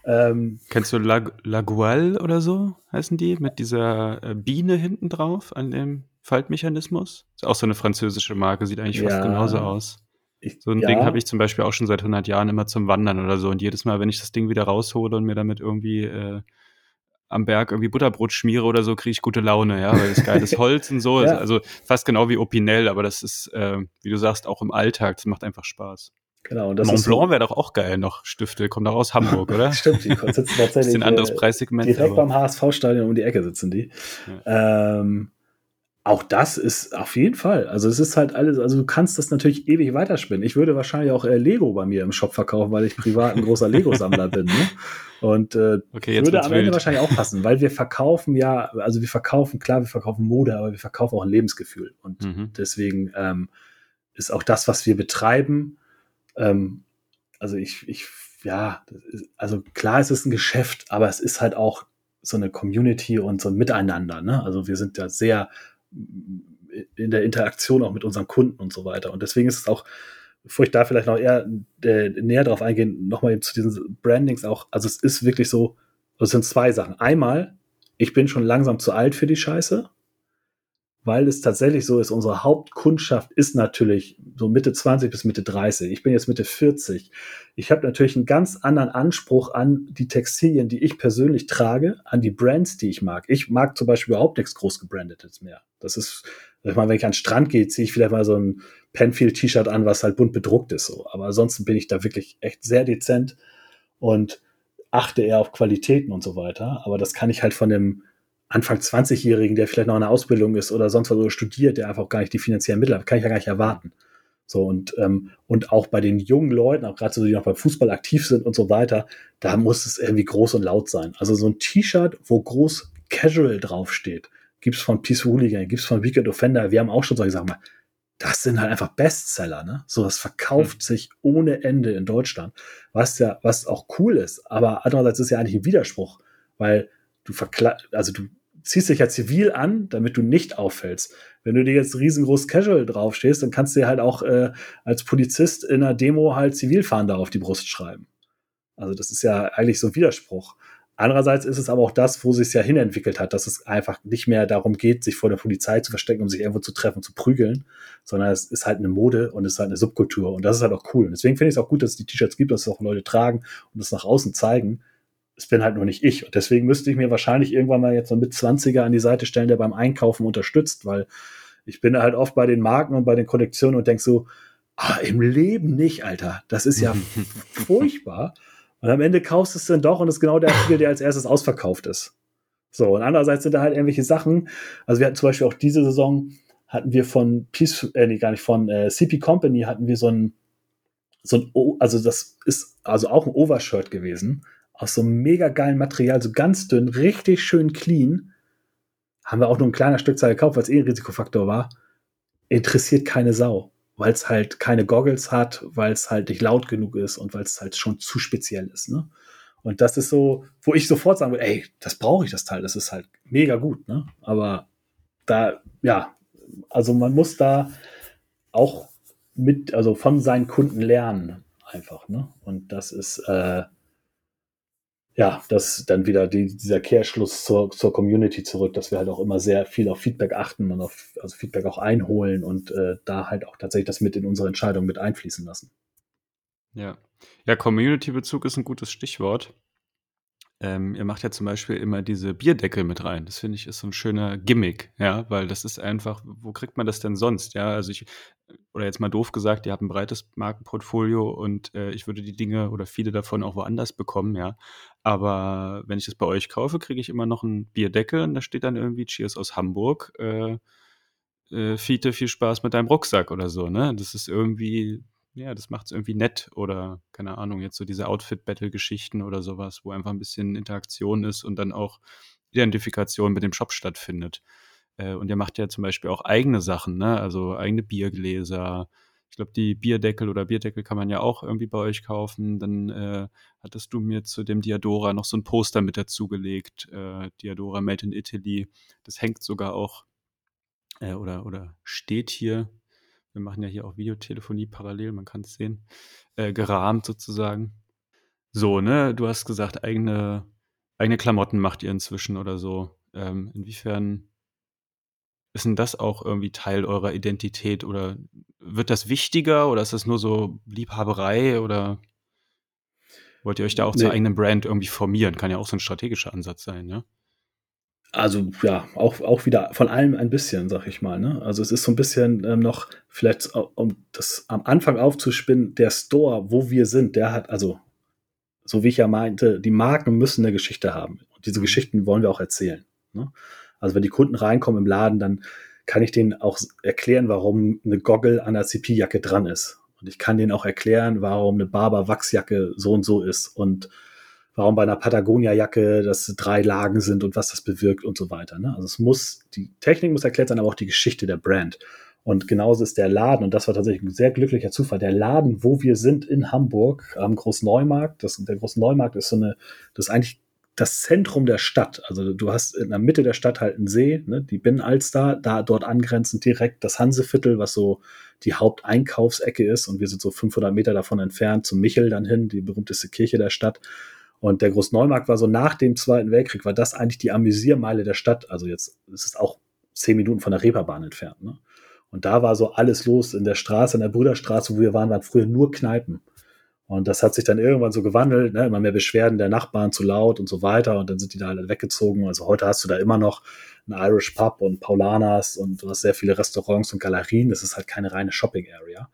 Ähm, Kennst du La, La Gual oder so, heißen die, mit dieser äh, Biene hinten drauf an dem Faltmechanismus? Ist auch so eine französische Marke, sieht eigentlich fast ja, genauso aus. Ich, so ein ja. Ding habe ich zum Beispiel auch schon seit 100 Jahren immer zum Wandern oder so. Und jedes Mal, wenn ich das Ding wieder raushole und mir damit irgendwie äh, am Berg irgendwie Butterbrot schmiere oder so, kriege ich gute Laune, ja, weil das geiles Holz und so, ja. also fast genau wie Opinel, aber das ist, äh, wie du sagst, auch im Alltag, das macht einfach Spaß. Genau. Und das Mont Blanc wäre doch auch geil noch, Stifte, kommen doch aus Hamburg, oder? Stimmt, die sitzen tatsächlich. ein anderes Preissegment. Direkt aber. beim HSV-Stadion um die Ecke sitzen die. Ja. Ähm, auch das ist auf jeden Fall. Also es ist halt alles, also du kannst das natürlich ewig weiterspinnen. Ich würde wahrscheinlich auch äh, Lego bei mir im Shop verkaufen, weil ich privat ein großer Lego-Sammler bin. Ne? Und äh, okay, würde am Ende wild. wahrscheinlich auch passen, weil wir verkaufen ja, also wir verkaufen, klar, wir verkaufen Mode, aber wir verkaufen auch ein Lebensgefühl. Und mhm. deswegen ähm, ist auch das, was wir betreiben, ähm, also ich, ich, ja, also klar, es ist ein Geschäft, aber es ist halt auch so eine Community und so ein Miteinander. Ne? Also wir sind ja sehr in der Interaktion auch mit unseren Kunden und so weiter. Und deswegen ist es auch, bevor ich da vielleicht noch eher äh, näher drauf eingehen, nochmal eben zu diesen Brandings auch, also es ist wirklich so, es sind zwei Sachen. Einmal, ich bin schon langsam zu alt für die Scheiße weil es tatsächlich so ist, unsere Hauptkundschaft ist natürlich so Mitte 20 bis Mitte 30. Ich bin jetzt Mitte 40. Ich habe natürlich einen ganz anderen Anspruch an die Textilien, die ich persönlich trage, an die Brands, die ich mag. Ich mag zum Beispiel überhaupt nichts groß gebrandetes mehr. Das ist, ich meine, wenn ich an den Strand gehe, ziehe ich vielleicht mal so ein Penfield-T-Shirt an, was halt bunt bedruckt ist. So. Aber ansonsten bin ich da wirklich echt sehr dezent und achte eher auf Qualitäten und so weiter. Aber das kann ich halt von dem Anfang 20-Jährigen, der vielleicht noch in der Ausbildung ist oder sonst was so studiert, der einfach gar nicht die finanziellen Mittel hat, kann ich ja gar nicht erwarten. So und, ähm, und auch bei den jungen Leuten, auch gerade so, die noch beim Fußball aktiv sind und so weiter, da muss es irgendwie groß und laut sein. Also so ein T-Shirt, wo groß Casual draufsteht, gibt es von Peace Hooligan, gibt es von Weekend Offender, wir haben auch schon solche Sachen mal. Das sind halt einfach Bestseller, ne? So, das verkauft hm. sich ohne Ende in Deutschland. Was ja, was auch cool ist, aber andererseits ist ja eigentlich ein Widerspruch, weil du verkle also du ziehst dich ja zivil an, damit du nicht auffällst. Wenn du dir jetzt riesengroß Casual draufstehst, dann kannst du dir halt auch äh, als Polizist in einer Demo halt Zivilfahnder auf die Brust schreiben. Also das ist ja eigentlich so ein Widerspruch. Andererseits ist es aber auch das, wo sich es ja hinentwickelt hat, dass es einfach nicht mehr darum geht, sich vor der Polizei zu verstecken, um sich irgendwo zu treffen, zu prügeln, sondern es ist halt eine Mode und es ist halt eine Subkultur und das ist halt auch cool. Und deswegen finde ich es auch gut, dass es die T-Shirts gibt, dass es auch Leute tragen und das nach außen zeigen, es bin halt nur nicht ich. Und deswegen müsste ich mir wahrscheinlich irgendwann mal jetzt so mit 20er an die Seite stellen, der beim Einkaufen unterstützt, weil ich bin halt oft bei den Marken und bei den Kollektionen und denke so, ah, im Leben nicht, Alter. Das ist ja furchtbar. Und am Ende kaufst du es dann doch und es ist genau der Artikel, der als erstes ausverkauft ist. So, und andererseits sind da halt irgendwelche Sachen. Also wir hatten zum Beispiel auch diese Saison, hatten wir von Peace, äh, nee, gar nicht, von äh, CP Company hatten wir so ein, so ein, also das ist also auch ein Overshirt gewesen aus so einem mega geilen Material, so ganz dünn, richtig schön clean. Haben wir auch nur ein kleiner Stückzahl gekauft, weil es eh ein Risikofaktor war. Interessiert keine Sau, weil es halt keine Goggles hat, weil es halt nicht laut genug ist und weil es halt schon zu speziell ist. Ne? Und das ist so, wo ich sofort sagen würde, ey, das brauche ich das Teil, das ist halt mega gut. Ne? Aber da, ja, also man muss da auch mit, also von seinen Kunden lernen einfach. Ne? Und das ist, äh, ja, das dann wieder die, dieser Kehrschluss zur, zur Community zurück, dass wir halt auch immer sehr viel auf Feedback achten und auf also Feedback auch einholen und äh, da halt auch tatsächlich das mit in unsere Entscheidung mit einfließen lassen. Ja, ja, Community-Bezug ist ein gutes Stichwort. Ähm, ihr macht ja zum Beispiel immer diese Bierdeckel mit rein. Das finde ich ist so ein schöner Gimmick, ja, weil das ist einfach, wo kriegt man das denn sonst? Ja, also ich, oder jetzt mal doof gesagt, ihr habt ein breites Markenportfolio und äh, ich würde die Dinge oder viele davon auch woanders bekommen, ja. Aber wenn ich das bei euch kaufe, kriege ich immer noch einen Bierdeckel und da steht dann irgendwie Cheers aus Hamburg. Äh, äh, Fiete, viel Spaß mit deinem Rucksack oder so, ne? Das ist irgendwie, ja, das macht es irgendwie nett oder keine Ahnung, jetzt so diese Outfit-Battle-Geschichten oder sowas, wo einfach ein bisschen Interaktion ist und dann auch Identifikation mit dem Shop stattfindet. Äh, und ihr macht ja zum Beispiel auch eigene Sachen, ne? Also eigene Biergläser. Ich glaube, die Bierdeckel oder Bierdeckel kann man ja auch irgendwie bei euch kaufen. Dann äh, hattest du mir zu dem Diadora noch so ein Poster mit dazugelegt. Äh, Diadora Made in Italy. Das hängt sogar auch äh, oder, oder steht hier wir machen ja hier auch Videotelefonie parallel, man kann es sehen, äh, gerahmt sozusagen. So, ne, du hast gesagt, eigene, eigene Klamotten macht ihr inzwischen oder so. Ähm, inwiefern ist denn das auch irgendwie Teil eurer Identität oder wird das wichtiger oder ist das nur so Liebhaberei oder wollt ihr euch da auch nee. zur eigenen Brand irgendwie formieren? Kann ja auch so ein strategischer Ansatz sein, ja? also ja, auch, auch wieder von allem ein bisschen, sag ich mal. Ne? Also es ist so ein bisschen ähm, noch, vielleicht um das am Anfang aufzuspinnen, der Store, wo wir sind, der hat, also so wie ich ja meinte, die Marken müssen eine Geschichte haben. Und diese mhm. Geschichten wollen wir auch erzählen. Ne? Also wenn die Kunden reinkommen im Laden, dann kann ich denen auch erklären, warum eine Goggle an der CP-Jacke dran ist. Und ich kann denen auch erklären, warum eine Barber-Wachsjacke so und so ist. Und warum bei einer Patagonia-Jacke das drei Lagen sind und was das bewirkt und so weiter. Ne? Also es muss, die Technik muss erklärt sein, aber auch die Geschichte der Brand. Und genauso ist der Laden, und das war tatsächlich ein sehr glücklicher Zufall, der Laden, wo wir sind in Hamburg, am Großneumarkt, das, der Großneumarkt ist so eine, das ist eigentlich das Zentrum der Stadt. Also du hast in der Mitte der Stadt halt einen See, ne, die Binnenalster, da dort angrenzend direkt das Hanseviertel, was so die Haupteinkaufsecke ist und wir sind so 500 Meter davon entfernt zum Michel dann hin, die berühmteste Kirche der Stadt. Und der Großneumarkt war so nach dem Zweiten Weltkrieg, war das eigentlich die Amüsiermeile der Stadt. Also jetzt ist es auch zehn Minuten von der Reeperbahn entfernt. Ne? Und da war so alles los in der Straße, in der Brüderstraße, wo wir waren, waren früher nur Kneipen. Und das hat sich dann irgendwann so gewandelt, ne? immer mehr Beschwerden der Nachbarn zu laut und so weiter. Und dann sind die da alle weggezogen. Also heute hast du da immer noch ein Irish Pub und Paulanas und du hast sehr viele Restaurants und Galerien. Das ist halt keine reine Shopping Area.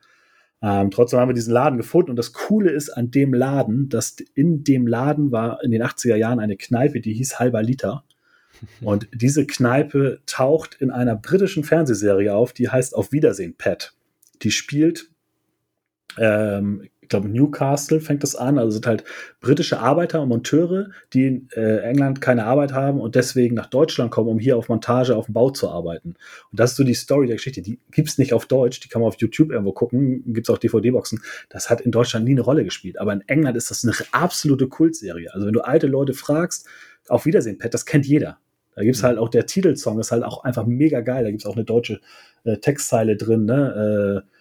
Ähm, trotzdem haben wir diesen Laden gefunden und das Coole ist an dem Laden, dass in dem Laden war in den 80er Jahren eine Kneipe, die hieß Halber Liter. Und diese Kneipe taucht in einer britischen Fernsehserie auf, die heißt Auf Wiedersehen, Pat. Die spielt ähm, glaube, Newcastle fängt das an. Also sind halt britische Arbeiter und Monteure, die in äh, England keine Arbeit haben und deswegen nach Deutschland kommen, um hier auf Montage auf dem Bau zu arbeiten. Und das ist so die Story der Geschichte. Die gibt's nicht auf Deutsch, die kann man auf YouTube irgendwo gucken, gibt's auch DVD-Boxen. Das hat in Deutschland nie eine Rolle gespielt. Aber in England ist das eine absolute Kultserie. Also wenn du alte Leute fragst, auf Wiedersehen, Pat, das kennt jeder. Da gibt's mhm. halt auch der Titelsong, ist halt auch einfach mega geil. Da gibt's auch eine deutsche äh, Textzeile drin, ne? Äh,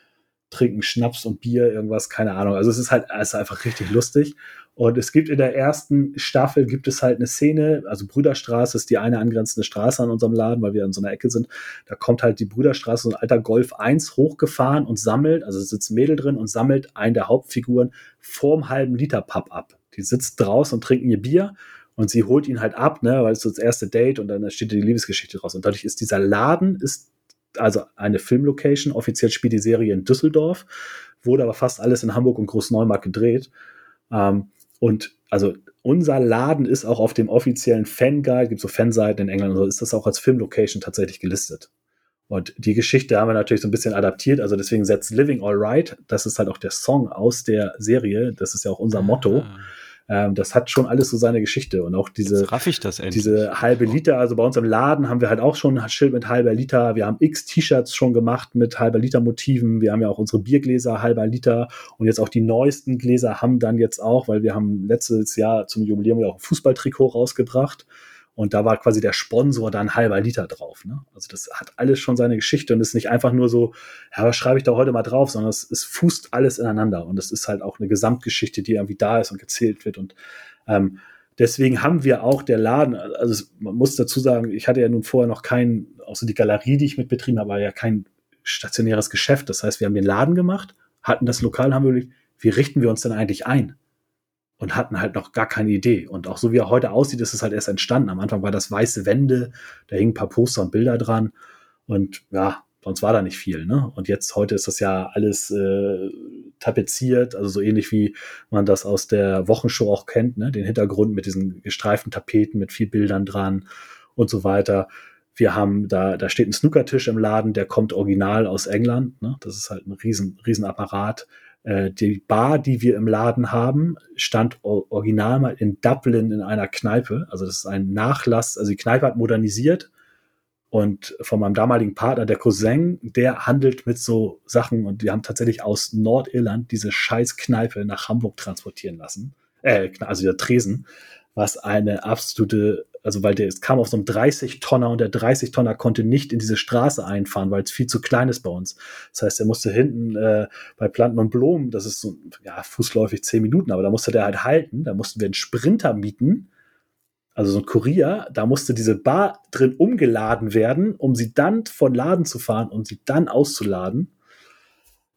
trinken Schnaps und Bier, irgendwas, keine Ahnung. Also es ist halt es ist einfach richtig lustig. Und es gibt in der ersten Staffel gibt es halt eine Szene, also Brüderstraße ist die eine angrenzende Straße an unserem Laden, weil wir in so einer Ecke sind. Da kommt halt die Brüderstraße, so ein alter Golf 1 hochgefahren und sammelt, also sitzt ein Mädel drin und sammelt einen der Hauptfiguren vorm halben Liter Pub ab. Die sitzt draußen und trinken ihr Bier und sie holt ihn halt ab, ne, weil es so das erste Date und dann steht die Liebesgeschichte draus. Und dadurch ist dieser Laden ist also eine Filmlocation. Offiziell spielt die Serie in Düsseldorf, wurde aber fast alles in Hamburg und Großneumarkt gedreht. Ähm, und also unser Laden ist auch auf dem offiziellen Fanguide, gibt so Fanseiten in England und so, ist das auch als Filmlocation tatsächlich gelistet. Und die Geschichte haben wir natürlich so ein bisschen adaptiert, also deswegen setzt Living All Right, das ist halt auch der Song aus der Serie, das ist ja auch unser Motto. Ähm, das hat schon alles so seine Geschichte und auch diese, diese halbe Liter. Also bei uns im Laden haben wir halt auch schon ein Schild mit halber Liter. Wir haben x T-Shirts schon gemacht mit halber Liter Motiven. Wir haben ja auch unsere Biergläser halber Liter und jetzt auch die neuesten Gläser haben dann jetzt auch, weil wir haben letztes Jahr zum Jubiläum ja auch ein Fußballtrikot rausgebracht. Und da war quasi der Sponsor dann halber Liter drauf. Ne? Also das hat alles schon seine Geschichte und ist nicht einfach nur so, ja, was schreibe ich da heute mal drauf, sondern es, es fußt alles ineinander. Und es ist halt auch eine Gesamtgeschichte, die irgendwie da ist und gezählt wird. Und ähm, deswegen haben wir auch der Laden, also man muss dazu sagen, ich hatte ja nun vorher noch kein, außer die Galerie, die ich mitbetrieben habe, war ja kein stationäres Geschäft. Das heißt, wir haben den Laden gemacht, hatten das Lokal, haben wir überlegt, wie richten wir uns denn eigentlich ein? Und hatten halt noch gar keine Idee. Und auch so wie er heute aussieht, ist es halt erst entstanden. Am Anfang war das weiße Wände, da hingen ein paar Poster und Bilder dran. Und ja, sonst war da nicht viel. Ne? Und jetzt, heute ist das ja alles äh, tapeziert, also so ähnlich wie man das aus der Wochenshow auch kennt, ne? den Hintergrund mit diesen gestreiften Tapeten mit viel Bildern dran und so weiter. Wir haben da, da steht ein Snookertisch im Laden, der kommt original aus England. Ne? Das ist halt ein riesen, riesen Apparat. Äh, die Bar, die wir im Laden haben, stand original mal in Dublin in einer Kneipe. Also das ist ein Nachlass. Also die Kneipe hat modernisiert und von meinem damaligen Partner, der Cousin, der handelt mit so Sachen und wir haben tatsächlich aus Nordirland diese scheiß Kneipe nach Hamburg transportieren lassen. Äh, also der Tresen, was eine absolute, also weil der es kam auf so einem 30-Tonner und der 30-Tonner konnte nicht in diese Straße einfahren, weil es viel zu klein ist bei uns. Das heißt, er musste hinten äh, bei Planten und Blumen, das ist so, ja, fußläufig zehn Minuten, aber da musste der halt halten, da mussten wir einen Sprinter mieten, also so ein Kurier, da musste diese Bar drin umgeladen werden, um sie dann von Laden zu fahren und sie dann auszuladen.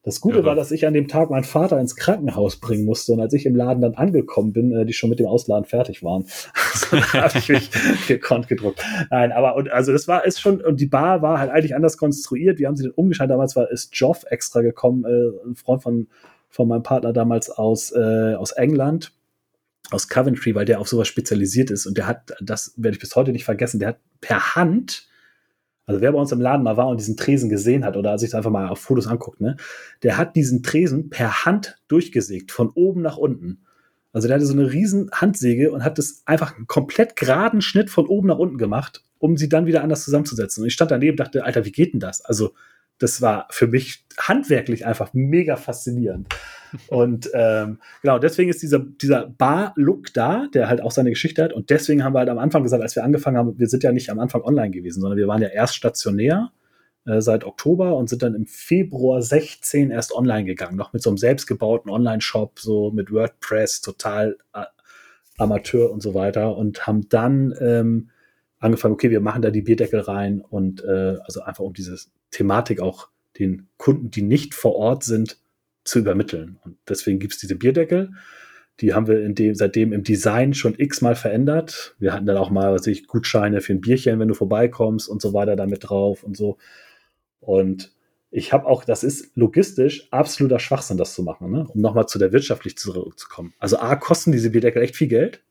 Das Gute ja, war, dass ich an dem Tag meinen Vater ins Krankenhaus bringen musste und als ich im Laden dann angekommen bin, äh, die schon mit dem Ausladen fertig waren. Habe ich mich gekonnt gedruckt. Nein, aber und, also das war ist schon und die Bar war halt eigentlich anders konstruiert. Wir haben sie dann umgeschaltet. Damals war ist Joff extra gekommen, äh, ein Freund von von meinem Partner damals aus äh, aus England aus Coventry, weil der auf sowas spezialisiert ist und der hat, das werde ich bis heute nicht vergessen, der hat per Hand, also wer bei uns im Laden mal war und diesen Tresen gesehen hat oder sich das einfach mal auf Fotos anguckt, ne, der hat diesen Tresen per Hand durchgesägt, von oben nach unten. Also der hatte so eine riesen Handsäge und hat das einfach einen komplett geraden Schnitt von oben nach unten gemacht, um sie dann wieder anders zusammenzusetzen. Und ich stand daneben und dachte, Alter, wie geht denn das? Also das war für mich handwerklich einfach mega faszinierend. Und ähm, genau, deswegen ist dieser, dieser Bar-Look da, der halt auch seine Geschichte hat. Und deswegen haben wir halt am Anfang gesagt, als wir angefangen haben, wir sind ja nicht am Anfang online gewesen, sondern wir waren ja erst stationär äh, seit Oktober und sind dann im Februar 16 erst online gegangen, noch mit so einem selbstgebauten Online-Shop, so mit WordPress, total äh, Amateur und so weiter. Und haben dann ähm, angefangen, okay, wir machen da die Bierdeckel rein und äh, also einfach um diese Thematik auch den Kunden, die nicht vor Ort sind, zu übermitteln. Und deswegen gibt es diese Bierdeckel. Die haben wir dem, seitdem im Design schon x-mal verändert. Wir hatten dann auch mal, was ich, Gutscheine für ein Bierchen, wenn du vorbeikommst und so weiter damit drauf und so. Und ich habe auch, das ist logistisch absoluter Schwachsinn, das zu machen, ne? um nochmal zu der wirtschaftlich zurückzukommen. Also A, kosten diese Bierdeckel echt viel Geld.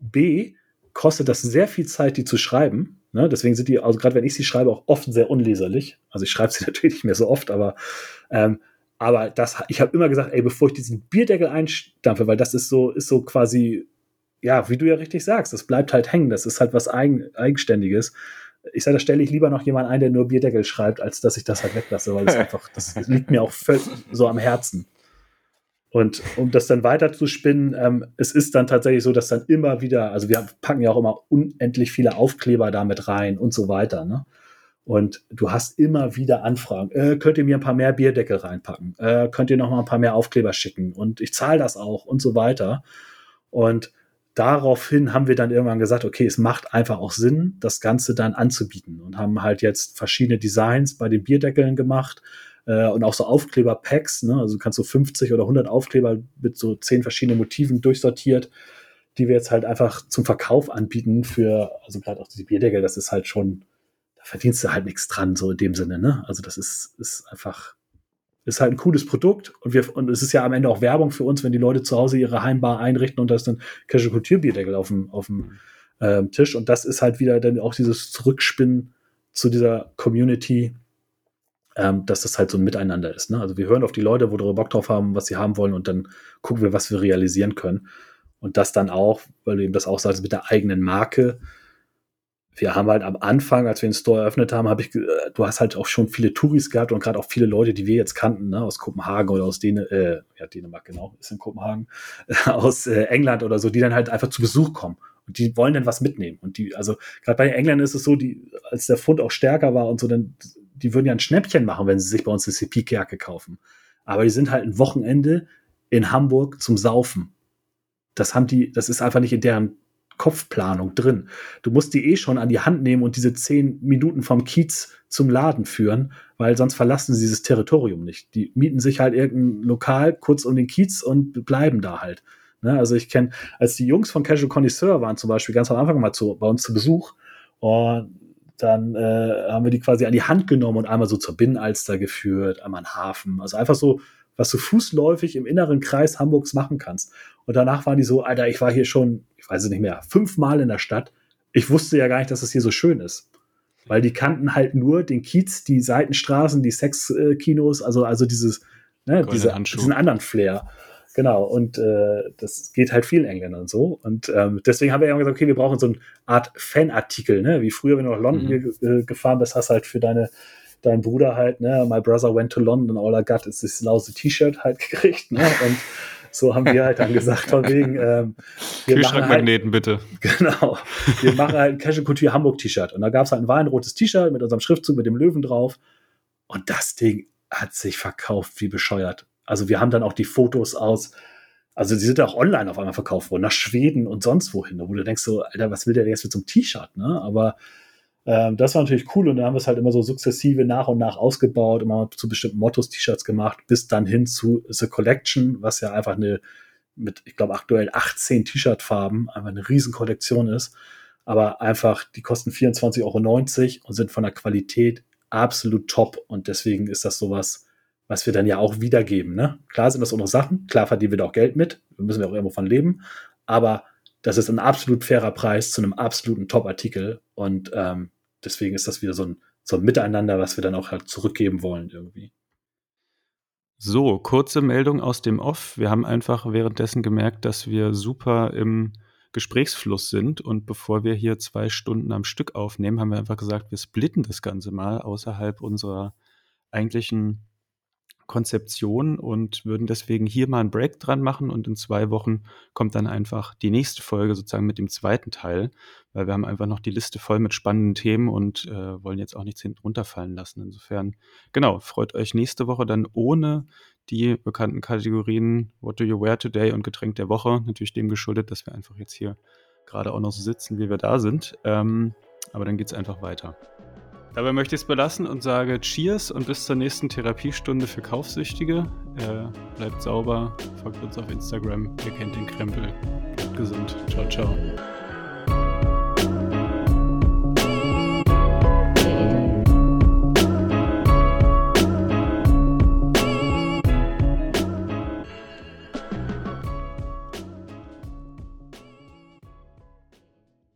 B, kostet das sehr viel Zeit, die zu schreiben. Ne? Deswegen sind die, also gerade wenn ich sie schreibe, auch oft sehr unleserlich. Also ich schreibe sie natürlich nicht mehr so oft, aber ähm, aber das, ich habe immer gesagt, ey, bevor ich diesen Bierdeckel einstampfe, weil das ist so, ist so quasi, ja, wie du ja richtig sagst, das bleibt halt hängen, das ist halt was Eigen, Eigenständiges. Ich sage, da stelle ich lieber noch jemanden ein, der nur Bierdeckel schreibt, als dass ich das halt weglasse, weil das einfach, das liegt mir auch völlig so am Herzen. Und um das dann weiter zu spinnen, ähm, es ist dann tatsächlich so, dass dann immer wieder, also wir packen ja auch immer unendlich viele Aufkleber damit rein und so weiter. Ne? Und du hast immer wieder Anfragen. Äh, könnt ihr mir ein paar mehr Bierdeckel reinpacken? Äh, könnt ihr noch mal ein paar mehr Aufkleber schicken? Und ich zahle das auch und so weiter. Und daraufhin haben wir dann irgendwann gesagt, okay, es macht einfach auch Sinn, das Ganze dann anzubieten und haben halt jetzt verschiedene Designs bei den Bierdeckeln gemacht äh, und auch so Aufkleber-Packs, ne? also du kannst so 50 oder 100 Aufkleber mit so zehn verschiedenen Motiven durchsortiert, die wir jetzt halt einfach zum Verkauf anbieten für, also gerade auch diese Bierdeckel, das ist halt schon, da verdienst du halt nichts dran, so in dem Sinne, ne? Also das ist, ist einfach, ist halt ein cooles Produkt und wir, und es ist ja am Ende auch Werbung für uns, wenn die Leute zu Hause ihre Heimbar einrichten und da ist dann Casual Kultur Bierdeckel auf dem, auf dem ähm, Tisch und das ist halt wieder dann auch dieses Zurückspinnen zu dieser Community, ähm, dass das halt so ein Miteinander ist. Ne? Also wir hören auf die Leute, wo wir Bock drauf haben, was sie haben wollen und dann gucken wir, was wir realisieren können. Und das dann auch, weil du eben das auch sagst, mit der eigenen Marke. Wir haben halt am Anfang, als wir den Store eröffnet haben, habe ich, äh, du hast halt auch schon viele Touris gehabt und gerade auch viele Leute, die wir jetzt kannten, ne, aus Kopenhagen oder aus Dänemark, äh, ja, Dänemark genau, ist in Kopenhagen, aus äh, England oder so, die dann halt einfach zu Besuch kommen. Und die wollen dann was mitnehmen. Und die, also gerade bei den Engländern ist es so, die, als der Pfund auch stärker war und so, dann die würden ja ein Schnäppchen machen, wenn sie sich bei uns eine CP-Kerke kaufen. Aber die sind halt ein Wochenende in Hamburg zum Saufen. Das haben die, das ist einfach nicht in deren Kopfplanung drin. Du musst die eh schon an die Hand nehmen und diese zehn Minuten vom Kiez zum Laden führen, weil sonst verlassen sie dieses Territorium nicht. Die mieten sich halt irgendein Lokal kurz um den Kiez und bleiben da halt. Ne? Also ich kenne, als die Jungs von Casual Connoisseur waren zum Beispiel ganz am Anfang mal zu, bei uns zu Besuch und dann äh, haben wir die quasi an die Hand genommen und einmal so zur Binnenalster geführt, einmal einen Hafen. Also einfach so, was du fußläufig im inneren Kreis Hamburgs machen kannst. Und danach waren die so, Alter, ich war hier schon, ich weiß es nicht mehr, fünfmal in der Stadt. Ich wusste ja gar nicht, dass es hier so schön ist. Weil die kannten halt nur den Kiez, die Seitenstraßen, die Sexkinos, also, also dieses, ne, diese, diesen anderen Flair. Genau, und äh, das geht halt vielen Engländern so. Und ähm, deswegen haben wir ja gesagt, okay, wir brauchen so eine Art Fanartikel, ne? Wie früher, wenn du nach London mhm. ge äh, gefahren bist, hast halt für deine dein Bruder halt, ne, my brother went to London, all I got is this lousy T-Shirt halt gekriegt, ne? Und so haben wir halt dann gesagt, von wegen, ähm, wir Kühlschrankmagneten halt, bitte. Genau. Wir machen halt ein Casual Couture Hamburg T-Shirt. Und da gab es halt ein weinrotes T-Shirt mit unserem Schriftzug mit dem Löwen drauf. Und das Ding hat sich verkauft wie bescheuert. Also wir haben dann auch die Fotos aus, also die sind auch online auf einmal verkauft worden, nach Schweden und sonst wohin, wo du denkst so, Alter, was will der jetzt mit so einem T-Shirt, ne? Aber ähm, das war natürlich cool und dann haben wir es halt immer so sukzessive nach und nach ausgebaut, immer zu bestimmten Mottos T-Shirts gemacht, bis dann hin zu The Collection, was ja einfach eine mit, ich glaube, aktuell 18 T-Shirt-Farben, einfach eine Riesenkollektion ist. Aber einfach, die kosten 24,90 Euro und sind von der Qualität absolut top. Und deswegen ist das sowas, was wir dann ja auch wiedergeben. Ne? Klar sind das unsere Sachen, klar verdienen wir da auch Geld mit, wir müssen ja auch irgendwo von leben, aber das ist ein absolut fairer Preis zu einem absoluten Top-Artikel und ähm, deswegen ist das wieder so ein, so ein Miteinander, was wir dann auch halt zurückgeben wollen irgendwie. So, kurze Meldung aus dem Off. Wir haben einfach währenddessen gemerkt, dass wir super im Gesprächsfluss sind und bevor wir hier zwei Stunden am Stück aufnehmen, haben wir einfach gesagt, wir splitten das Ganze mal außerhalb unserer eigentlichen Konzeption und würden deswegen hier mal einen Break dran machen und in zwei Wochen kommt dann einfach die nächste Folge sozusagen mit dem zweiten Teil, weil wir haben einfach noch die Liste voll mit spannenden Themen und äh, wollen jetzt auch nichts hinten runterfallen lassen. Insofern, genau, freut euch nächste Woche dann ohne die bekannten Kategorien What do you wear today und Getränk der Woche, natürlich dem geschuldet, dass wir einfach jetzt hier gerade auch noch so sitzen, wie wir da sind. Ähm, aber dann geht es einfach weiter. Dabei möchte ich es belassen und sage Cheers und bis zur nächsten Therapiestunde für Kaufsüchtige. Äh, bleibt sauber, folgt uns auf Instagram, ihr kennt den Krempel. Bleibt gesund. Ciao, ciao.